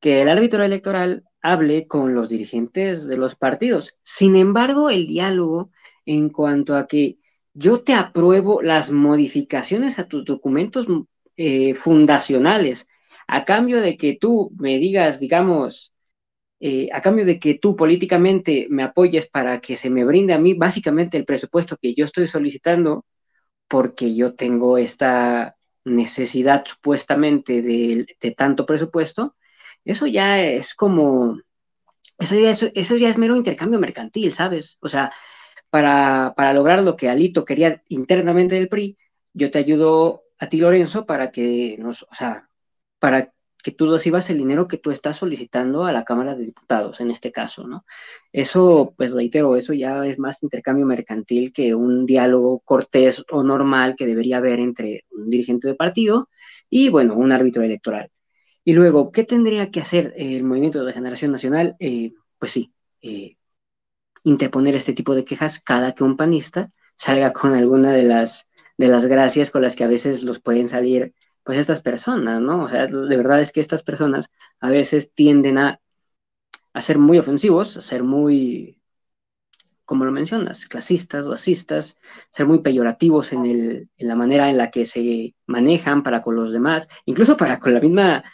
que el árbitro electoral hable con los dirigentes de los partidos. Sin embargo, el diálogo en cuanto a que yo te apruebo las modificaciones a tus documentos eh, fundacionales. A cambio de que tú me digas, digamos, eh, a cambio de que tú políticamente me apoyes para que se me brinde a mí básicamente el presupuesto que yo estoy solicitando, porque yo tengo esta necesidad supuestamente de, tanto presupuesto, eso ya es como, eso ya es, eso ya es mero intercambio mercantil, ¿sabes? O sea, para, para lograr lo que Alito quería internamente del PRI, yo te ayudo a ti, Lorenzo, para que nos, o sea, para que tú recibas el dinero que tú estás solicitando a la Cámara de Diputados, en este caso, ¿no? Eso, pues reitero, eso ya es más intercambio mercantil que un diálogo cortés o normal que debería haber entre un dirigente de partido y, bueno, un árbitro electoral. Y luego, ¿qué tendría que hacer el Movimiento de Regeneración Nacional? Eh, pues sí, eh, interponer este tipo de quejas cada que un panista salga con alguna de las, de las gracias con las que a veces los pueden salir pues estas personas, ¿no? O sea, de verdad es que estas personas a veces tienden a, ser muy ofensivos, a ser muy, como lo mencionas, clasistas, racistas, ser muy peyorativos en, el, en la manera en la que se manejan para con los demás, incluso para con la misma,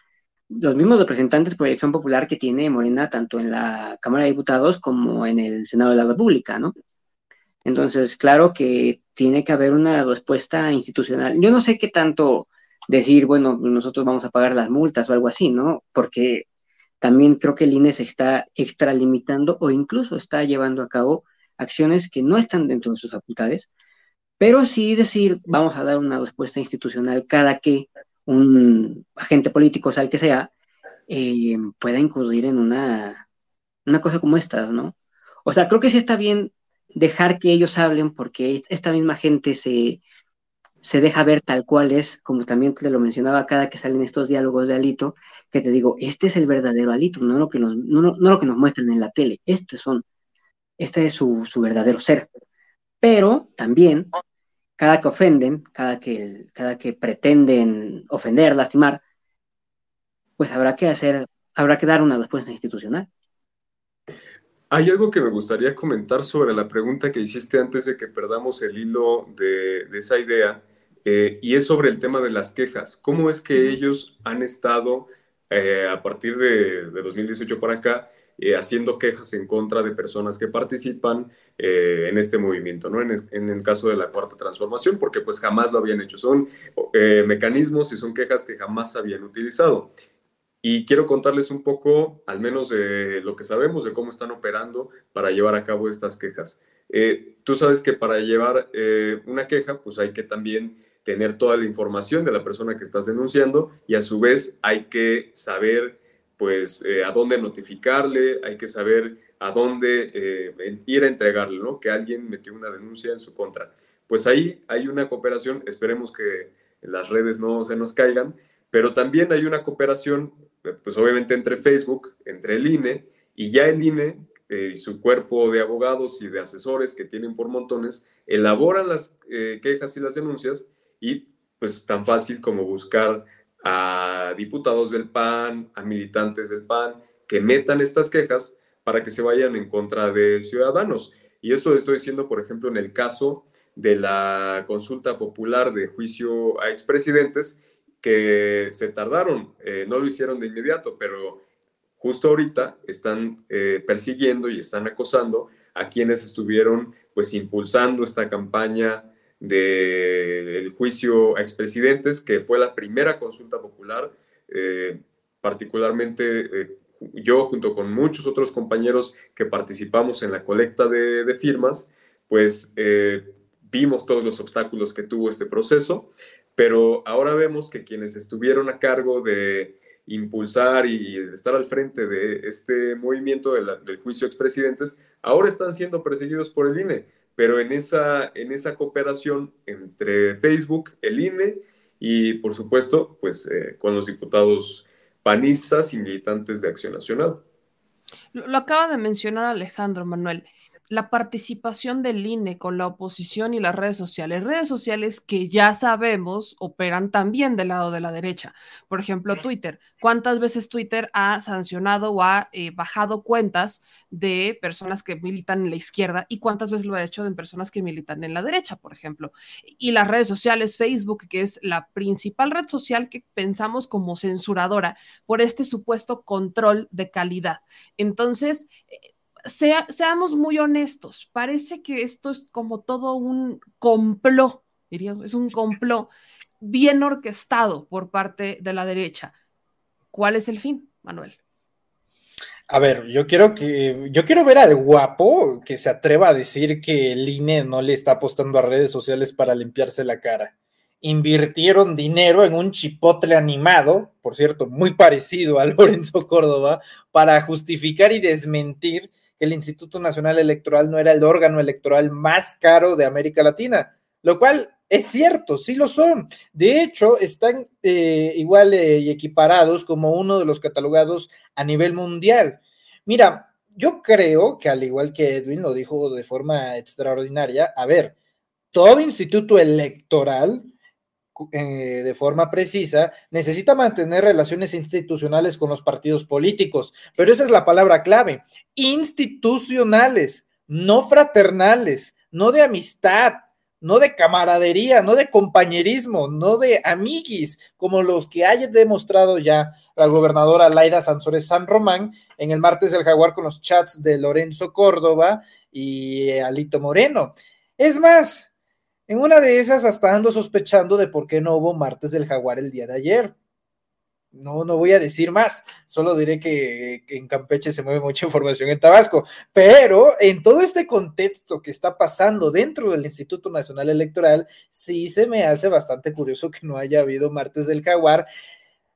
los mismos representantes por elección popular que tiene Morena, tanto en la Cámara de Diputados como en el Senado de la República, ¿no? Entonces, claro que tiene que haber una respuesta institucional. Yo no sé qué tanto decir, bueno, nosotros vamos a pagar las multas o algo así, ¿no? Porque también creo que el INE se está extralimitando o incluso está llevando a cabo acciones que no están dentro de sus facultades, pero sí decir, vamos a dar una respuesta institucional cada que un agente político, sea el que sea, eh, pueda incurrir en una, una cosa como esta, ¿no? O sea, creo que sí está bien dejar que ellos hablen porque esta misma gente se, se deja ver tal cual es, como también te lo mencionaba cada que salen estos diálogos de Alito, que te digo, este es el verdadero Alito, no lo que nos, no, no lo que nos muestran en la tele, estos son, este es su, su, verdadero ser. Pero también, cada que ofenden, cada que, cada que pretenden ofender, lastimar, pues habrá que hacer, habrá que dar una respuesta institucional. Hay algo que me gustaría comentar sobre la pregunta que hiciste antes de que perdamos el hilo de, de esa idea, eh, y es sobre el tema de las quejas. ¿Cómo es que ellos han estado eh, a partir de, 2018 para acá eh, haciendo quejas en contra de personas que participan en este movimiento, ¿no? En, en, el caso de la cuarta transformación, porque pues jamás lo habían hecho. Son mecanismos y son quejas que jamás habían utilizado. Y quiero contarles un poco, al menos de lo que sabemos, de cómo están operando para llevar a cabo estas quejas. tú sabes que para llevar una queja, pues hay que también tener toda la información de la persona que estás denunciando y a su vez hay que saber pues eh, a dónde notificarle, hay que saber a dónde eh, ir a entregarle, ¿no? Que alguien metió una denuncia en su contra. Pues ahí hay una cooperación, esperemos que las redes no se nos caigan, pero también hay una cooperación, pues obviamente entre Facebook, entre el INE, y ya el INE eh, y su cuerpo de abogados y de asesores que tienen por montones, elaboran las quejas y las denuncias y pues tan fácil como buscar a diputados del PAN, a militantes del PAN, que metan estas quejas para que se vayan en contra de ciudadanos. Y esto lo estoy diciendo, por ejemplo, en el caso de la consulta popular de juicio a expresidentes, que se tardaron, eh, no lo hicieron de inmediato, pero justo ahorita están eh, persiguiendo y están acosando a quienes estuvieron pues impulsando esta campaña del juicio a expresidentes, que fue la primera consulta popular, eh, particularmente eh, yo junto con muchos otros compañeros que participamos en la colecta de, firmas, pues eh, vimos todos los obstáculos que tuvo este proceso, pero ahora vemos que quienes estuvieron a cargo de impulsar y estar al frente de este movimiento del juicio a expresidentes, ahora están siendo perseguidos por el INE pero en esa, en esa cooperación entre Facebook, el INE y, por supuesto, pues eh, con los diputados panistas y militantes de Acción Nacional. Lo, acaba de mencionar Alejandro Manuel. La participación del INE con la oposición y las redes sociales. Redes sociales que ya sabemos operan también del lado de la derecha. Por ejemplo, Twitter. ¿Cuántas veces Twitter ha sancionado o ha eh, bajado cuentas de personas que militan en la izquierda y cuántas veces lo ha hecho de personas que militan en la derecha, por ejemplo? Y las redes sociales, Facebook, que es la principal red social que pensamos como censuradora por este supuesto control de calidad. Entonces, eh, seamos muy honestos, parece que esto es como todo un complot, diríamos, es un complot bien orquestado por parte de la derecha. ¿Cuál es el fin, Manuel? A ver, yo quiero que yo quiero ver al guapo que se atreva a decir que el INE no le está apostando a redes sociales para limpiarse la cara. Invirtieron dinero en un chipotle animado, por cierto, muy parecido a Lorenzo Córdoba, para justificar y desmentir que el Instituto Nacional Electoral no era el órgano electoral más caro de América Latina, lo cual es cierto, sí lo son. De hecho, están eh, igual eh, y equiparados como uno de los catalogados a nivel mundial. Mira, yo creo que al igual que Edwin lo dijo de forma extraordinaria, a ver, todo instituto electoral eh, de forma precisa, necesita mantener relaciones institucionales con los partidos políticos, pero esa es la palabra clave, institucionales, no fraternales, no de amistad, no de camaradería, no de compañerismo, no de amiguis, como los que haya demostrado ya la gobernadora Laida Sansores San Román en el martes del Jaguar con los chats de Lorenzo Córdoba y Alito Moreno. Es más, en una de esas hasta ando sospechando de por qué no hubo martes del jaguar el día de ayer. No, no voy a decir más, solo diré que, que, en Campeche se mueve mucha información en Tabasco, pero en todo este contexto que está pasando dentro del Instituto Nacional Electoral, sí se me hace bastante curioso que no haya habido martes del jaguar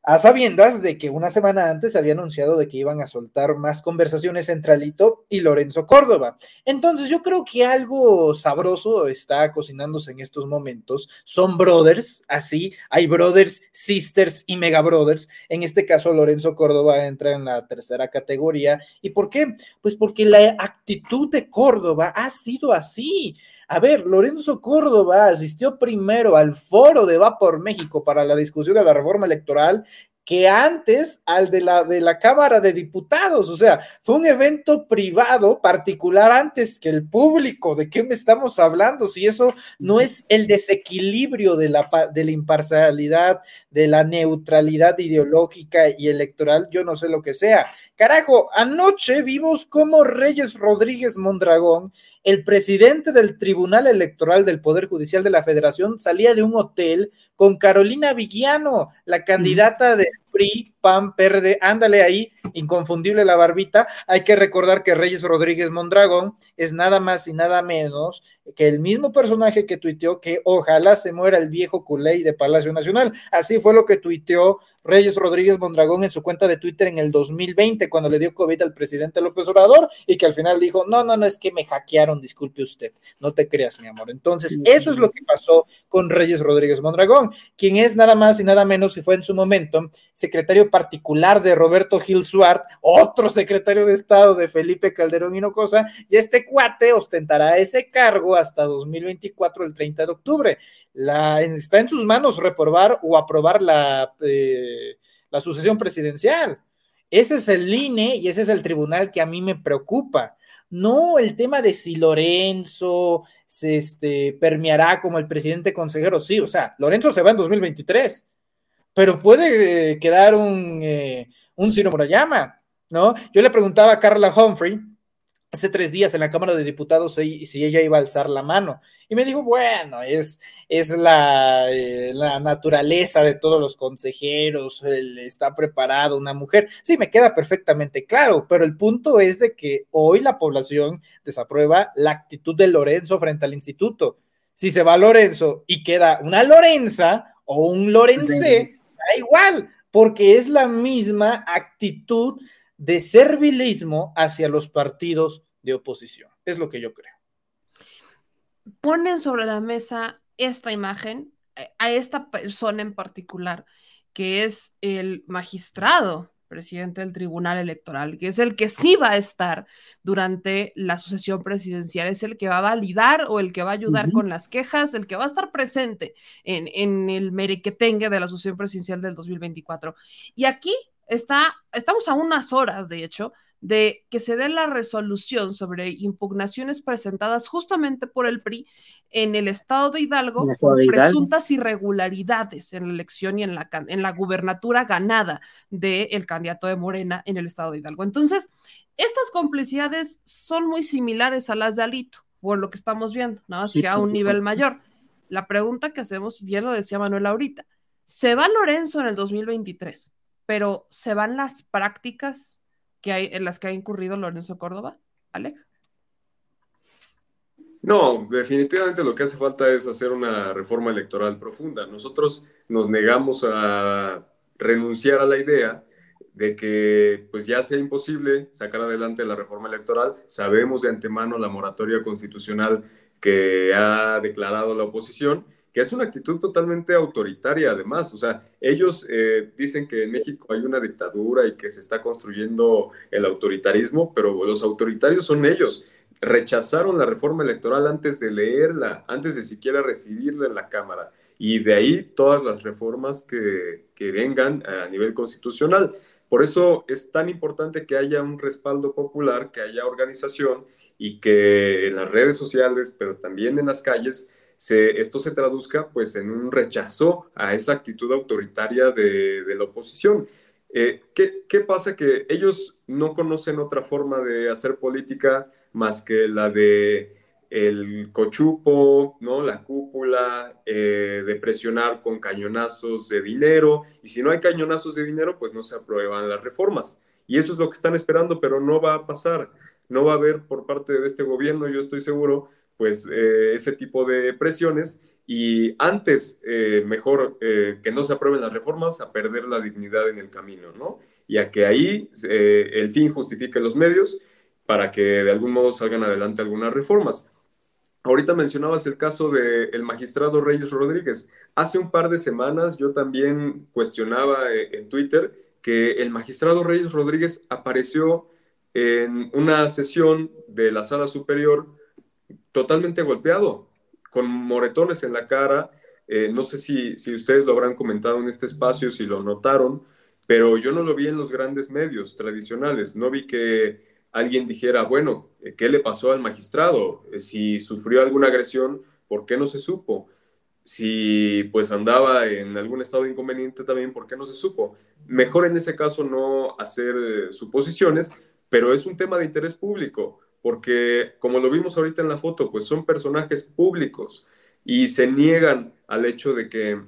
a sabiendas de que una semana antes había anunciado de que iban a soltar más conversaciones entre Alito y Lorenzo Córdoba. Entonces yo creo que algo sabroso está cocinándose en estos momentos. Son brothers, así, hay brothers, sisters y mega brothers. En este caso Lorenzo Córdoba entra en la tercera categoría. ¿Y por qué? Pues porque la actitud de Córdoba ha sido así. A ver, Lorenzo Córdoba asistió primero al foro de Va por México para la discusión de la reforma electoral que antes al de la, de la Cámara de Diputados. O sea, fue un evento privado particular antes que el público. ¿De qué me estamos hablando? Si eso no es el desequilibrio de la, de la imparcialidad, de la neutralidad ideológica y electoral, yo no sé lo que sea. Carajo, anoche vimos cómo Reyes Rodríguez Mondragón, el presidente del Tribunal Electoral del Poder Judicial de la Federación, salía de un hotel con Carolina Vigiano, la candidata de PRI, PAN, PERDE, ándale ahí, inconfundible la barbita. Hay que recordar que Reyes Rodríguez Mondragón es nada más y nada menos que el mismo personaje que tuiteó que ojalá se muera el viejo culey de Palacio Nacional. Así fue lo que tuiteó Reyes Rodríguez Mondragón en su cuenta de Twitter en el 2020, cuando le dio COVID al presidente López Obrador y que al final dijo, no, no, no, es que me hackearon, disculpe usted, no te creas, mi amor. Entonces, eso es lo que pasó con Reyes Rodríguez Mondragón, quien es nada más y nada menos, y fue en su momento, secretario particular de Roberto Gil Suart, otro secretario de Estado de Felipe Calderón Hinojosa, y este cuate ostentará ese cargo hasta 2024, el 30 de octubre. Está en sus manos reprobar o aprobar la, eh, la sucesión presidencial. Ese es el INE y ese es el tribunal que a mí me preocupa. No el tema de si Lorenzo se este, permeará como el presidente consejero. Sí, o sea, Lorenzo se va en 2023, pero puede quedar un, eh, un Ciro ¿no? Yo le preguntaba a Carla Humphrey, hace tres días en la Cámara de Diputados si, si ella iba a alzar la mano. Y me dijo, bueno, es, es la, eh, la naturaleza de todos los consejeros, está preparado una mujer. Sí, me queda perfectamente claro, pero el punto es de que hoy la población desaprueba la actitud de Lorenzo frente al instituto. Si se va Lorenzo y queda una Lorenza o un Lorense, da igual, porque es la misma actitud de servilismo hacia los partidos de oposición. Es lo que yo creo. Ponen sobre la mesa esta imagen eh, a esta persona en particular, que es el magistrado presidente del Tribunal Electoral, que es el que sí va a estar durante la sucesión presidencial, es el que va a validar o el que va a ayudar con las quejas, el que va a estar presente en, en el merequetengue de la sucesión presidencial del 2024. Y aquí está, estamos a unas horas, de hecho, de que se dé la resolución sobre impugnaciones presentadas justamente por el PRI en el estado de Hidalgo por presuntas irregularidades en la elección y en la, en la gubernatura ganada del candidato de Morena en el estado de Hidalgo. Entonces, estas complicidades son muy similares a las de Alito, por lo que estamos viendo, nada más que a un nivel mayor. La pregunta que hacemos, bien lo decía Manuel ahorita, se va Lorenzo en el 2023, pero ¿se van las prácticas que hay, en las que ha incurrido Lorenzo Córdoba? Alec. No, definitivamente lo que hace falta es hacer una reforma electoral profunda. Nosotros nos negamos a renunciar a la idea de que pues ya sea imposible sacar adelante la reforma electoral. Sabemos de antemano la moratoria constitucional que ha declarado la oposición que es una actitud totalmente autoritaria además. O sea, ellos eh, dicen que en México hay una dictadura y que se está construyendo el autoritarismo, pero los autoritarios son ellos. Rechazaron la reforma electoral antes de leerla, antes de siquiera recibirla en la Cámara. Y de ahí todas las reformas que, que vengan a nivel constitucional. Por eso es tan importante que haya un respaldo popular, que haya organización y que en las redes sociales, pero también en las calles, esto se traduzca pues en un rechazo a esa actitud autoritaria de, la oposición. Eh, ¿qué, ¿qué, pasa? Que ellos no conocen otra forma de hacer política más que la de el cochupo, ¿no? la cúpula, eh, de presionar con cañonazos de dinero, y si no hay cañonazos de dinero, pues no se aprueban las reformas. Y eso es lo que están esperando, pero no va a pasar. No va a haber por parte de este gobierno, yo estoy seguro, pues eh, ese tipo de presiones y antes eh, mejor eh, que no se aprueben las reformas a perder la dignidad en el camino, ¿no? Y a que ahí el fin justifique los medios para que de algún modo salgan adelante algunas reformas. Ahorita mencionabas el caso del magistrado Reyes Rodríguez. Hace un par de semanas yo también cuestionaba en Twitter que el magistrado Reyes Rodríguez apareció en una sesión de la sala superior totalmente golpeado, con moretones en la cara. Eh, no sé si, si ustedes lo habrán comentado en este espacio, si lo notaron, pero yo no lo vi en los grandes medios tradicionales. No vi que alguien dijera, bueno, eh, ¿qué le pasó al magistrado? Eh, si sufrió alguna agresión, ¿por qué no se supo? Si pues andaba en algún estado inconveniente también, ¿por qué no se supo? Mejor en ese caso no hacer suposiciones, pero es un tema de interés público porque como lo vimos ahorita en la foto, pues son personajes públicos y se niegan al hecho de que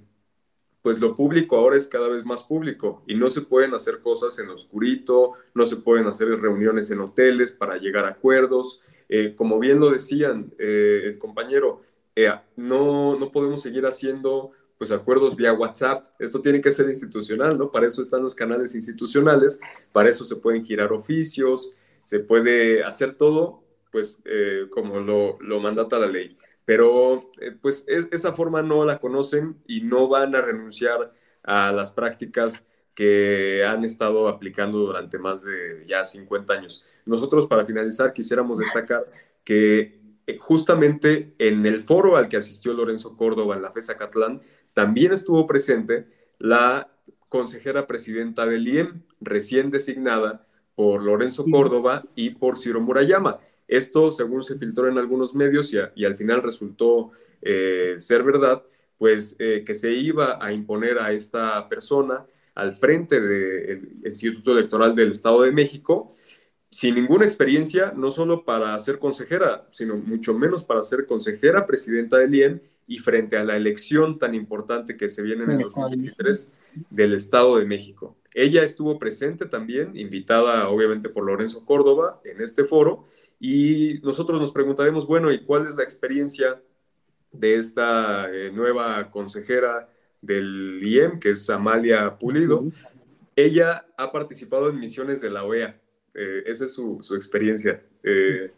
pues lo público ahora es cada vez más público y no se pueden hacer cosas en oscurito, no se pueden hacer reuniones en hoteles para llegar a acuerdos. Eh, como bien lo decían eh, el compañero, eh, no, no podemos seguir haciendo pues acuerdos vía WhatsApp. Esto tiene que ser institucional, ¿no? Para eso están los canales institucionales, para eso se pueden girar oficios, se puede hacer todo, pues eh, como lo, lo, mandata la ley. Pero eh, pues esa forma no la conocen y no van a renunciar a las prácticas que han estado aplicando durante más de ya 50 años. Nosotros, para finalizar, quisiéramos destacar que eh, justamente en el foro al que asistió Lorenzo Córdoba en la FESA Catlán, también estuvo presente la consejera presidenta del IEM, recién designada, por Lorenzo Córdoba y por Ciro Murayama. Esto, según se filtró en algunos medios y, al final resultó eh, ser verdad, pues eh, que se iba a imponer a esta persona al frente del Instituto Electoral del Estado de México, sin ninguna experiencia, no solo para ser consejera, sino mucho menos para ser consejera presidenta del IEM y frente a la elección tan importante que se viene en el 2023 del Estado de México. Ella estuvo presente también, invitada obviamente por Lorenzo Córdoba en este foro, y nosotros nos preguntaremos, bueno, ¿y cuál es la experiencia de esta eh, nueva consejera del IEM, que es Amalia Pulido? Ella ha participado en misiones de la OEA, eh, esa es su, experiencia, eh,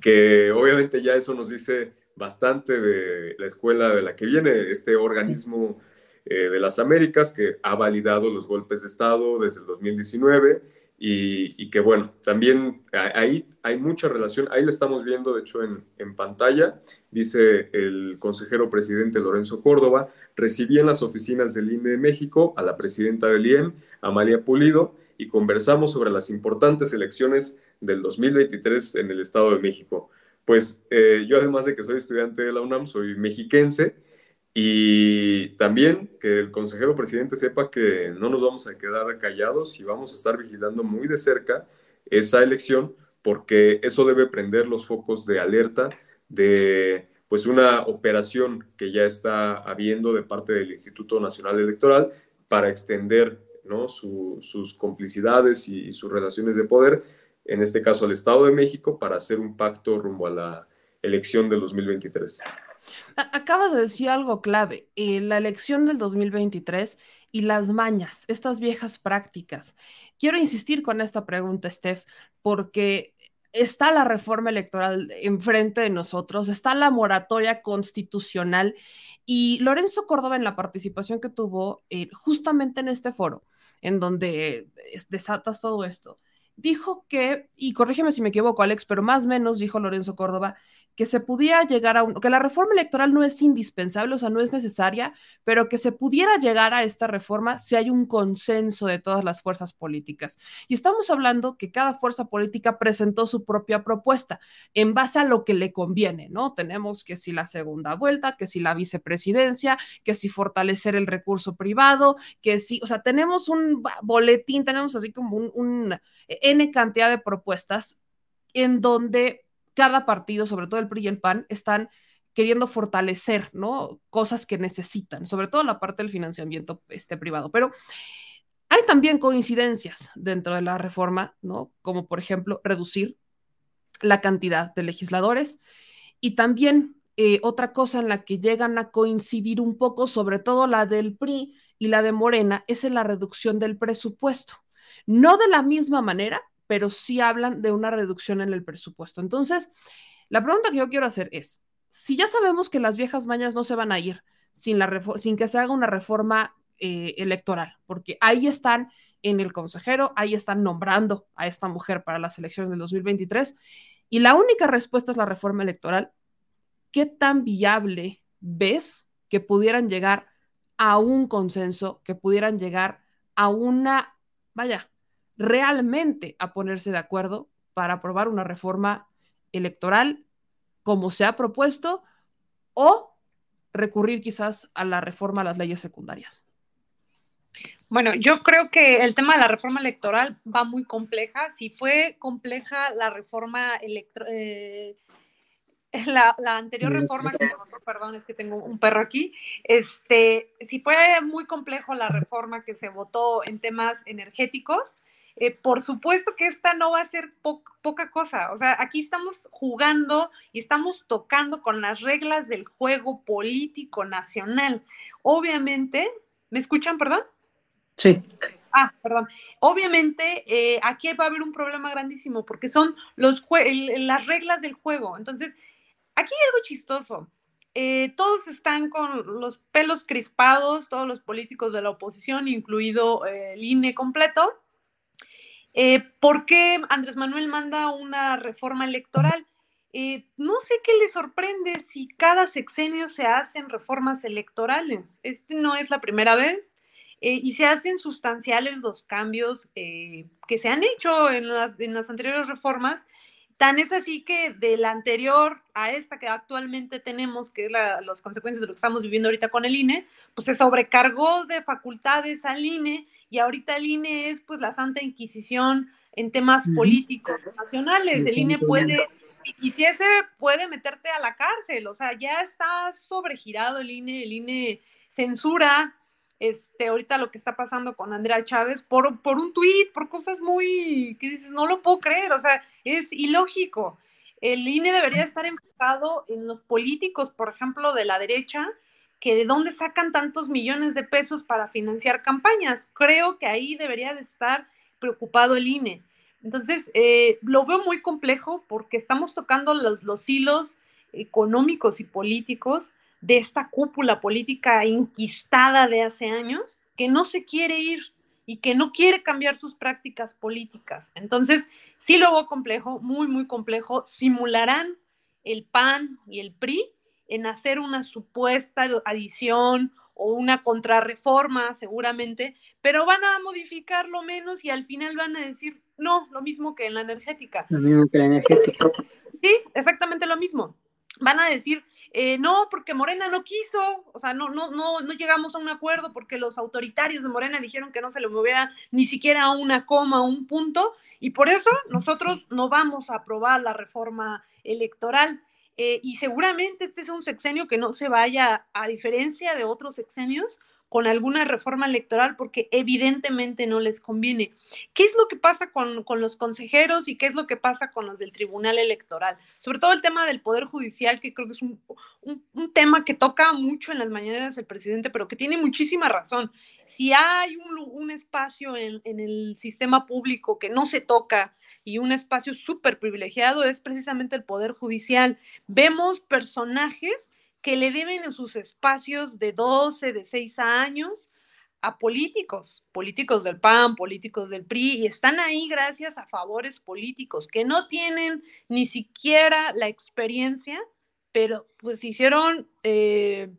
que obviamente ya eso nos dice bastante de la escuela de la que viene, este organismo eh, de las Américas, que ha validado los golpes de Estado desde el 2019 y, que bueno, también ahí hay mucha relación, ahí la estamos viendo de hecho en, en pantalla, dice el consejero presidente Lorenzo Córdoba, recibí en las oficinas del INE de México a la presidenta del IEM, Amalia Pulido, y conversamos sobre las importantes elecciones del 2023 en el Estado de México. Pues eh, yo además de que soy estudiante de la UNAM, soy mexiquense y también que el consejero presidente sepa que no nos vamos a quedar callados y vamos a estar vigilando muy de cerca esa elección porque eso debe prender los focos de alerta de pues una operación que ya está habiendo de parte del Instituto Nacional Electoral para extender ¿no? sus complicidades y, sus relaciones de poder, en este caso al Estado de México, para hacer un pacto rumbo a la elección del 2023. Acabas de decir algo clave, eh, la elección del 2023 y las mañas, estas viejas prácticas. Quiero insistir con esta pregunta, Steph, porque está la reforma electoral enfrente de nosotros, está la moratoria constitucional y Lorenzo Córdoba en la participación que tuvo eh, justamente en este foro, en donde desatas todo esto, dijo que, y corrígeme si me equivoco, Alex, pero más o menos dijo Lorenzo Córdoba, que se pudiera llegar a un, que la reforma electoral no es indispensable, o sea, no es necesaria, pero que se pudiera llegar a esta reforma si hay un consenso de todas las fuerzas políticas. Y estamos hablando que cada fuerza política presentó su propia propuesta en base a lo que le conviene, ¿no? Tenemos que si la segunda vuelta, que si la vicepresidencia, que si fortalecer el recurso privado, que si, o sea, tenemos un boletín, tenemos así como un, un N cantidad de propuestas en donde cada partido, sobre todo el PRI y el PAN, están queriendo fortalecer, ¿no? Cosas que necesitan, sobre todo la parte del financiamiento este, privado. Pero hay también coincidencias dentro de la reforma, ¿no? Como por ejemplo reducir la cantidad de legisladores y también eh, otra cosa en la que llegan a coincidir un poco, sobre todo la del PRI y la de Morena, es en la reducción del presupuesto. No de la misma manera, pero sí hablan de una reducción en el presupuesto. Entonces, la pregunta que yo quiero hacer es, si ya sabemos que las viejas mañas no se van a ir sin, que se haga una reforma eh, electoral, porque ahí están en el consejero, ahí están nombrando a esta mujer para las elecciones del 2023, y la única respuesta es la reforma electoral, ¿qué tan viable ves que pudieran llegar a un consenso, que pudieran llegar a una, vaya, realmente a ponerse de acuerdo para aprobar una reforma electoral como se ha propuesto o recurrir quizás a la reforma a las leyes secundarias. Bueno, yo creo que el tema de la reforma electoral va muy compleja. Si fue compleja la reforma electoral, eh, la, anterior reforma que perdón, es que tengo un perro aquí, este, si fue muy complejo la reforma que se votó en temas energéticos, eh, por supuesto que esta no va a ser poca cosa. O sea, aquí estamos jugando y estamos tocando con las reglas del juego político nacional. Obviamente, ¿me escuchan, perdón? Sí. Ah, perdón. Obviamente, eh, aquí va a haber un problema grandísimo porque son los las reglas del juego. Entonces, aquí hay algo chistoso. Eh, todos están con los pelos crispados, todos los políticos de la oposición, incluido el INE completo, eh, ¿Por qué Andrés Manuel manda una reforma electoral? Eh, no sé qué le sorprende si cada sexenio se hacen reformas electorales. Este no es la primera vez eh, y se hacen sustanciales los cambios que se han hecho en las, en las anteriores reformas. Tan es así que de la anterior a esta que actualmente tenemos, que es la, las consecuencias de lo que estamos viviendo ahorita con el INE, pues se sobrecargó de facultades al INE y ahorita el INE es pues la Santa Inquisición en temas políticos nacionales. El INE puede, si quisiese, puede meterte a la cárcel, o sea, ya está sobregirado el INE, el INE censura este, ahorita lo que está pasando con Andrea Chávez por, por un tuit, por cosas muy, que dices, no lo puedo creer, o sea, es ilógico. El INE debería estar enfocado en los políticos, por ejemplo, de la derecha, que de dónde sacan tantos millones de pesos para financiar campañas. Creo que ahí debería de estar preocupado el INE. Entonces, eh, lo veo muy complejo porque estamos tocando los, los hilos económicos y políticos de esta cúpula política inquistada de hace años que no se quiere ir y que no quiere cambiar sus prácticas políticas. Entonces, sí lo veo complejo, muy, muy complejo. Simularán el PAN y el PRI en hacer una supuesta adición o una contrarreforma seguramente, pero van a modificar lo menos y al final van a decir, no, lo mismo que en la energética. Lo mismo que la energética. Sí, exactamente lo mismo. Van a decir, eh, no, porque Morena no quiso, o sea, no, no, no, no llegamos a un acuerdo porque los autoritarios de Morena dijeron que no se le moviera ni siquiera una coma, un punto, y por eso nosotros no vamos a aprobar la reforma electoral. Eh, y seguramente este es un sexenio que no se vaya, a diferencia de otros sexenios, con alguna reforma electoral porque evidentemente no les conviene. ¿Qué es lo que pasa con, los consejeros y qué es lo que pasa con los del Tribunal Electoral? Sobre todo el tema del Poder Judicial, que creo que es un, tema que toca mucho en las mañanas el presidente, pero que tiene muchísima razón. Si hay un, espacio en, en el sistema público que no se toca, y un espacio súper privilegiado es precisamente el Poder Judicial. Vemos personajes que le deben sus espacios de 12, de 6 años a políticos, políticos del PAN, políticos del PRI, y están ahí gracias a favores políticos que no tienen ni siquiera la experiencia, pero pues hicieron eh,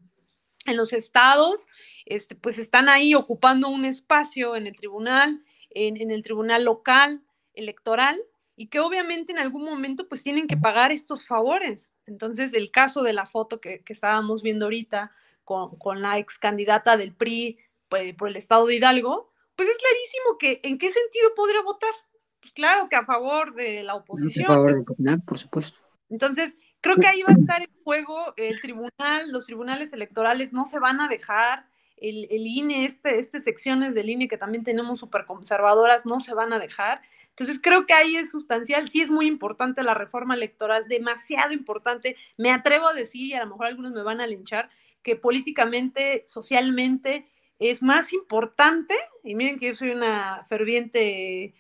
en los estados, este, pues están ahí ocupando un espacio en el tribunal, en, en el tribunal local, electoral, y que obviamente en algún momento pues tienen que pagar estos favores. Entonces, el caso de la foto que, estábamos viendo ahorita con, con, la ex candidata del PRI pues, por el estado de Hidalgo, pues es clarísimo que en qué sentido podría votar. Pues claro que a favor de la oposición. A favor de por supuesto. Entonces, creo que ahí va a estar en juego el tribunal, los tribunales electorales no se van a dejar, el, el INE, este, este secciones del INE que también tenemos súper conservadoras, no se van a dejar. Entonces creo que ahí es sustancial, sí es muy importante la reforma electoral, demasiado importante. Me atrevo a decir, y a lo mejor algunos me van a linchar, que políticamente, socialmente es más importante, y miren que yo soy una ferviente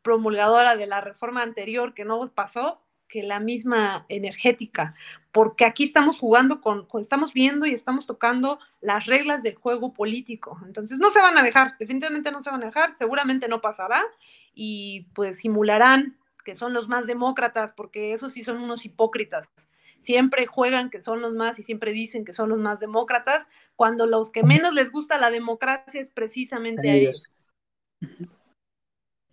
promulgadora de la reforma anterior que no pasó, que la misma energética, porque aquí estamos jugando con, con, estamos viendo y estamos tocando las reglas del juego político. Entonces no se van a dejar, definitivamente no se van a dejar, seguramente no pasará y pues simularán que son los más demócratas, porque esos sí son unos hipócritas. Siempre juegan que son los más y siempre dicen que son los más demócratas, cuando los que menos les gusta la democracia es precisamente a ellos.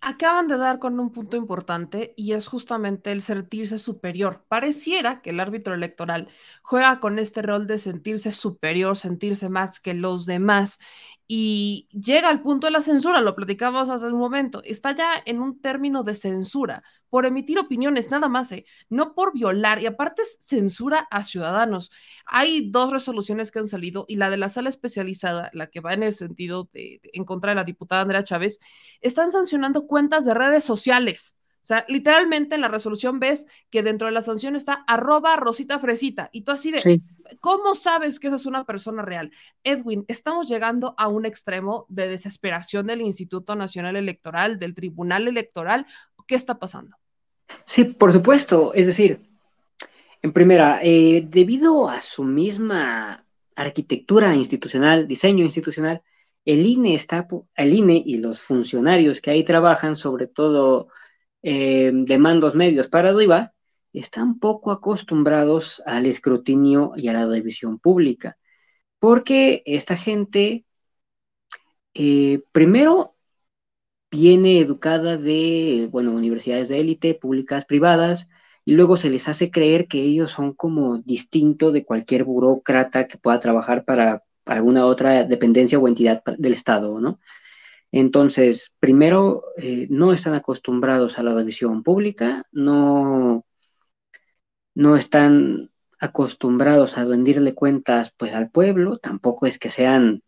Acaban de dar con un punto importante y es justamente el sentirse superior. Pareciera que el árbitro electoral juega con este rol de sentirse superior, sentirse más que los demás y llega al punto de la censura, lo platicábamos hace un momento, está ya en un término de censura por emitir opiniones, nada más, ¿eh? no por violar, y aparte es censura a ciudadanos. Hay dos resoluciones que han salido y la de la sala especializada, la que va en el sentido de, de en contra de la diputada Andrea Chávez, están sancionando cuentas de redes sociales. O sea, literalmente en la resolución ves que dentro de la sanción está arroba Rosita Fresita y tú así de, ¿cómo sabes que esa es una persona real? Edwin, estamos llegando a un extremo de desesperación del Instituto Nacional Electoral, del Tribunal Electoral. ¿Qué está pasando? Sí, por supuesto. Es decir, en primera, eh, debido a su misma arquitectura institucional, diseño institucional, el INE está, el INE y los funcionarios que ahí trabajan, sobre todo eh, de mandos medios para arriba están poco acostumbrados al escrutinio y a la revisión pública, porque esta gente, eh, primero, viene educada de, bueno, universidades de élite, públicas, privadas, y luego se les hace creer que ellos son como distinto de cualquier burócrata que pueda trabajar para alguna otra dependencia o entidad del Estado, ¿no? Entonces, primero, eh, no están acostumbrados a la revisión pública, no, no están acostumbrados a rendirle cuentas pues al pueblo, tampoco es que sean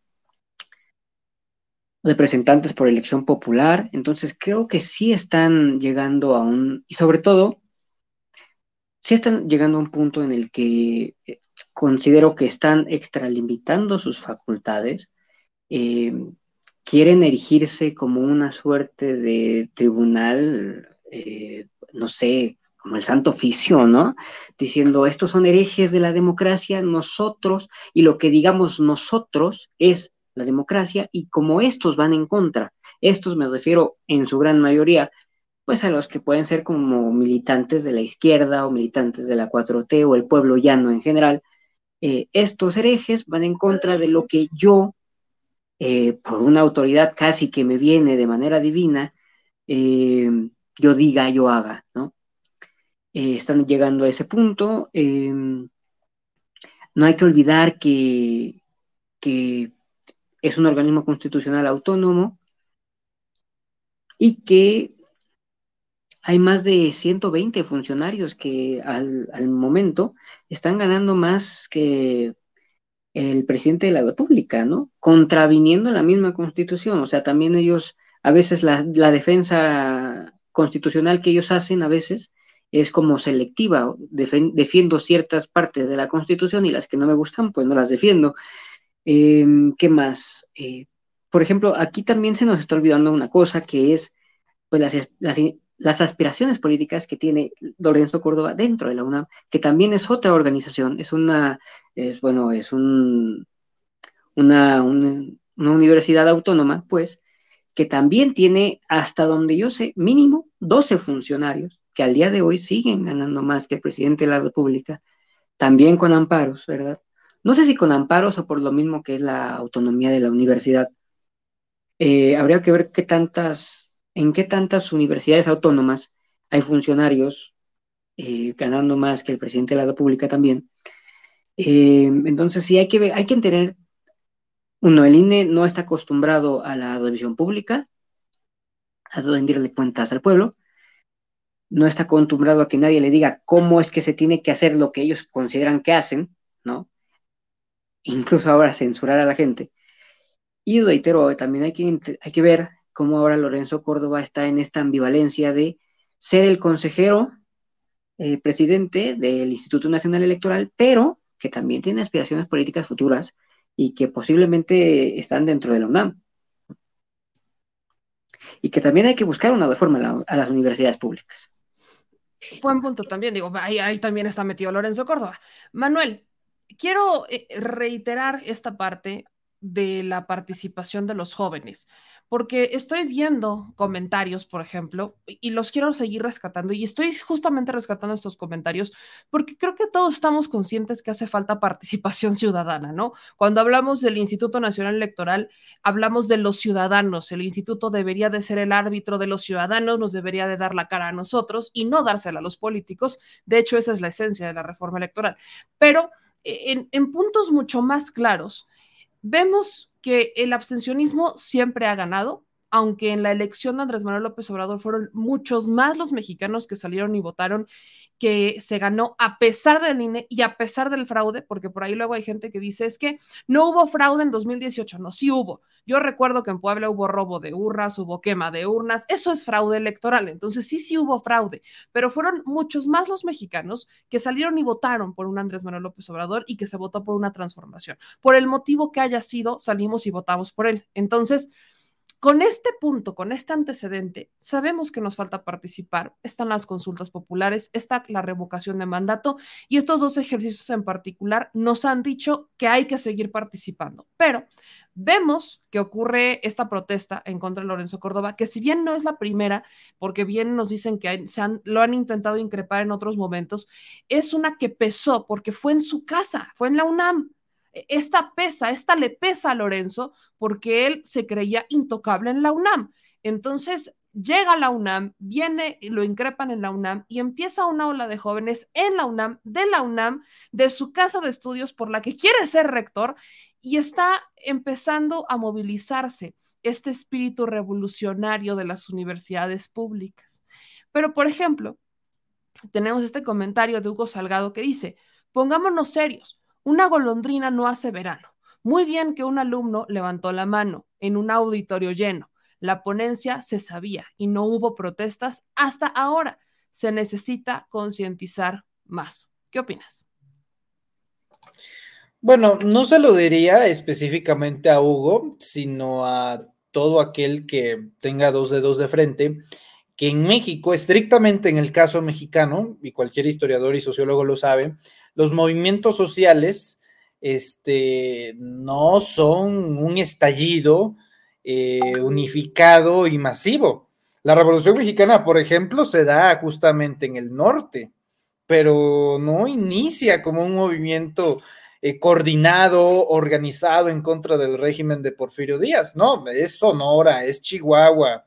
representantes por elección popular, entonces creo que sí están llegando a un, y sobre todo, sí están llegando a un punto en el que eh, considero que están extralimitando sus facultades, eh, quieren erigirse como una suerte de tribunal, eh, no sé, como el santo oficio, ¿no? Diciendo, estos son herejes de la democracia, nosotros, y lo que digamos nosotros es la democracia, y como estos van en contra, estos me refiero en su gran mayoría, pues a los que pueden ser como militantes de la izquierda o militantes de la 4T o el pueblo llano en general, eh, estos herejes van en contra de lo que yo, eh, por una autoridad casi que me viene de manera divina, eh, yo diga, yo haga, ¿no? están llegando a ese punto. no hay que olvidar que es un organismo constitucional autónomo y que hay más de 120 funcionarios que al, momento están ganando más que el presidente de la República, ¿no? Contraviniendo la misma constitución. O sea, también ellos, a veces la, defensa constitucional que ellos hacen, a veces, es como selectiva. defiendo ciertas partes de la constitución y las que no me gustan, pues no las defiendo. Em, ¿Qué más? Eh, por ejemplo, aquí también se nos está olvidando una cosa que es pues las, las, las aspiraciones políticas que tiene Lorenzo Córdoba dentro de la UNAM, que también es otra organización, es una, es, bueno, es un, una, universidad autónoma, pues, que también tiene, hasta donde yo sé, mínimo 12 funcionarios que al día de hoy siguen ganando más que el presidente de la República, también con amparos, ¿verdad? No sé si con amparos o por lo mismo que es la autonomía de la universidad. Eh, habría que ver qué tantas en qué tantas universidades autónomas hay funcionarios eh, ganando más que el presidente de la República también. Eh, entonces sí hay que, hay que entender, uno, el INE no está acostumbrado a la revisión pública, a rendirle cuentas al pueblo, no está acostumbrado a que nadie le diga cómo es que se tiene que hacer lo que ellos consideran que hacen, ¿no? Incluso ahora censurar a la gente. Y reitero, también hay que, hay que ver cómo ahora Lorenzo Córdoba está en esta ambivalencia de ser el consejero eh, presidente del Instituto Nacional Electoral, pero que también tiene aspiraciones políticas futuras y que posiblemente están dentro de la UNAM. Y que también hay que buscar una reforma a, las universidades públicas. Buen punto también, digo, ahí, también está metido Lorenzo Córdoba. Manuel, quiero eh, reiterar esta parte de la participación de los jóvenes, porque estoy viendo comentarios, por ejemplo, y los quiero seguir rescatando, y estoy justamente rescatando estos comentarios porque creo que todos estamos conscientes que hace falta participación ciudadana, ¿no? Cuando hablamos del Instituto Nacional Electoral, hablamos de los ciudadanos, el instituto debería de ser el árbitro de los ciudadanos, nos debería de dar la cara a nosotros y no dársela a los políticos, de hecho esa es la esencia de la reforma electoral, pero eh, en, en puntos mucho más claros, vemos que el abstencionismo siempre ha ganado, aunque en la elección de Andrés Manuel López Obrador fueron muchos más los mexicanos que salieron y votaron, que se ganó a pesar del INE y a pesar del fraude, porque por ahí luego hay gente que dice es que no hubo fraude en 2018, no, sí hubo. Yo recuerdo que en Puebla hubo robo de urnas, hubo quema de urnas, eso es fraude electoral, entonces sí, sí hubo fraude, pero fueron muchos más los mexicanos que salieron y votaron por un Andrés Manuel López Obrador y que se votó por una transformación. Por el motivo que haya sido, salimos y votamos por él. Entonces, con este punto, con este antecedente, sabemos que nos falta participar. Están las consultas populares, está la revocación de mandato y estos dos ejercicios en particular nos han dicho que hay que seguir participando. Pero vemos que ocurre esta protesta en contra de Lorenzo Córdoba, que si bien no es la primera, porque bien nos dicen que lo han intentado increpar en otros momentos, es una que pesó porque fue en su casa, fue en la UNAM esta pesa, esta le pesa a Lorenzo porque él se creía intocable en la UNAM. Entonces llega a la UNAM, viene, lo increpan en la UNAM y empieza una ola de jóvenes en la UNAM, de la UNAM, de su casa de estudios por la que quiere ser rector y está empezando a movilizarse este espíritu revolucionario de las universidades públicas. Pero, por ejemplo, tenemos este comentario de Hugo Salgado que dice, pongámonos serios, una golondrina no hace verano. Muy bien que un alumno levantó la mano en un auditorio lleno. La ponencia se sabía y no hubo protestas hasta ahora. Se necesita concientizar más. ¿Qué opinas? Bueno, no se lo diría específicamente a Hugo, sino a todo aquel que tenga dos dedos de frente, que en México, estrictamente en el caso mexicano, y cualquier historiador y sociólogo lo sabe, los movimientos sociales este, no son un estallido eh, unificado y masivo. La Revolución Mexicana, por ejemplo, se da justamente en el norte, pero no inicia como un movimiento eh, coordinado, organizado en contra del régimen de Porfirio Díaz, no, es Sonora, es Chihuahua,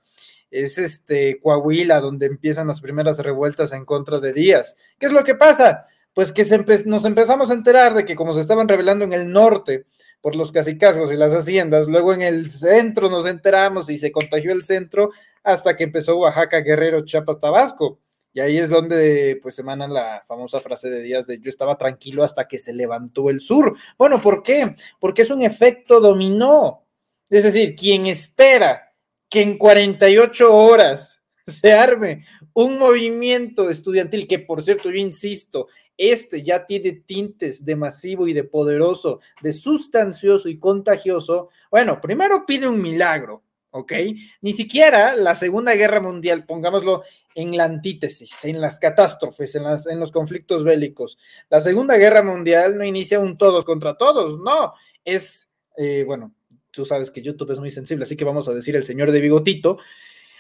es este Coahuila, donde empiezan las primeras revueltas en contra de Díaz. ¿Qué es lo que pasa? Pues que nos empezamos a enterar de que como se estaban rebelando en el norte por los cacicazgos y las haciendas, luego en el centro nos enteramos y se contagió el centro hasta que empezó Oaxaca, Guerrero, Chiapas, Tabasco. Y ahí es donde pues emana la famosa frase de Díaz de yo estaba tranquilo hasta que se levantó el sur. Bueno, ¿por qué? Porque es un efecto dominó. Es decir, quien espera que en 48 horas se arme un movimiento estudiantil, que por cierto, yo insisto, este ya tiene tintes de masivo y de poderoso, de sustancioso y contagioso, bueno, primero pide un milagro, ¿ok? Ni siquiera la Segunda Guerra Mundial, pongámoslo en la antítesis, en las catástrofes, en, las, los conflictos bélicos. La Segunda Guerra Mundial no inicia un todos contra todos, no, es, eh, bueno, tú sabes que YouTube es muy sensible, así que vamos a decir el señor de bigotito.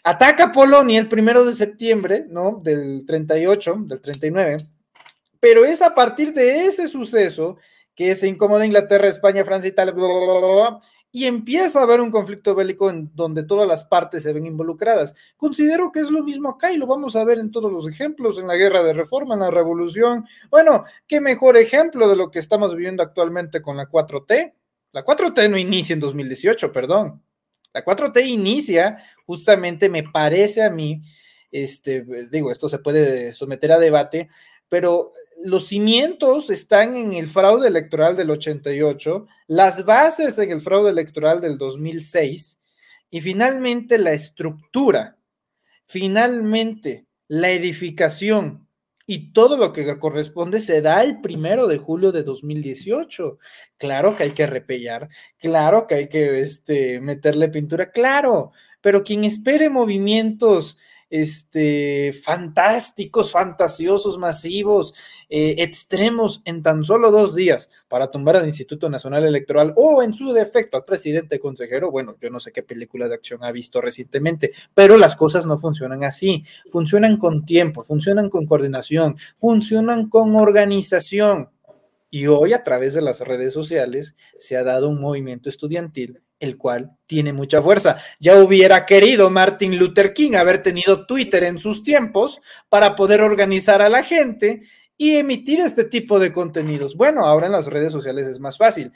Ataca Polonia el primero de septiembre, ¿no? Del 38, del 39, pero es a partir de ese suceso que se incomoda Inglaterra, España, Francia, Italia, bla, bla, bla, y empieza a haber un conflicto bélico en donde todas las partes se ven involucradas. Considero que es lo mismo acá y lo vamos a ver en todos los ejemplos, en la guerra de reforma, en la revolución. Bueno, qué mejor ejemplo de lo que estamos viviendo actualmente con la 4T. La 4T no inicia en 2018, perdón. La 4T inicia justamente, me parece a mí, este, digo, esto se puede someter a debate, pero los cimientos están en el fraude electoral del 88, las bases en el fraude electoral del 2006 y finalmente la estructura, finalmente la edificación y todo lo que corresponde se da el primero de julio de 2018. Claro que hay que repellar, claro que hay que este, meterle pintura, claro, pero quien espere movimientos este, fantásticos, fantasiosos, masivos, eh, extremos en tan solo dos días para tumbar al Instituto Nacional Electoral o en su defecto al presidente consejero. Bueno, yo no sé qué película de acción ha visto recientemente, pero las cosas no funcionan así. Funcionan con tiempo, funcionan con coordinación, funcionan con organización. Y hoy a través de las redes sociales se ha dado un movimiento estudiantil el cual tiene mucha fuerza. Ya hubiera querido Martin Luther King haber tenido Twitter en sus tiempos para poder organizar a la gente y emitir este tipo de contenidos. Bueno, ahora en las redes sociales es más fácil.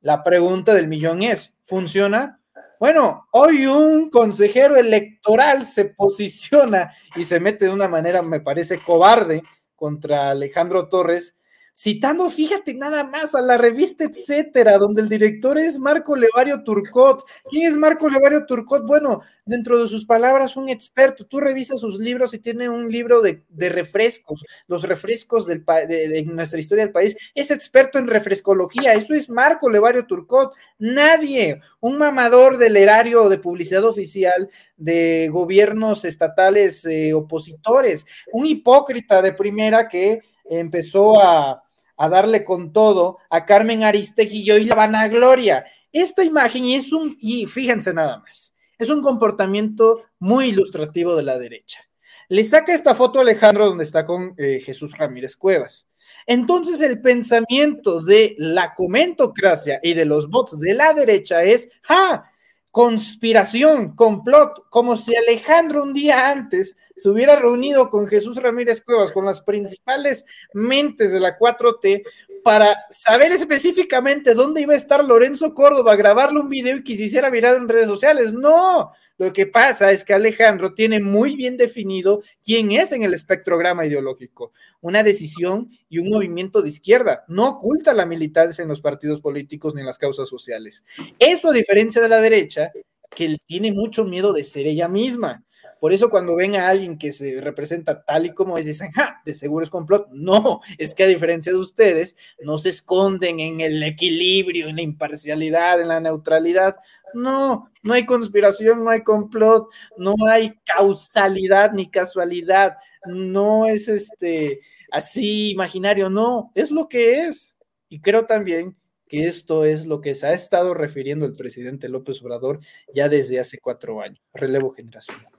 La pregunta del millón es, ¿funciona? Bueno, hoy un consejero electoral se posiciona y se mete de una manera, me parece, cobarde contra Alejandro Torres citando, fíjate nada más, a la revista Etcétera, donde el director es Marco Levario Turcot. ¿Quién es Marco Levario Turcot? Bueno, dentro de sus palabras, un experto. Tú revisas sus libros y tiene un libro de, refrescos, los refrescos del, de, de, nuestra historia del país. Es experto en refrescología. Eso es Marco Levario Turcot. Nadie, un mamador del erario de publicidad oficial de gobiernos estatales eh, opositores, un hipócrita de primera que empezó a a darle con todo a Carmen Aristegui y hoy la vanagloria. Esta imagen es un, y fíjense nada más, es un comportamiento muy ilustrativo de la derecha. Le saca esta foto a Alejandro donde está con eh, Jesús Ramírez Cuevas. Entonces el pensamiento de la comentocracia y de los bots de la derecha es, ¡ah! Conspiración, complot, como si Alejandro un día antes se hubiera reunido con Jesús Ramírez Cuevas, con las principales mentes de la 4T, para saber específicamente dónde iba a estar Lorenzo Córdoba, grabarle un video y que se hiciera viral en redes sociales. No, lo que pasa es que Alejandro tiene muy bien definido quién es en el espectrograma ideológico. Una decisión y un movimiento de izquierda. No oculta la militancia en los partidos políticos ni en las causas sociales. Eso a diferencia de la derecha, que tiene mucho miedo de ser ella misma. Por eso cuando ven a alguien que se representa tal y como es, dicen, ¡ja! De seguro es complot. No, es que a diferencia de ustedes, no se esconden en el equilibrio, en la imparcialidad, en la neutralidad. No, no hay conspiración, no hay complot, no hay causalidad ni casualidad, no es este así imaginario, no, es lo que es. Y creo también que esto es lo que se ha estado refiriendo el presidente López Obrador ya desde hace cuatro años, relevo generacional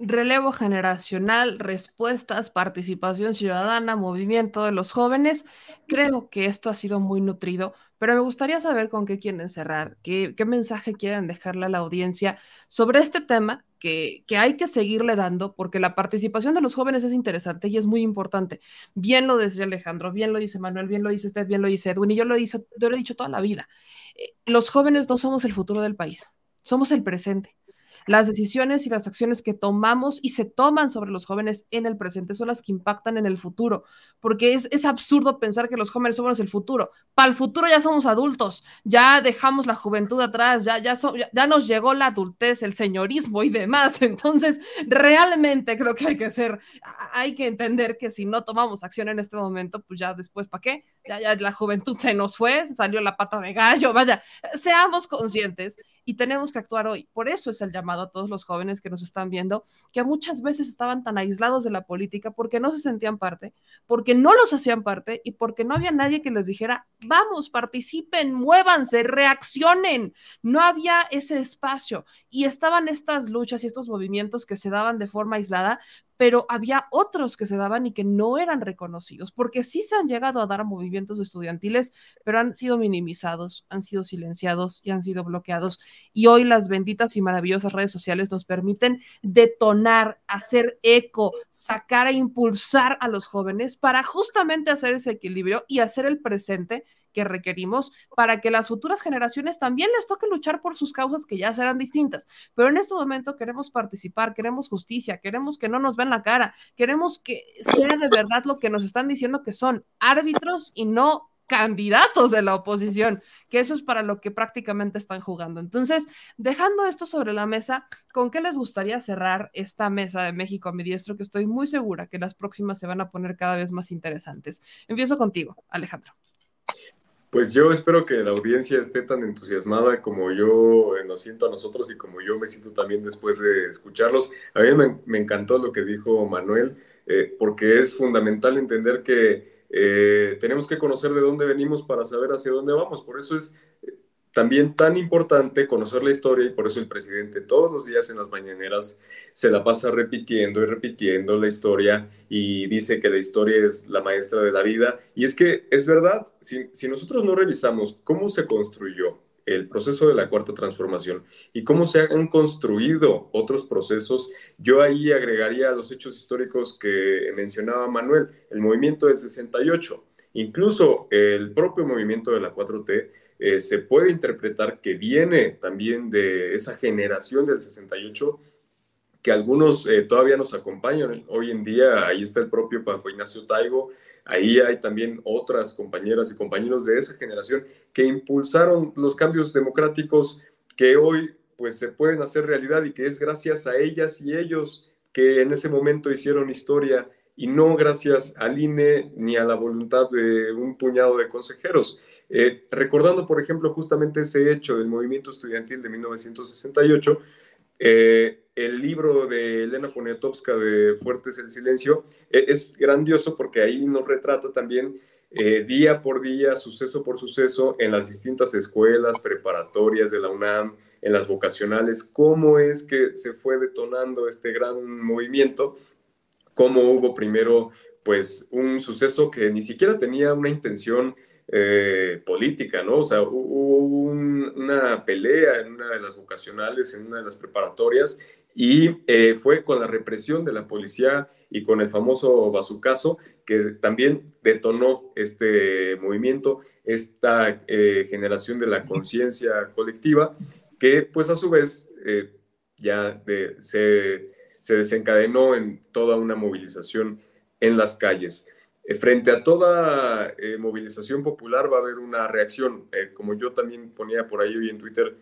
relevo generacional, respuestas, participación ciudadana, movimiento de los jóvenes. Creo que esto ha sido muy nutrido, pero me gustaría saber con qué quieren cerrar, qué, qué mensaje quieren dejarle a la audiencia sobre este tema que, que, hay que seguirle dando, porque la participación de los jóvenes es interesante y es muy importante. Bien lo decía Alejandro, bien lo dice Manuel, bien lo dice Steph, bien lo dice Edwin, y yo lo, hizo, yo lo he dicho toda la vida. Eh, los jóvenes no somos el futuro del país, somos el presente las decisiones y las acciones que tomamos y se toman sobre los jóvenes en el presente son las que impactan en el futuro, porque es, es absurdo pensar que los jóvenes somos el futuro. Para el futuro ya somos adultos, ya dejamos la juventud atrás, ya, ya, ya nos llegó la adultez, el señorismo y demás. Entonces, realmente creo que hay que ser, hay que entender que si no tomamos acción en este momento, pues ya después, ¿para qué? La juventud se nos fue, salió la pata de gallo, vaya, seamos conscientes y tenemos que actuar hoy. Por eso es el llamado a todos los jóvenes que nos están viendo, que muchas veces estaban tan aislados de la política porque no se sentían parte, porque no los hacían parte y porque no había nadie que les dijera, vamos, participen, muévanse, reaccionen. No había ese espacio y estaban estas luchas y estos movimientos que se daban de forma aislada, pero había otros que se daban y que no eran reconocidos, porque sí se han llegado a dar movimientos estudiantiles, pero han sido minimizados, han sido silenciados y han sido bloqueados. Y hoy las benditas y maravillosas redes sociales nos permiten detonar, hacer eco, sacar e impulsar a los jóvenes para justamente hacer ese equilibrio y hacer el presente que requerimos para que las futuras generaciones también les toque luchar por sus causas que ya serán distintas. Pero en este momento queremos participar, queremos justicia, queremos que no nos vean la cara, queremos que sea de verdad lo que nos están diciendo que son árbitros y no candidatos de la oposición, que eso es para lo que prácticamente están jugando. Entonces, dejando esto sobre la mesa, ¿con qué les gustaría cerrar esta mesa de México a mi diestro? Que estoy muy segura que las próximas se van a poner cada vez más interesantes. Empiezo contigo, Alejandro. Pues yo espero que la audiencia esté tan entusiasmada como yo nos siento a nosotros y como yo me siento también después de escucharlos. A mí me, encantó lo que dijo Manuel, eh, porque es fundamental entender que eh, tenemos que conocer de dónde venimos para saber hacia dónde vamos. Por eso es también tan importante conocer la historia y por eso el presidente todos los días en las mañaneras se la pasa repitiendo y repitiendo la historia y dice que la historia es la maestra de la vida. Y es que es verdad, si, si nosotros no revisamos cómo se construyó el proceso de la cuarta transformación y cómo se han construido otros procesos, yo ahí agregaría los hechos históricos que mencionaba Manuel, el movimiento del 68, incluso el propio movimiento de la 4T eh, se puede interpretar que viene también de esa generación del 68 que algunos eh, todavía nos acompañan hoy en día. Ahí está el propio Paco Ignacio Taigo, ahí hay también otras compañeras y compañeros de esa generación que impulsaron los cambios democráticos que hoy pues se pueden hacer realidad y que es gracias a ellas y ellos que en ese momento hicieron historia y no gracias al INE ni a la voluntad de un puñado de consejeros. Eh, recordando, por ejemplo, justamente ese hecho del movimiento estudiantil de 1968, eh, el libro de Elena Poniatowska de Fuertes el Silencio eh, es grandioso porque ahí nos retrata también día por día, suceso por suceso, en las distintas escuelas preparatorias de la UNAM, en las vocacionales, cómo es que se fue detonando este gran movimiento, cómo hubo primero pues un suceso que ni siquiera tenía una intención eh, política, ¿no? O sea, hubo una pelea en una de las vocacionales, en una de las preparatorias, y eh, fue con la represión de la policía y con el famoso bazucazo que también detonó este movimiento, esta eh, generación de la conciencia colectiva, que pues a su vez ya se, se desencadenó en toda una movilización en las calles. Eh, frente a toda eh, movilización popular va a haber una reacción. Eh, como yo también ponía por ahí hoy en Twitter,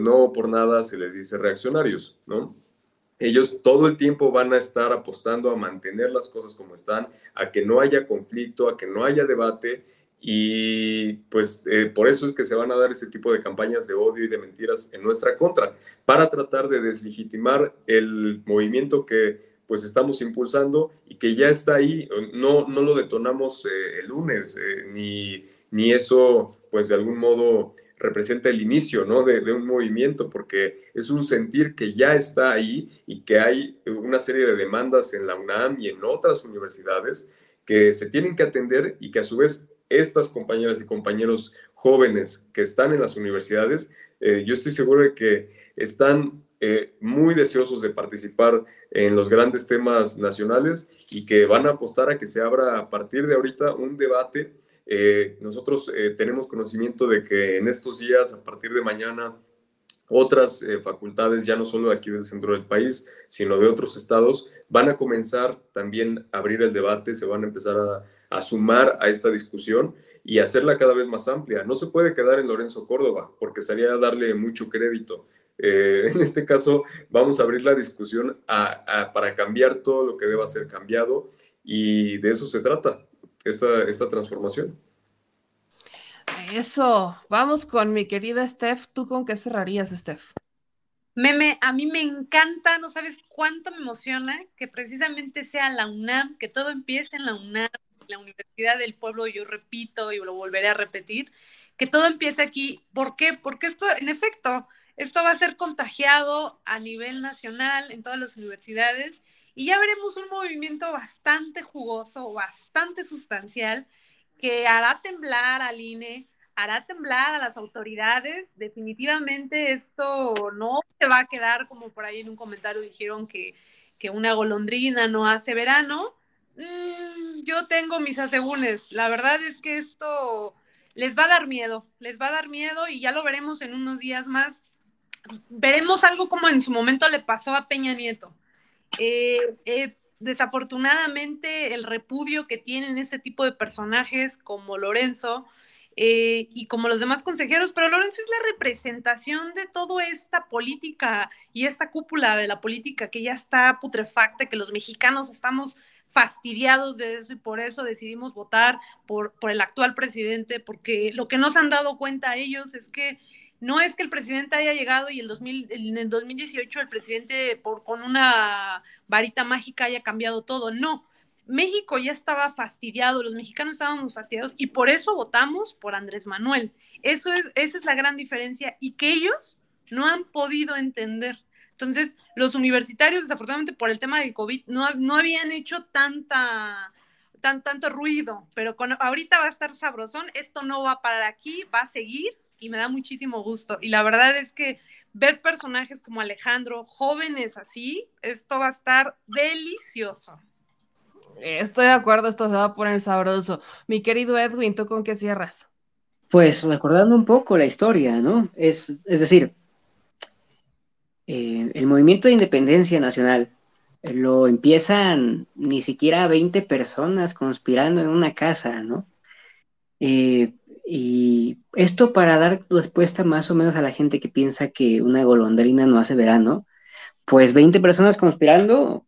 no por nada se les dice reaccionarios, ¿no? Ellos todo el tiempo van a estar apostando a mantener las cosas como están, a que no haya conflicto, a que no haya debate y pues por eso es que se van a dar ese tipo de campañas de odio y de mentiras en nuestra contra, para tratar de deslegitimar el movimiento que pues estamos impulsando y que ya está ahí, no, no lo detonamos eh, el lunes, eh, ni, ni eso pues de algún modo representa el inicio ¿no? de, un movimiento, porque es un sentir que ya está ahí y que hay una serie de demandas en la UNAM y en otras universidades que se tienen que atender y que a su vez estas compañeras y compañeros jóvenes que están en las universidades, eh, yo estoy seguro de que están eh, muy deseosos de participar en los grandes temas nacionales y que van a apostar a que se abra a partir de ahorita un debate eh, nosotros eh, tenemos conocimiento de que en estos días, a partir de mañana, otras eh, facultades, ya no solo de aquí del centro del país, sino de otros estados, van a comenzar también a abrir el debate, se van a empezar a, sumar a esta discusión y hacerla cada vez más amplia. No se puede quedar en Lorenzo Córdoba, porque sería darle mucho crédito. en este caso, vamos a abrir la discusión para cambiar todo lo que deba ser cambiado y de eso se trata, esta, esta transformación. Eso, vamos con mi querida Steph. ¿Tú con qué cerrarías, Steph? Meme, a mí me encanta, no sabes cuánto me emociona que precisamente sea la UNAM, que todo empiece en la UNAM, la Universidad del Pueblo, yo repito y lo volveré a repetir, que todo empiece aquí. ¿Por qué? Porque esto, en efecto, esto va a ser contagiado a nivel nacional en todas las universidades y ya veremos un movimiento bastante jugoso, bastante sustancial, que hará temblar al INE, hará temblar a las autoridades. Definitivamente esto no se va a quedar como por ahí en un comentario dijeron que, que una golondrina no hace verano. Mm, yo tengo mis asegúnes. La verdad es que esto les va a dar miedo, les va a dar miedo y ya lo veremos en unos días más. Veremos algo como en su momento le pasó a Peña Nieto. Eh, eh, desafortunadamente el repudio que tienen este tipo de personajes como Lorenzo eh, y como los demás consejeros, pero Lorenzo es la representación de toda esta política y esta cúpula de la política que ya está putrefacta, que los mexicanos estamos fastidiados de eso y por eso decidimos votar por, por el actual presidente, porque lo que nos han dado cuenta ellos es que no es que el presidente haya llegado y el 2000, en el 2018 el presidente con una varita mágica haya cambiado todo. No, México ya estaba fastidiado, los mexicanos estábamos fastidiados y por eso votamos por Andrés Manuel. Eso es, esa es la gran diferencia y que ellos no han podido entender. Entonces, los universitarios, desafortunadamente por el tema del COVID, no, habían hecho tanta, tan, tanto ruido, pero ahorita va a estar sabrosón, esto no va a parar aquí, va a seguir y me da muchísimo gusto. Y la verdad es que ver personajes como Alejandro, jóvenes así, esto va a estar delicioso. Estoy de acuerdo, esto se va a poner sabroso. Mi querido Edwin, ¿tú con qué cierras? Pues recordando un poco la historia, ¿no? Es, es decir, eh, el movimiento de independencia nacional lo empiezan ni siquiera 20 personas conspirando en una casa, ¿no? Eh, y esto para dar respuesta más o menos a la gente que piensa que una golondrina no hace verano, pues 20 personas conspirando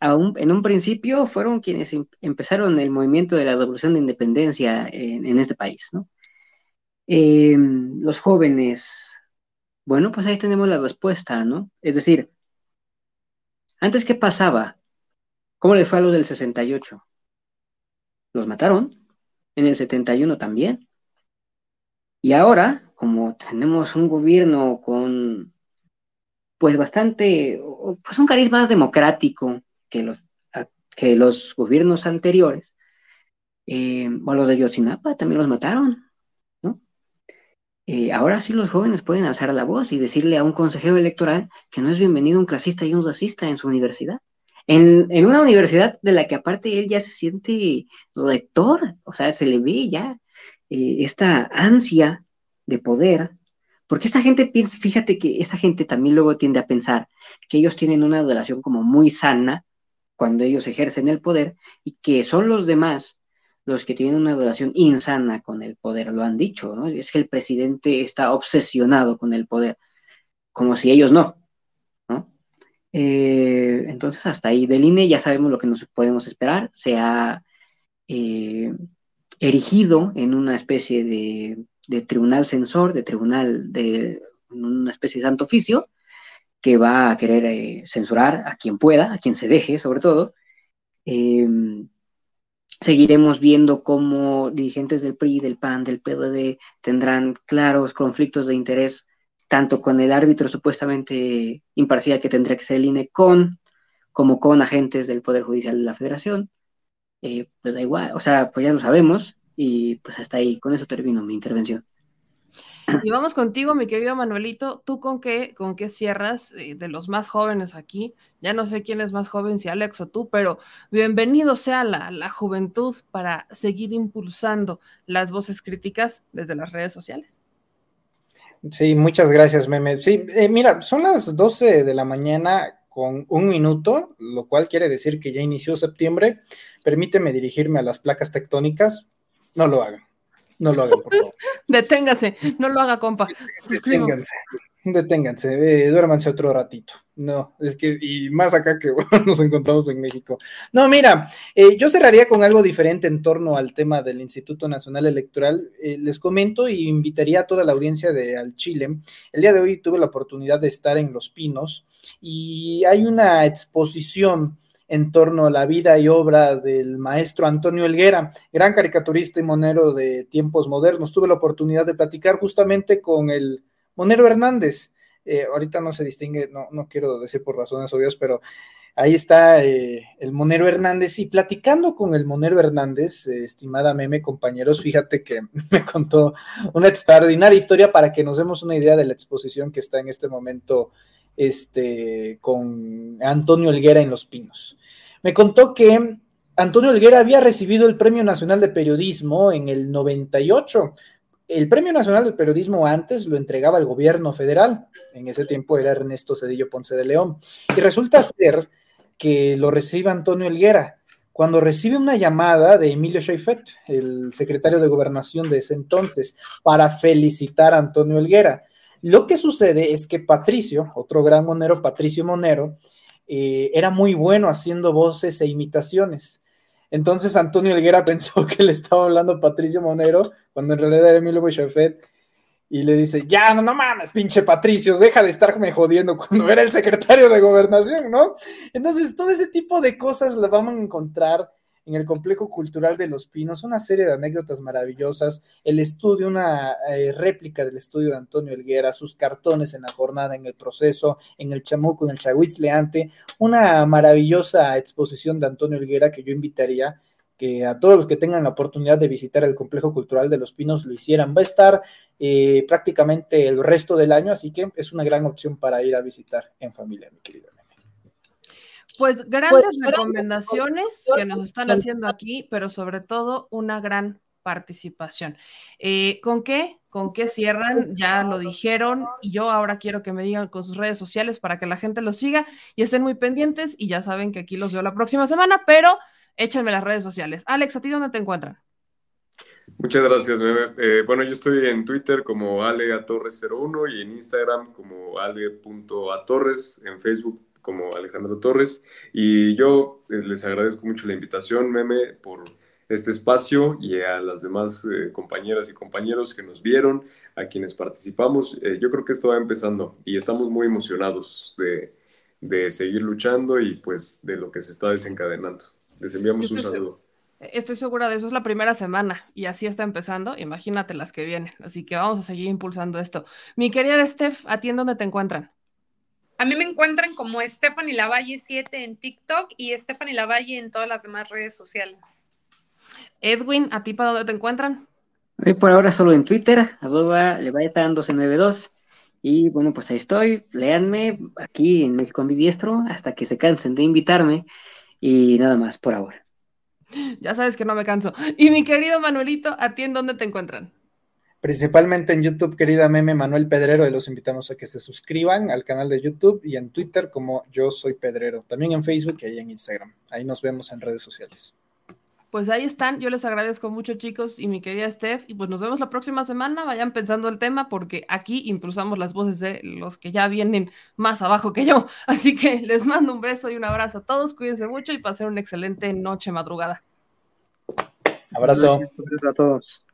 en un principio fueron quienes em, empezaron el movimiento de la revolución de independencia en, este país, ¿no? Em, los jóvenes, bueno, pues ahí tenemos la respuesta, ¿no? Es decir, antes, ¿qué pasaba? ¿Cómo les fue a los del 68? Los mataron, en el 71 también. Y ahora, como tenemos un gobierno con, pues bastante, pues un cariz más democrático que los, que los gobiernos anteriores, eh, o los de Yotzinapa también los mataron, ¿no? Eh, ahora sí los jóvenes pueden alzar la voz y decirle a un consejero electoral que no es bienvenido un clasista y un racista en su universidad. En, en, una universidad de la que aparte él ya se siente rector, o sea, se le ve ya eh, esta ansia de poder, porque esta gente piensa, fíjate que esta gente también luego tiende a pensar que ellos tienen una relación como muy sana cuando ellos ejercen el poder y que son los demás los que tienen una relación insana con el poder, lo han dicho, ¿no? Es que el presidente está obsesionado con el poder, como si ellos no, ¿no? Eh, entonces, hasta ahí del INE ya sabemos lo que nos podemos esperar, se ha eh, erigido en una especie de, tribunal censor, de tribunal de una especie de santo oficio, que va a querer eh, censurar a quien pueda, a quien se deje, sobre todo. Em, seguiremos viendo cómo dirigentes del PRI, del PAN, del PDD tendrán claros conflictos de interés, tanto con el árbitro supuestamente imparcial que tendría que ser el INE, con, como con agentes del Poder Judicial de la Federación. Eh, pues da igual, o sea, pues ya lo sabemos y pues hasta ahí, con eso termino mi intervención. Y vamos contigo, mi querido Manuelito. ¿Tú con qué, con qué cierras eh, de los más jóvenes aquí? Ya no sé quién es más joven, si Alex o tú, pero bienvenido sea la, la juventud para seguir impulsando las voces críticas desde las redes sociales. Sí, muchas gracias, Meme. Sí, eh, mira, son las 12 de la mañana con un minuto, lo cual quiere decir que ya inició septiembre. Permíteme dirigirme a las placas tectónicas. No lo hagan. No lo hagan, por favor. Deténgase, no lo haga, compa. Deténganse, deténganse, eh, duérmanse otro ratito. No, es que, y más acá que nos encontramos en México. No, mira, eh, yo cerraría con algo diferente en torno al tema del Instituto Nacional Electoral. Eh, les comento y invitaría a toda la audiencia de Al Chile. El día de hoy tuve la oportunidad de estar en Los Pinos y hay una exposición en torno a la vida y obra del maestro Antonio Elguera, gran caricaturista y monero de tiempos modernos. Tuve la oportunidad de platicar justamente con el Monero Hernández. Eh, ahorita no se distingue, no, no quiero decir por razones obvias, pero ahí está eh, el Monero Hernández y platicando con el Monero Hernández, eh, estimada meme compañeros, fíjate que me contó una extraordinaria historia para que nos demos una idea de la exposición que está en este momento este, con Antonio Elguera en Los Pinos. Me contó que Antonio Elguera había recibido el Premio Nacional de Periodismo en el 98. El Premio Nacional de Periodismo antes lo entregaba el gobierno federal. En ese tiempo era Ernesto Cedillo Ponce de León. Y resulta ser que lo recibe Antonio Elguera cuando recibe una llamada de Emilio Scheifet, el secretario de Gobernación de ese entonces, para felicitar a Antonio Elguera. Lo que sucede es que Patricio, otro gran monero, Patricio Monero, eh, era muy bueno haciendo voces e imitaciones. Entonces Antonio Elguera pensó que le estaba hablando Patricio Monero, cuando en realidad era Emilio Bochefet, y le dice, ya, no, no mames, pinche Patricio, deja de estarme jodiendo cuando era el secretario de gobernación, ¿no? Entonces, todo ese tipo de cosas las vamos a encontrar en el Complejo Cultural de Los Pinos, una serie de anécdotas maravillosas, el estudio, una eh, réplica del estudio de Antonio Elguera, sus cartones en la jornada, en el proceso, en el chamuco, en el chahuitzleante, una maravillosa exposición de Antonio Elguera que yo invitaría que a todos los que tengan la oportunidad de visitar el Complejo Cultural de Los Pinos lo hicieran. Va a estar eh, prácticamente el resto del año, así que es una gran opción para ir a visitar en familia, mi querida. Pues, pues grandes recomendaciones que nos están haciendo aquí, pero sobre todo una gran participación. Eh, ¿Con qué? ¿Con qué cierran? Ya lo dijeron y yo ahora quiero que me digan con sus redes sociales para que la gente los siga y estén muy pendientes y ya saben que aquí los veo la próxima semana, pero échenme las redes sociales. Alex, ¿a ti dónde te encuentran? Muchas gracias, bebé. Eh, bueno, yo estoy en Twitter como aleatorres01 y en Instagram como ale.atorres, en Facebook como Alejandro Torres. Y yo eh, les agradezco mucho la invitación, Meme, por este espacio y a las demás eh, compañeras y compañeros que nos vieron, a quienes participamos. Eh, yo creo que esto va empezando y estamos muy emocionados de, de, seguir luchando y pues de lo que se está desencadenando. Les enviamos un saludo. Estoy segura de eso, es la primera semana y así está empezando. Imagínate las que vienen. Así que vamos a seguir impulsando esto. Mi querida Steph, ¿a ti en dónde te encuentran? A mí me encuentran como Stephanie Lavalle 7 en TikTok y Stephanie Lavalle en todas las demás redes sociales. Edwin, ¿a ti para dónde te encuentran? por ahora solo en Twitter, arroba levaetan1292. Y bueno, pues ahí estoy. Leanme aquí en el con diestro hasta que se cansen de invitarme. Y nada más por ahora. Ya sabes que no me canso. Y mi querido Manuelito, ¿a ti en dónde te encuentran? Principalmente en YouTube, querida meme Manuel Pedrero, y los invitamos a que se suscriban al canal de YouTube y en Twitter como yo soy Pedrero, también en Facebook y en Instagram. Ahí nos vemos en redes sociales. Pues ahí están, yo les agradezco mucho chicos y mi querida Steph, y pues nos vemos la próxima semana, vayan pensando el tema porque aquí impulsamos las voces de los que ya vienen más abajo que yo, así que les mando un beso y un abrazo a todos, cuídense mucho y pasen una excelente noche madrugada. Abrazo. Gracias a todos.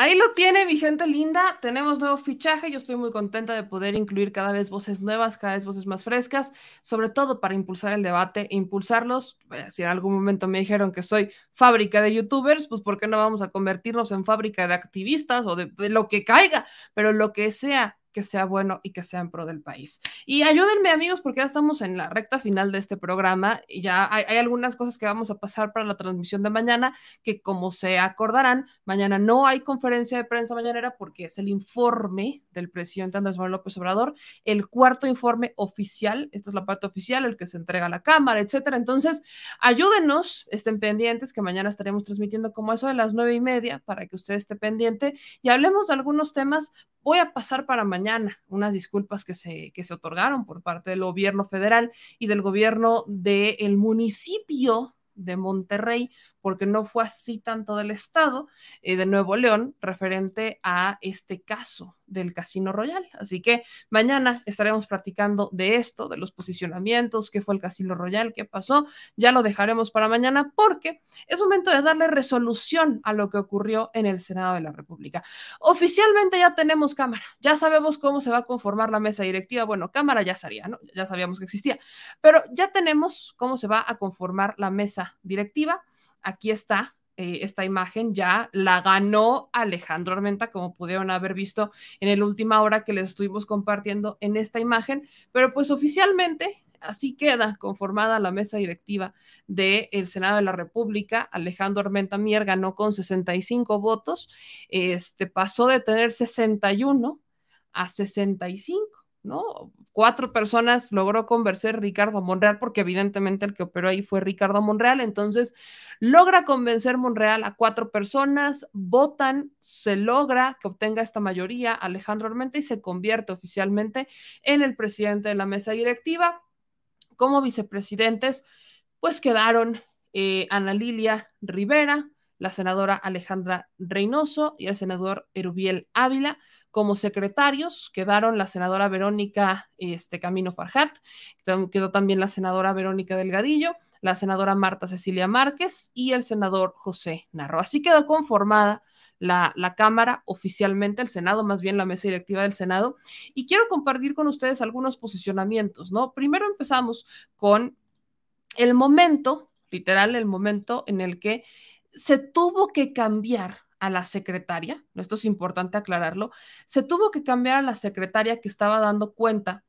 Ahí lo tiene, mi gente linda. Tenemos nuevo fichaje. Yo estoy muy contenta de poder incluir cada vez voces nuevas, cada vez voces más frescas, sobre todo para impulsar el debate impulsarlos. Si en algún momento me dijeron que soy fábrica de youtubers, pues ¿por qué no vamos a convertirnos en fábrica de activistas o de, de lo que caiga? Pero lo que sea que sea bueno y que sea en pro del país. Y ayúdenme amigos porque ya estamos en la recta final de este programa y ya hay, algunas cosas que vamos a pasar para la transmisión de mañana que como se acordarán, mañana no hay conferencia de prensa mañanera porque es el informe del presidente Andrés Manuel López Obrador, el cuarto informe oficial, esta es la parte oficial, el que se entrega a la Cámara, etcétera. Entonces, ayúdenos, estén pendientes que mañana estaremos transmitiendo como eso de las nueve y media para que usted esté pendiente y hablemos de algunos temas voy a pasar para mañana unas disculpas que se, que se otorgaron por parte del gobierno federal y del gobierno del municipio de Monterrey, porque no fue así tanto del Estado eh, de Nuevo León referente a este caso del Casino Royal. Así que mañana estaremos platicando de esto, de los posicionamientos, qué fue el Casino Royal, qué pasó. Ya lo dejaremos para mañana porque es momento de darle resolución a lo que ocurrió en el Senado de la República. Oficialmente ya tenemos Cámara, ya sabemos cómo se va a conformar la mesa directiva. Bueno, Cámara ya sabía, ¿no? Ya sabíamos que existía, pero ya tenemos cómo se va a conformar la mesa directiva. Aquí está eh, esta imagen ya la ganó Alejandro Armenta, como pudieron haber visto en la última hora que les estuvimos compartiendo en esta imagen, pero pues oficialmente así queda conformada la mesa directiva del Senado de la República. Alejandro Armenta Mier ganó con 65 votos, este pasó de tener 61 a 65. ¿No? Cuatro personas logró convencer Ricardo Monreal, porque evidentemente el que operó ahí fue Ricardo Monreal, entonces logra convencer Monreal a cuatro personas, votan, se logra que obtenga esta mayoría Alejandro Armenta y se convierte oficialmente en el presidente de la mesa directiva. Como vicepresidentes, pues quedaron eh, Ana Lilia Rivera, la senadora Alejandra Reynoso y el senador Erubiel Ávila. Como secretarios quedaron la senadora Verónica este, Camino Farjat, quedó también la senadora Verónica Delgadillo, la senadora Marta Cecilia Márquez y el senador José Narro. Así quedó conformada la, la, Cámara oficialmente, el Senado, más bien la mesa directiva del Senado. Y quiero compartir con ustedes algunos posicionamientos, ¿no? Primero empezamos con el momento, literal, el momento en el que se tuvo que cambiar a la secretaria, esto es importante aclararlo, se tuvo que cambiar a la secretaria que estaba dando cuenta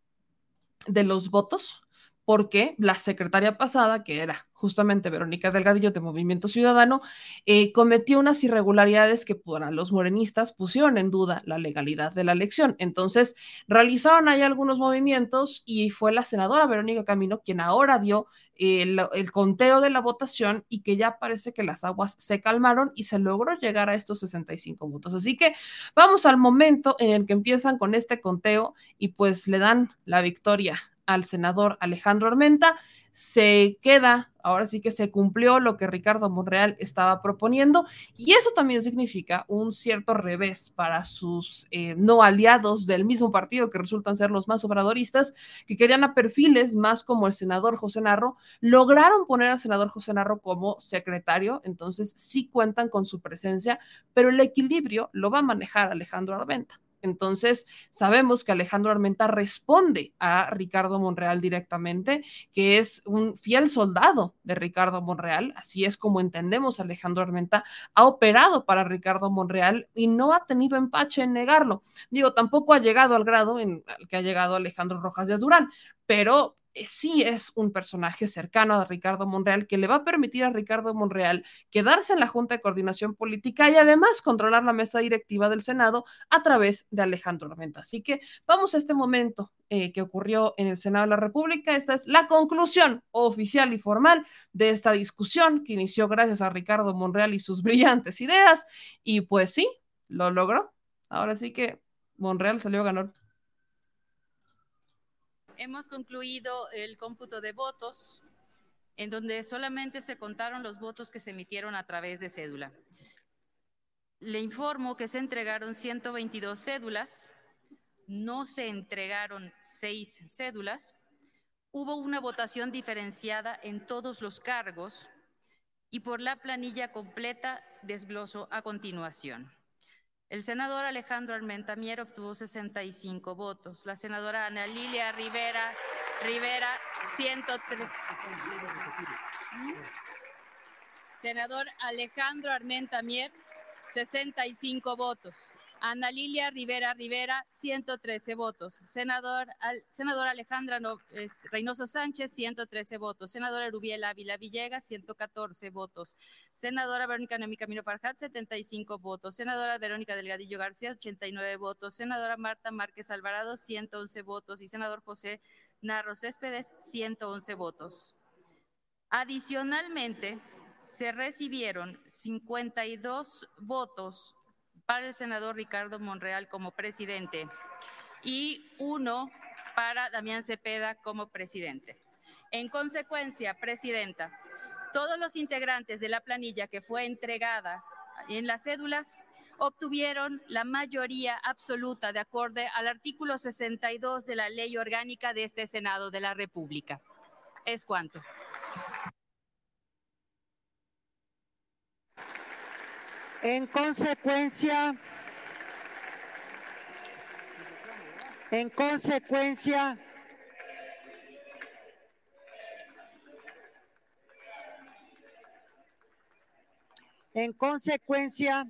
de los votos, porque la secretaria pasada, que era justamente Verónica Delgadillo de Movimiento Ciudadano, eh, cometió unas irregularidades que para los morenistas pusieron en duda la legalidad de la elección. Entonces, realizaron ahí algunos movimientos y fue la senadora Verónica Camino quien ahora dio el, el, conteo de la votación y que ya parece que las aguas se calmaron y se logró llegar a estos 65 votos. Así que vamos al momento en el que empiezan con este conteo y pues le dan la victoria al senador Alejandro Armenta. Se queda, ahora sí que se cumplió lo que Ricardo Monreal estaba proponiendo y eso también significa un cierto revés para sus eh, no aliados del mismo partido que resultan ser los más obradoristas, que querían a perfiles más como el senador José Narro, lograron poner al senador José Narro como secretario, entonces sí cuentan con su presencia, pero el equilibrio lo va a manejar Alejandro Armenta. Entonces, sabemos que Alejandro Armenta responde a Ricardo Monreal directamente, que es un fiel soldado de Ricardo Monreal, así es como entendemos Alejandro Armenta, ha operado para Ricardo Monreal y no ha tenido empache en negarlo. Digo, tampoco ha llegado al grado en el que ha llegado Alejandro Rojas de Durán, pero sí es un personaje cercano a Ricardo Monreal que le va a permitir a Ricardo Monreal quedarse en la Junta de Coordinación Política y además controlar la mesa directiva del Senado a través de Alejandro Armenta. Así que vamos a este momento eh, que ocurrió en el Senado de la República. Esta es la conclusión oficial y formal de esta discusión que inició gracias a Ricardo Monreal y sus brillantes ideas. Y pues sí, lo logró. Ahora sí que Monreal salió a ganar hemos concluido el cómputo de votos, en donde solamente se contaron los votos que se emitieron a través de cédula. Le informo que se entregaron 122 cédulas, no se entregaron seis cédulas, hubo una votación diferenciada en todos los cargos y por la planilla completa desgloso a continuación. El senador Alejandro Armenta Mier obtuvo 65 votos. La senadora Ana Lilia Rivera Rivera 103. Senador Alejandro Armenta Mier 65 votos. Ana Lilia Rivera Rivera, 113 votos. Senador, senadora Alejandra Reynoso Sánchez, 113 votos. Senadora Erubiel Ávila Villegas, 114 votos. Senadora Verónica Noemí Camino Farjat, 75 votos. Senadora Verónica Delgadillo García, 89 votos. Senadora Marta Márquez Alvarado, 111 votos. Y senador José Narro Céspedes, 111 votos. Adicionalmente, se recibieron 52 votos para el senador Ricardo Monreal como presidente y uno para Damián Cepeda como presidente. En consecuencia, presidenta, todos los integrantes de la planilla que fue entregada en las cédulas obtuvieron la mayoría absoluta de acuerdo al artículo 62 de la Ley Orgánica de este Senado de la República. Es cuanto. En consecuencia, en consecuencia, en consecuencia,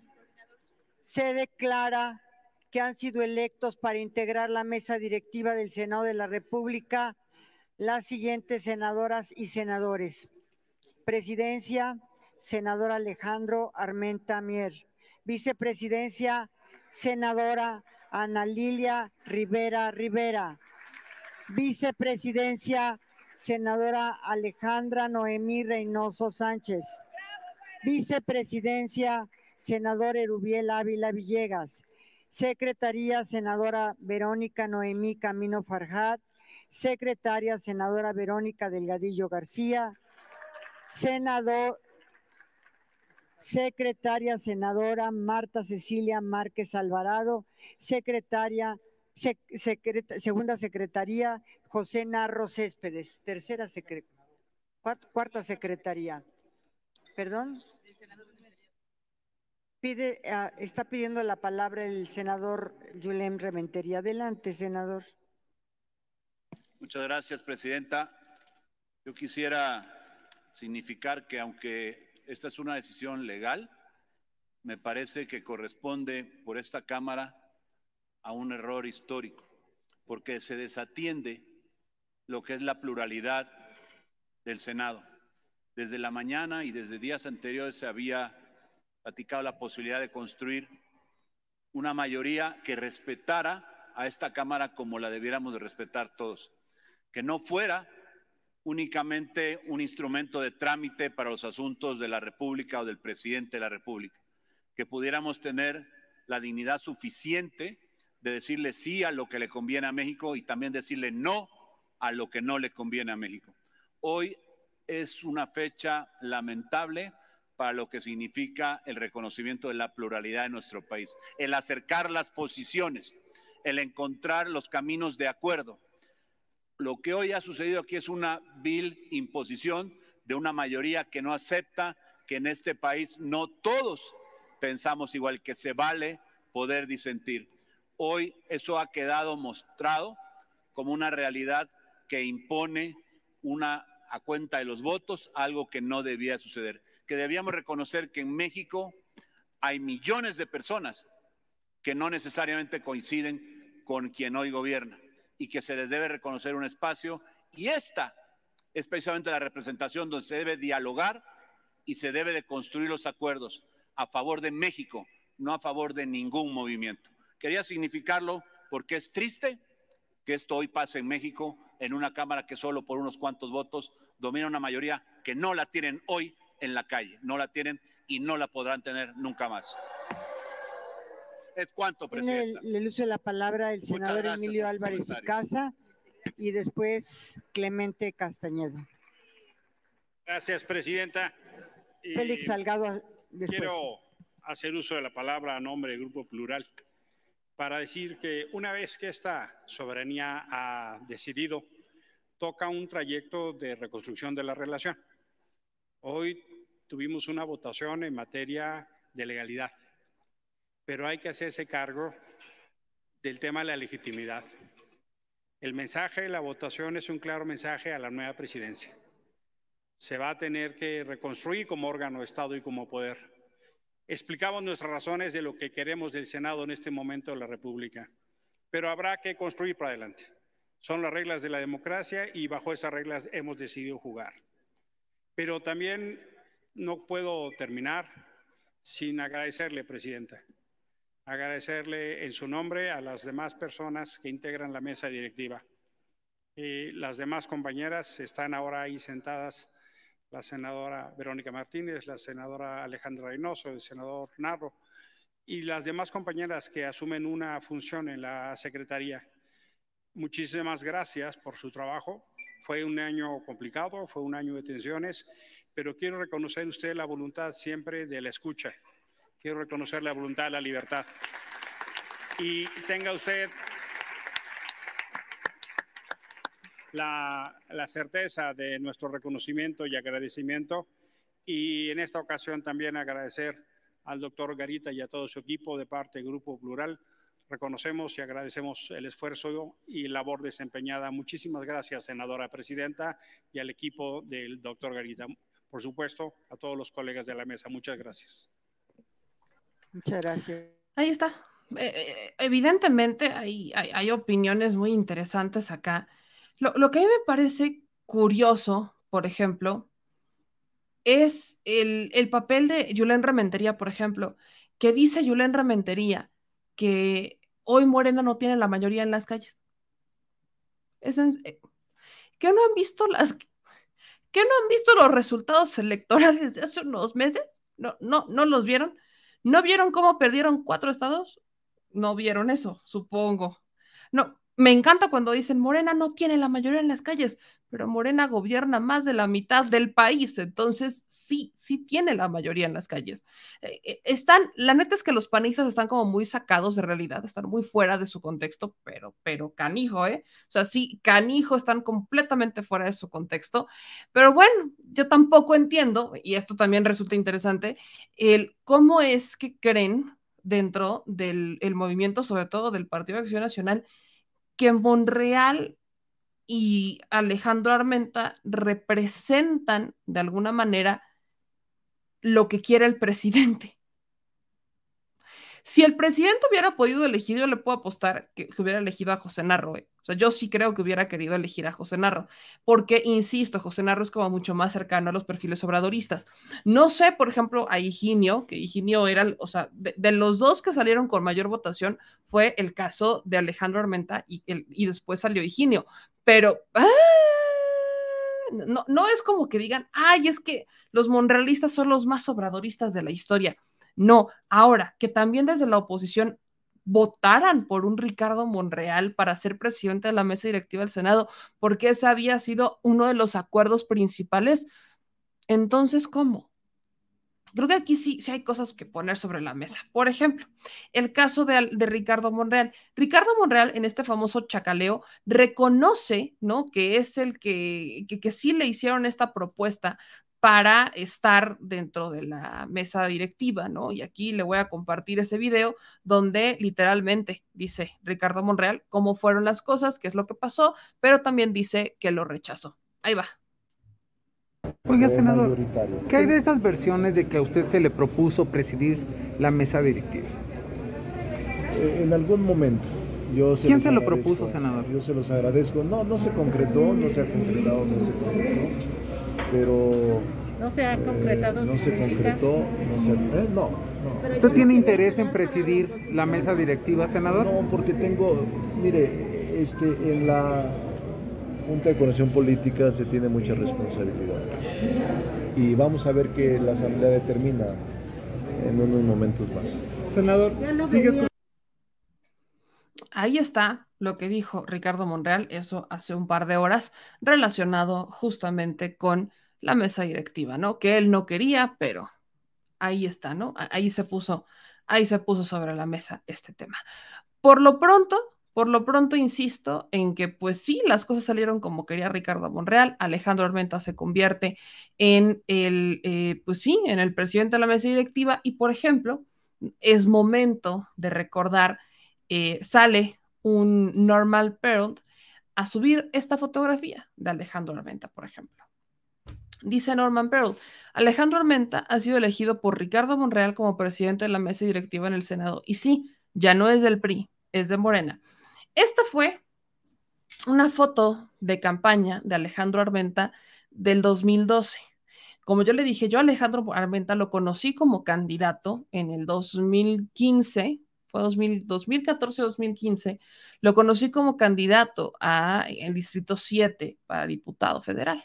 se declara que han sido electos para integrar la mesa directiva del Senado de la República las siguientes senadoras y senadores. Presidencia, senador Alejandro Armenta Mier. Vicepresidencia, senadora Ana Lilia Rivera Rivera. Vicepresidencia, senadora Alejandra Noemí Reynoso Sánchez. Vicepresidencia, senador Erubiel Ávila Villegas. Secretaría, senadora Verónica Noemí Camino Farjat. Secretaria, senadora Verónica Delgadillo García. Senador, secretaria senadora Marta Cecilia Márquez Alvarado, secretaria, segunda secretaría José Narro Céspedes, tercera secretaría, cuarta secretaría. Perdón. Pide, ah, está pidiendo la palabra el senador Yulem Rementería. Adelante, senador. Muchas gracias, presidenta. Yo quisiera significar que aunque esta es una decisión legal. Me parece que corresponde por esta Cámara a un error histórico, porque se desatiende lo que es la pluralidad del Senado. Desde la mañana y desde días anteriores se había platicado la posibilidad de construir una mayoría que respetara a esta Cámara como la debiéramos de respetar todos, que no fuera únicamente un instrumento de trámite para los asuntos de la República o del presidente de la República, que pudiéramos tener la dignidad suficiente de decirle sí a lo que le conviene a México y también decirle no a lo que no le conviene a México. Hoy es una fecha lamentable para lo que significa el reconocimiento de la pluralidad de nuestro país, el acercar las posiciones, el encontrar los caminos de acuerdo lo que hoy ha sucedido aquí es una vil imposición de una mayoría que no acepta que en este país no todos pensamos igual, que se vale poder disentir. Hoy eso ha quedado mostrado como una realidad que impone una a cuenta de los votos, algo que no debía suceder. Que debíamos reconocer que en México hay millones de personas que no necesariamente coinciden con quien hoy gobierna y que se les debe reconocer un espacio. Y esta es precisamente la representación donde se debe dialogar y se debe de construir los acuerdos a favor de México, no a favor de ningún movimiento. Quería significarlo porque es triste que esto hoy pase en México en una Cámara que solo por unos cuantos votos domina una mayoría que no la tienen hoy en la calle, no la tienen y no la podrán tener nunca más. Es cuanto, presidente. Le luce la palabra el senador Emilio Álvarez y Casa y después Clemente Castañedo. Gracias, presidenta. Félix Salgado. Quiero hacer uso de la palabra a nombre del Grupo Plural para decir que una vez que esta soberanía ha decidido, toca un trayecto de reconstrucción de la relación. Hoy tuvimos una votación en materia de legalidad, pero hay que hacerse cargo del tema de la legitimidad. El mensaje de la votación es un claro mensaje a la nueva presidencia. Se va a tener que reconstruir como órgano de Estado y como poder. Explicamos nuestras razones de lo que queremos del Senado en este momento de la República, pero habrá que construir para adelante. Son las reglas de la democracia y bajo esas reglas hemos decidido jugar. Pero también no puedo terminar sin agradecerle, Presidenta, agradecerle en su nombre a las demás personas que integran la mesa directiva. Y las demás compañeras están ahora ahí sentadas, la senadora Verónica Martínez, la senadora Alejandra Reynoso, el senador Narro y las demás compañeras que asumen una función en la Secretaría. Muchísimas gracias por su trabajo. Fue un año complicado, fue un año de tensiones, pero quiero reconocer usted la voluntad siempre de la escucha Quiero reconocer la voluntad la libertad. Y tenga usted la, la, certeza de nuestro reconocimiento y agradecimiento. Y en esta ocasión también agradecer al doctor Garita y a todo su equipo de parte del Grupo Plural. Reconocemos y agradecemos el esfuerzo y labor desempeñada. Muchísimas gracias, senadora presidenta, y al equipo del doctor Garita. Por supuesto, a todos los colegas de la mesa. Muchas gracias. Muchas gracias. Ahí está. Eh, eh, evidentemente hay, hay, opiniones muy interesantes acá. Lo, lo, que a mí me parece curioso, por ejemplo, es el, el papel de Julen Rementería, por ejemplo, que dice Julen Rementería que hoy Morena no tiene la mayoría en las calles. Es eh, ¿Que no han visto las que no han visto los resultados electorales de hace unos meses? No, no, no los vieron. ¿No vieron cómo perdieron cuatro estados? No vieron eso, supongo. No, me encanta cuando dicen Morena no tiene la mayoría en las calles, pero Morena gobierna más de la mitad del país, entonces sí, sí tiene la mayoría en las calles. Eh, eh, están, la neta es que los panistas están como muy sacados de realidad, están muy fuera de su contexto, pero, pero canijo, ¿eh? O sea, sí, canijo, están completamente fuera de su contexto, pero bueno, yo tampoco entiendo, y esto también resulta interesante, el cómo es que creen dentro del el movimiento, sobre todo del Partido de Acción Nacional, que Monreal y Alejandro Armenta representan de alguna manera lo que quiere el presidente. Si el presidente hubiera podido elegir, yo le puedo apostar que, hubiera elegido a José Narro. ¿eh? O sea, yo sí creo que hubiera querido elegir a José Narro, porque, insisto, José Narro es como mucho más cercano a los perfiles obradoristas. No sé, por ejemplo, a Higinio, que Higinio era, o sea, de, los dos que salieron con mayor votación fue el caso de Alejandro Armenta y, y después salió Higinio. Pero... ¡ah! No, no es como que digan, ay, es que los monrealistas son los más obradoristas de la historia. No, ahora que también desde la oposición votaran por un Ricardo Monreal para ser presidente de la mesa directiva del Senado, porque ese había sido uno de los acuerdos principales. Entonces, ¿cómo? Creo que aquí sí, sí hay cosas que poner sobre la mesa. Por ejemplo, el caso de, Ricardo Monreal. Ricardo Monreal, en este famoso chacaleo, reconoce, ¿no? Que es el que, que sí le hicieron esta propuesta para estar dentro de la mesa directiva, ¿no? Y aquí le voy a compartir ese video donde literalmente dice Ricardo Monreal cómo fueron las cosas, qué es lo que pasó, pero también dice que lo rechazó. Ahí va. Oiga, senador, ¿qué hay de estas versiones de que a usted se le propuso presidir la mesa directiva? Eh, en algún momento. Yo se ¿Quién se lo propuso, senador? Yo se los agradezco. No, no se concretó, no se ha concretado, no se concretó pero no se ha concretado. no se concretó, no se, eh, no, no. ¿Usted tiene interés en presidir la mesa directiva, senador? No, porque tengo, mire, este, en la Junta de Conexión Política se tiene mucha responsabilidad. Y vamos a ver qué la Asamblea determina en unos momentos más. Senador, ¿sigues con... Ahí está lo que dijo Ricardo Monreal, eso hace un par de horas, relacionado justamente con la mesa directiva, ¿no? Que él no quería, pero ahí está, ¿no? Ahí se puso, ahí se puso sobre la mesa este tema. Por lo pronto, por lo pronto insisto en que pues sí, las cosas salieron como quería Ricardo Monreal, Alejandro Armenta se convierte en el, eh, pues sí, en el presidente de la mesa directiva y por ejemplo, es momento de recordar, eh, sale un Normal Pearl a subir esta fotografía de Alejandro Armenta, por ejemplo. Dice Norman Pearl, Alejandro Armenta ha sido elegido por Ricardo Monreal como presidente de la mesa directiva en el Senado. Y sí, ya no es del PRI, es de Morena. Esta fue una foto de campaña de Alejandro Armenta del 2012. Como yo le dije, yo Alejandro Armenta lo conocí como candidato en el 2015, fue 2014-2015, lo conocí como candidato a el Distrito 7 para diputado federal.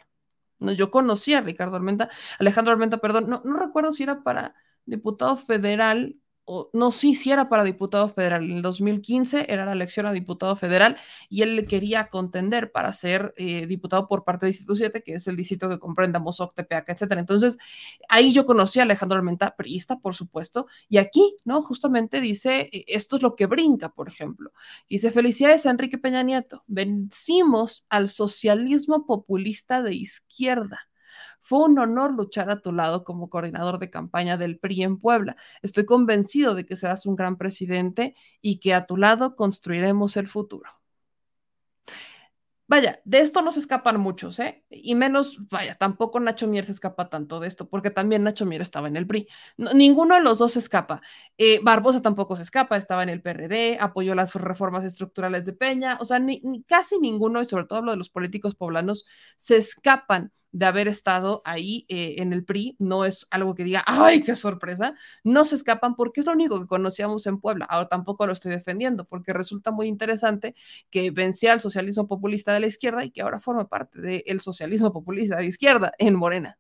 Yo conocí a Ricardo Armenta, Alejandro Armenta, perdón, no, no recuerdo si era para diputado federal no, sí, sí era para diputado federal. En el 2015 era la elección a diputado federal y él quería contender para ser eh, diputado por parte de Distrito 7, que es el distrito que comprende Mozoc, Tepeaca, etcétera. Entonces, ahí yo conocí a Alejandro Armenta, priista, por supuesto, y aquí, ¿no? Justamente dice, eh, esto es lo que brinca, por ejemplo. Dice, felicidades a Enrique Peña Nieto, vencimos al socialismo populista de izquierda fue un honor luchar a tu lado como coordinador de campaña del PRI en Puebla. Estoy convencido de que serás un gran presidente y que a tu lado construiremos el futuro. Vaya, de esto no se escapan muchos, ¿eh? Y menos, vaya, tampoco Nacho Mier se escapa tanto de esto, porque también Nacho Mier estaba en el PRI. ninguno de los dos se escapa. Eh, Barbosa tampoco se escapa, estaba en el PRD, apoyó las reformas estructurales de Peña, o sea, casi ninguno, y sobre todo lo de los políticos poblanos, se escapan de haber estado ahí eh, en el PRI, no es algo que diga, ¡ay, qué sorpresa! No se escapan porque es lo único que conocíamos en Puebla. Ahora tampoco lo estoy defendiendo porque resulta muy interesante que vencía al socialismo populista de la izquierda y que ahora forma parte del socialismo populista de izquierda en Morena.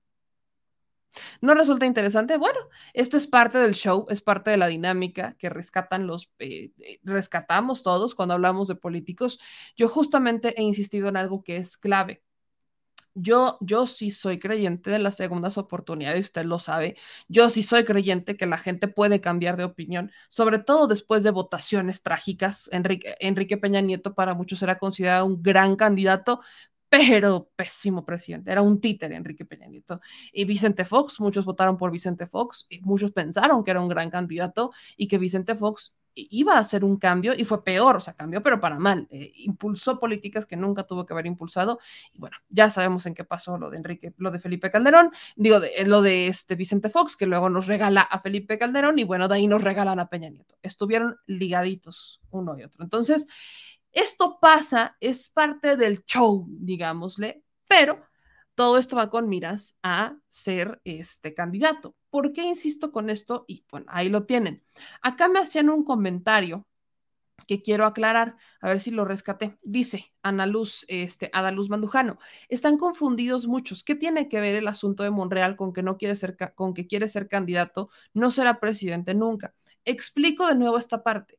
¿No resulta interesante? Bueno, esto es parte del show, es parte de la dinámica que rescatan los, eh, eh, rescatamos todos cuando hablamos de políticos. Yo justamente he insistido en algo que es clave yo, yo sí soy creyente de las segundas oportunidades, usted lo sabe. Yo sí soy creyente que la gente puede cambiar de opinión, sobre todo después de votaciones trágicas. Enrique, Enrique Peña Nieto para muchos era considerado un gran candidato, pero pésimo presidente. Era un títere Enrique Peña Nieto. Y Vicente Fox, muchos votaron por Vicente Fox y muchos pensaron que era un gran candidato y que Vicente Fox iba a hacer un cambio y fue peor, o sea, cambió pero para mal. Eh, impulsó políticas que nunca tuvo que haber impulsado y bueno, ya sabemos en qué pasó lo de Enrique, lo de Felipe Calderón, digo, de, lo de este Vicente Fox, que luego nos regala a Felipe Calderón y bueno, de ahí nos regalan a Peña Nieto. Estuvieron ligaditos uno y otro. Entonces, esto pasa, es parte del show, digámosle, pero todo esto va con miras a ser este candidato. ¿Por qué insisto con esto? Y bueno, ahí lo tienen. Acá me hacían un comentario que quiero aclarar, a ver si lo rescaté. Dice Ana Luz, este, Ada Luz Mandujano, están confundidos muchos. ¿Qué tiene que ver el asunto de Monreal con que no quiere ser, con que quiere ser candidato? No será presidente nunca. Explico de nuevo esta parte.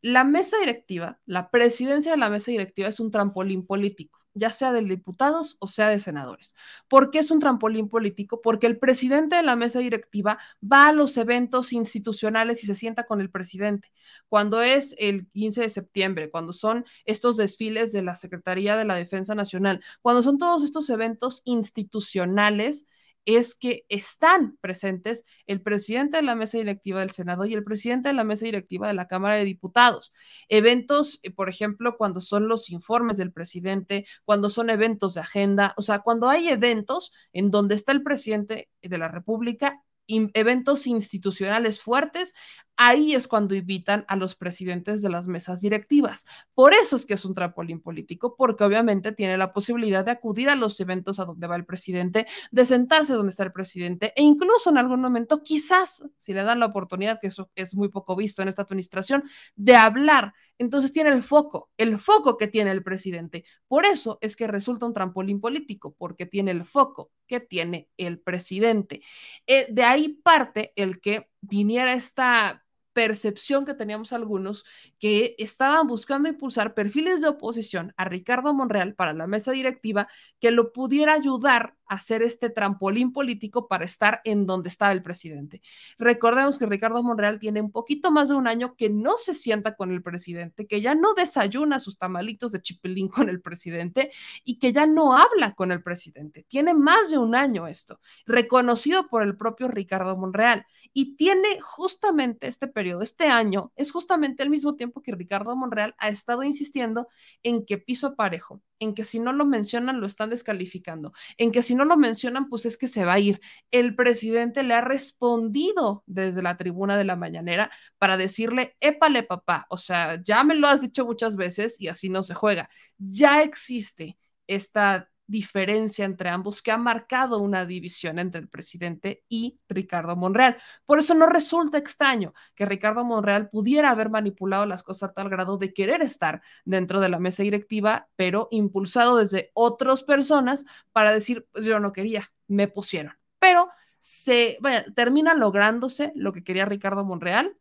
La mesa directiva, la presidencia de la mesa directiva es un trampolín político ya sea de diputados o sea de senadores. ¿Por qué es un trampolín político? Porque el presidente de la mesa directiva va a los eventos institucionales y se sienta con el presidente. Cuando es el 15 de septiembre, cuando son estos desfiles de la Secretaría de la Defensa Nacional, cuando son todos estos eventos institucionales, es que están presentes el presidente de la mesa directiva del Senado y el presidente de la mesa directiva de la Cámara de Diputados. Eventos, eh, por ejemplo, cuando son los informes del presidente, cuando son eventos de agenda, o sea, cuando hay eventos en donde está el presidente de la República, eventos institucionales fuertes, ahí es cuando invitan a los presidentes de las mesas directivas. Por eso es que es un trampolín político, porque obviamente tiene la posibilidad de acudir a los eventos a donde va el presidente, de sentarse donde está el presidente e incluso en algún momento, quizás, si le dan la oportunidad, que eso es muy poco visto en esta administración, de hablar. Entonces tiene el foco, el foco que tiene el presidente. Por eso es que resulta un trampolín político, porque tiene el foco que tiene el presidente. Eh, de ahí parte el que viniera esta percepción que teníamos algunos que estaban buscando impulsar perfiles de oposición a Ricardo Monreal para la mesa directiva que lo pudiera ayudar hacer este trampolín político para estar en donde estaba el presidente. Recordemos que Ricardo Monreal tiene un poquito más de un año que no se sienta con el presidente, que ya no desayuna sus tamalitos de chipilín con el presidente y que ya no habla con el presidente. Tiene más de un año esto, reconocido por el propio Ricardo Monreal. Y tiene justamente este periodo, este año, es justamente el mismo tiempo que Ricardo Monreal ha estado insistiendo en que piso parejo, en que si no lo mencionan lo están descalificando, en que si no lo mencionan pues es que se va a ir. El presidente le ha respondido desde la tribuna de la mañanera para decirle, épale papá, o sea, ya me lo has dicho muchas veces y así no se juega. Ya existe esta diferencia entre ambos que ha marcado una división entre el presidente y Ricardo Monreal. Por eso no resulta extraño que Ricardo Monreal pudiera haber manipulado las cosas a tal grado de querer estar dentro de la mesa directiva, pero impulsado desde otras personas para decir, pues yo no quería, me pusieron. Pero se termina lográndose lo que quería Ricardo Monreal,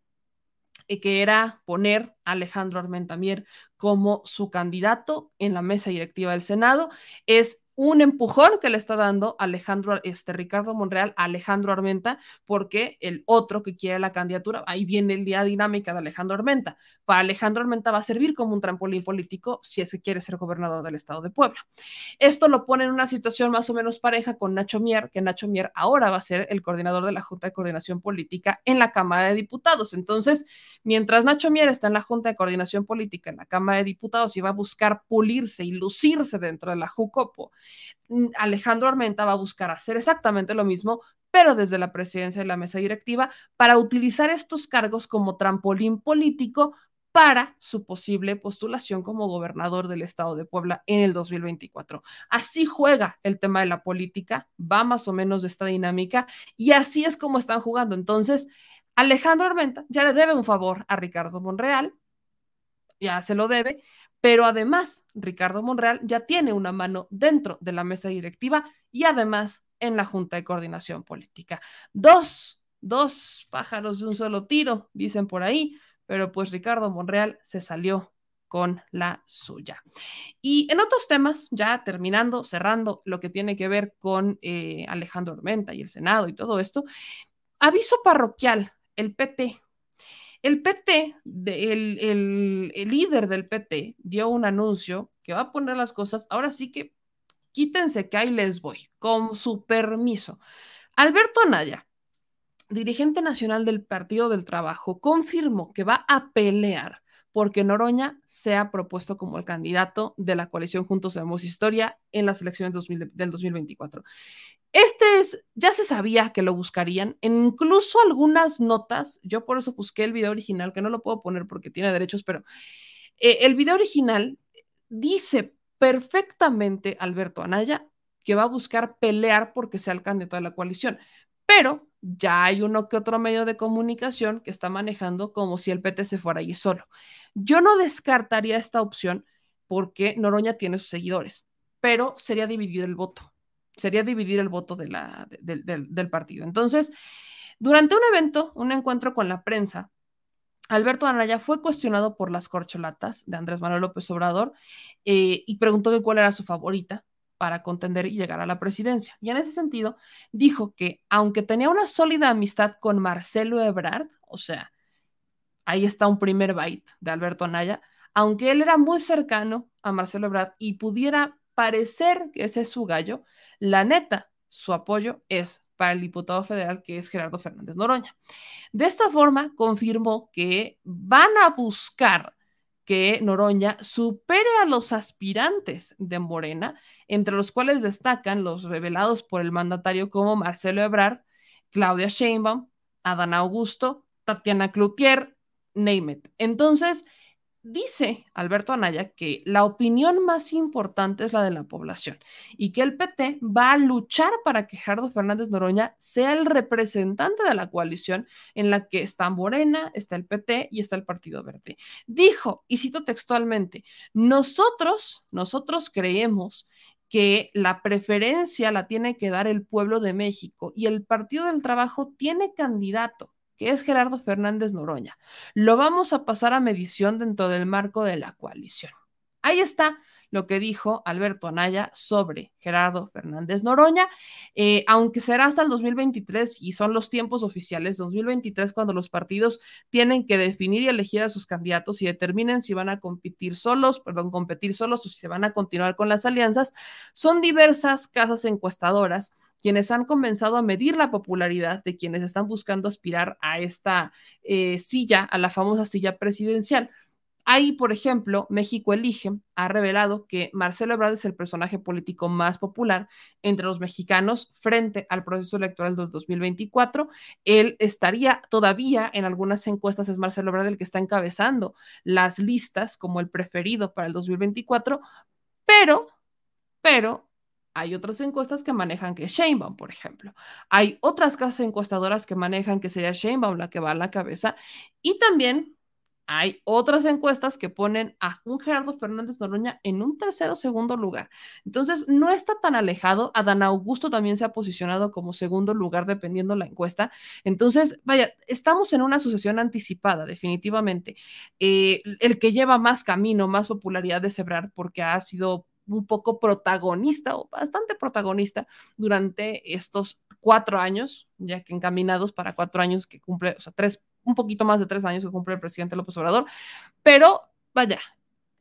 que era poner a Alejandro Armentamier como su candidato en la mesa directiva del Senado. Es un empujón que le está dando Alejandro, este Ricardo Monreal a Alejandro Armenta, porque el otro que quiere la candidatura, ahí viene el día dinámica de Alejandro Armenta. Para Alejandro Armenta va a servir como un trampolín político si es que quiere ser gobernador del estado de Puebla. Esto lo pone en una situación más o menos pareja con Nacho Mier, que Nacho Mier ahora va a ser el coordinador de la Junta de Coordinación Política en la Cámara de Diputados. Entonces, mientras Nacho Mier está en la Junta de Coordinación Política en la Cámara de Diputados y va a buscar pulirse y lucirse dentro de la JUCOPO, Mm, Alejandro Armenta va a buscar hacer exactamente lo mismo, pero desde la presidencia de la mesa directiva, para utilizar estos cargos como trampolín político para su posible postulación como gobernador del estado de Puebla en el 2024. Así juega el tema de la política, va más o menos de esta dinámica y así es como están jugando. Entonces, Alejandro Armenta ya le debe un favor a Ricardo Monreal, ya se lo debe, pero además, Ricardo Monreal ya tiene una mano dentro de la mesa directiva y además en la Junta de Coordinación Política. Dos, dos pájaros de un solo tiro, dicen por ahí, pero pues Ricardo Monreal se salió con la suya. Y en otros temas, ya terminando, cerrando lo que tiene que ver con eh, Alejandro Armenta y el Senado y todo esto, aviso parroquial, el PT el PT, el, líder del PT, dio un anuncio que va a poner las cosas, ahora sí que quítense que ahí les voy, con su permiso. Alberto Anaya, dirigente nacional del Partido del Trabajo, confirmó que va a pelear porque Noroña sea propuesto como el candidato de la coalición Juntos Hacemos Historia en las elecciones del 2024. Este es, ya se sabía que lo buscarían, incluso algunas notas, yo por eso busqué el video original, que no lo puedo poner porque tiene derechos, pero eh, el video original dice perfectamente Alberto Anaya que va a buscar pelear porque sea el candidato de la coalición, pero ya hay uno que otro medio de comunicación que está manejando como si el PT se fuera allí solo. Yo no descartaría esta opción porque Noroña tiene sus seguidores, pero sería dividir el voto sería dividir el voto del partido. Entonces, durante un evento, un encuentro con la prensa, Alberto Anaya fue cuestionado por las corcholatas de Andrés Manuel López Obrador eh, y preguntó que cuál era su favorita para contender y llegar a la presidencia. Y en ese sentido, dijo que aunque tenía una sólida amistad con Marcelo Ebrard, o sea, ahí está un primer byte de Alberto Anaya, aunque él era muy cercano a Marcelo Ebrard y pudiera parecer que ese es su gallo, la neta, su apoyo es para el diputado federal que es Gerardo Fernández Noroña. De esta forma, confirmó que van a buscar que Noroña supere a los aspirantes de Morena, entre los cuales destacan los revelados por el mandatario como Marcelo Ebrard, Claudia Sheinbaum, Adán Augusto, Tatiana Cloutier, name Entonces, Dice Alberto Anaya que la opinión más importante es la de la población y que el PT va a luchar para que Gerardo Fernández Noroña sea el representante de la coalición en la que está Morena, está el PT y está el Partido Verde. Dijo, y cito textualmente, nosotros, nosotros creemos que la preferencia la tiene que dar el pueblo de México y el Partido del Trabajo tiene candidato que es Gerardo Fernández Noroña. Lo vamos a pasar a medición dentro del marco de la coalición. Ahí está lo que dijo Alberto Anaya sobre Gerardo Fernández Noroña, eh, aunque será hasta el 2023 y son los tiempos oficiales, 2023 cuando los partidos tienen que definir y elegir a sus candidatos y determinen si van a competir solos, perdón, competir solos o si se van a continuar con las alianzas, son diversas casas encuestadoras quienes han comenzado a medir la popularidad de quienes están buscando aspirar a esta eh, silla, a la famosa silla presidencial. Ahí, por ejemplo, México Elige ha revelado que Marcelo Ebrard es el personaje político más popular entre los mexicanos frente al proceso electoral del 2024. Él estaría todavía en algunas encuestas, es Marcelo Ebrard el que está encabezando las listas como el preferido para el 2024, pero, pero hay otras encuestas que manejan que Sheinbaum, por ejemplo. Hay otras casas encuestadoras que manejan que sería Sheinbaum la que va a la cabeza. Y también hay otras encuestas que ponen a un Gerardo Fernández Noroña en un tercero o segundo lugar. Entonces, no está tan alejado. Adán Augusto también se ha posicionado como segundo lugar dependiendo la encuesta. Entonces, vaya, estamos en una sucesión anticipada, definitivamente. Eh, el que lleva más camino, más popularidad de Sebrar, porque ha sido un poco protagonista o bastante protagonista durante estos cuatro años, ya que encaminados para cuatro años que cumple, o sea, tres, un poquito más de tres años que cumple el presidente López Obrador, pero vaya,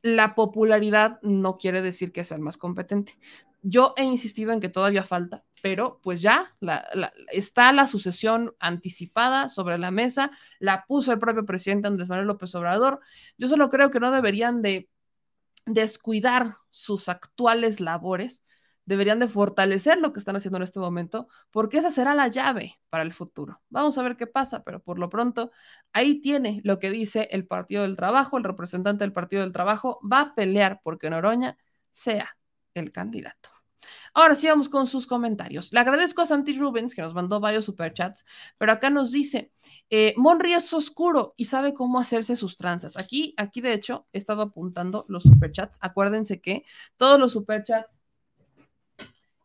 la popularidad no quiere decir que sea el más competente. Yo he insistido en que todavía falta, pero pues ya está la sucesión anticipada sobre la mesa, la puso el propio presidente Andrés Manuel López Obrador. Yo solo creo que no deberían de descuidar sus actuales labores, deberían de fortalecer lo que están haciendo en este momento, porque esa será la llave para el futuro. Vamos a ver qué pasa, pero por lo pronto ahí tiene lo que dice el Partido del Trabajo, el representante del Partido del Trabajo va a pelear porque Noroña sea el candidato. Ahora sí vamos con sus comentarios. Le agradezco a Santi Rubens que nos mandó varios superchats, pero acá nos dice, eh, Monri es oscuro y sabe cómo hacerse sus tranzas. Aquí, aquí de hecho, he estado apuntando los superchats. Acuérdense que todos los superchats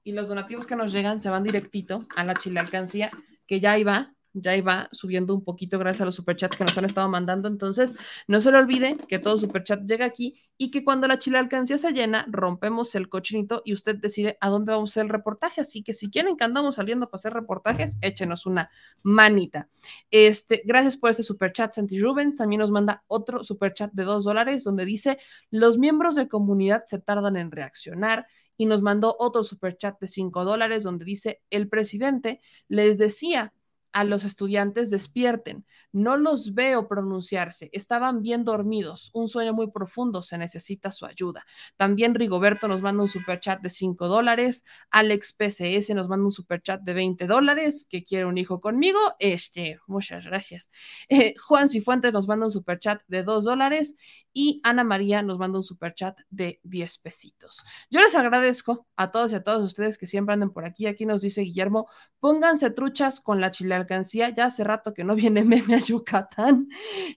y los donativos que nos llegan se van directito a la chile alcancía, que ya iba ya iba subiendo un poquito gracias a los superchats que nos han estado mandando. Entonces, no se le olvide que todo superchat llega aquí y que cuando la chile alcancía se llena, rompemos el cochinito y usted decide a dónde vamos a hacer el reportaje. Así que si quieren que andamos saliendo para hacer reportajes, échenos una manita. Este, gracias por este superchat, Santi Rubens. También nos manda otro superchat de dos dólares donde dice: Los miembros de comunidad se tardan en reaccionar y nos mandó otro superchat de cinco dólares donde dice, el presidente les decía a los estudiantes despierten. No los veo pronunciarse. Estaban bien dormidos. Un sueño muy profundo. Se necesita su ayuda. También Rigoberto nos manda un superchat de 5 dólares. Alex PCS nos manda un superchat de 20 dólares. Que quiere un hijo conmigo. Este, muchas gracias. Eh, Juan Cifuentes nos manda un superchat de 2 dólares. Y Ana María nos manda un superchat de 10 pesitos. Yo les agradezco a todos y a todas ustedes que siempre anden por aquí. Aquí nos dice Guillermo, pónganse truchas con la chile alcancía. Ya hace rato que no viene meme a Yucatán.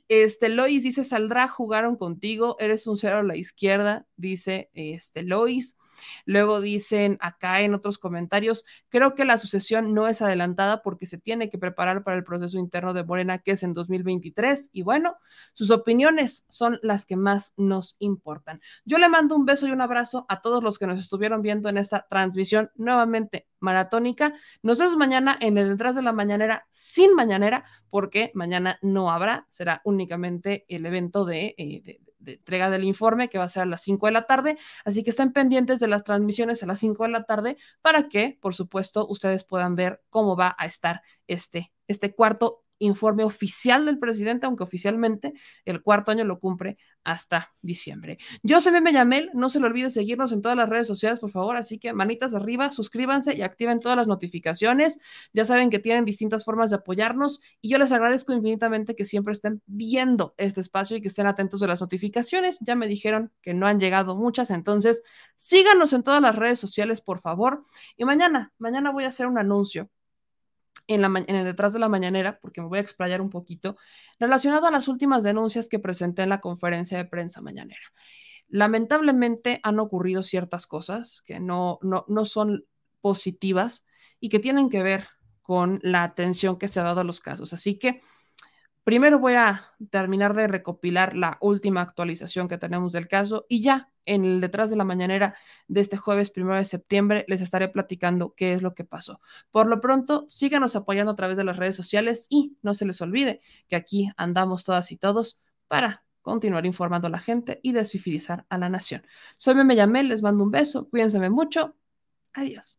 Este, Lois dice, saldrá, jugaron contigo, eres un cero a la izquierda, dice este, Lois. Luego dicen acá en otros comentarios, creo que la sucesión no es adelantada porque se tiene que preparar para el proceso interno de Morena, que es en 2023. Y bueno, sus opiniones son las que más nos importan. Yo le mando un beso y un abrazo a todos los que nos estuvieron viendo en esta transmisión nuevamente maratónica. Nos vemos mañana en el detrás de la mañanera sin mañanera, porque mañana no habrá, será únicamente el evento de, eh, de de entrega del informe que va a ser a las 5 de la tarde. Así que estén pendientes de las transmisiones a las 5 de la tarde para que, por supuesto, ustedes puedan ver cómo va a estar este, este cuarto informe oficial del presidente, aunque oficialmente el cuarto año lo cumple hasta diciembre. Yo soy Meme Yamel, no se le olvide seguirnos en todas las redes sociales, por favor, así que manitas arriba, suscríbanse y activen todas las notificaciones. Ya saben que tienen distintas formas de apoyarnos y yo les agradezco infinitamente que siempre estén viendo este espacio y que estén atentos de las notificaciones. Ya me dijeron que no han llegado muchas, entonces síganos en todas las redes sociales, por favor. Y mañana, mañana voy a hacer un anuncio en, la, en el detrás de la mañanera, porque me voy a explayar un poquito, relacionado a las últimas denuncias que presenté en la conferencia de prensa mañanera. Lamentablemente han ocurrido ciertas cosas que no, no, no son positivas y que tienen que ver con la atención que se ha dado a los casos. Así que Primero voy a terminar de recopilar la última actualización que tenemos del caso y ya en el detrás de la mañanera de este jueves primero de septiembre les estaré platicando qué es lo que pasó. Por lo pronto, síganos apoyando a través de las redes sociales y no se les olvide que aquí andamos todas y todos para continuar informando a la gente y desfifilizar a la nación. Soy Meme Yamel, les mando un beso, cuídense mucho. Adiós.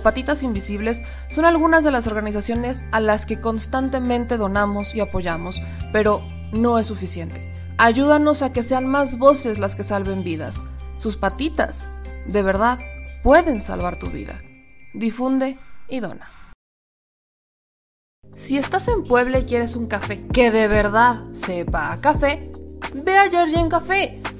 Patitas Invisibles son algunas de las organizaciones a las que constantemente donamos y apoyamos, pero no es suficiente. Ayúdanos a que sean más voces las que salven vidas. Sus patitas, de verdad, pueden salvar tu vida. Difunde y dona. Si estás en Puebla y quieres un café que de verdad sepa a café, ve a Georgian Café.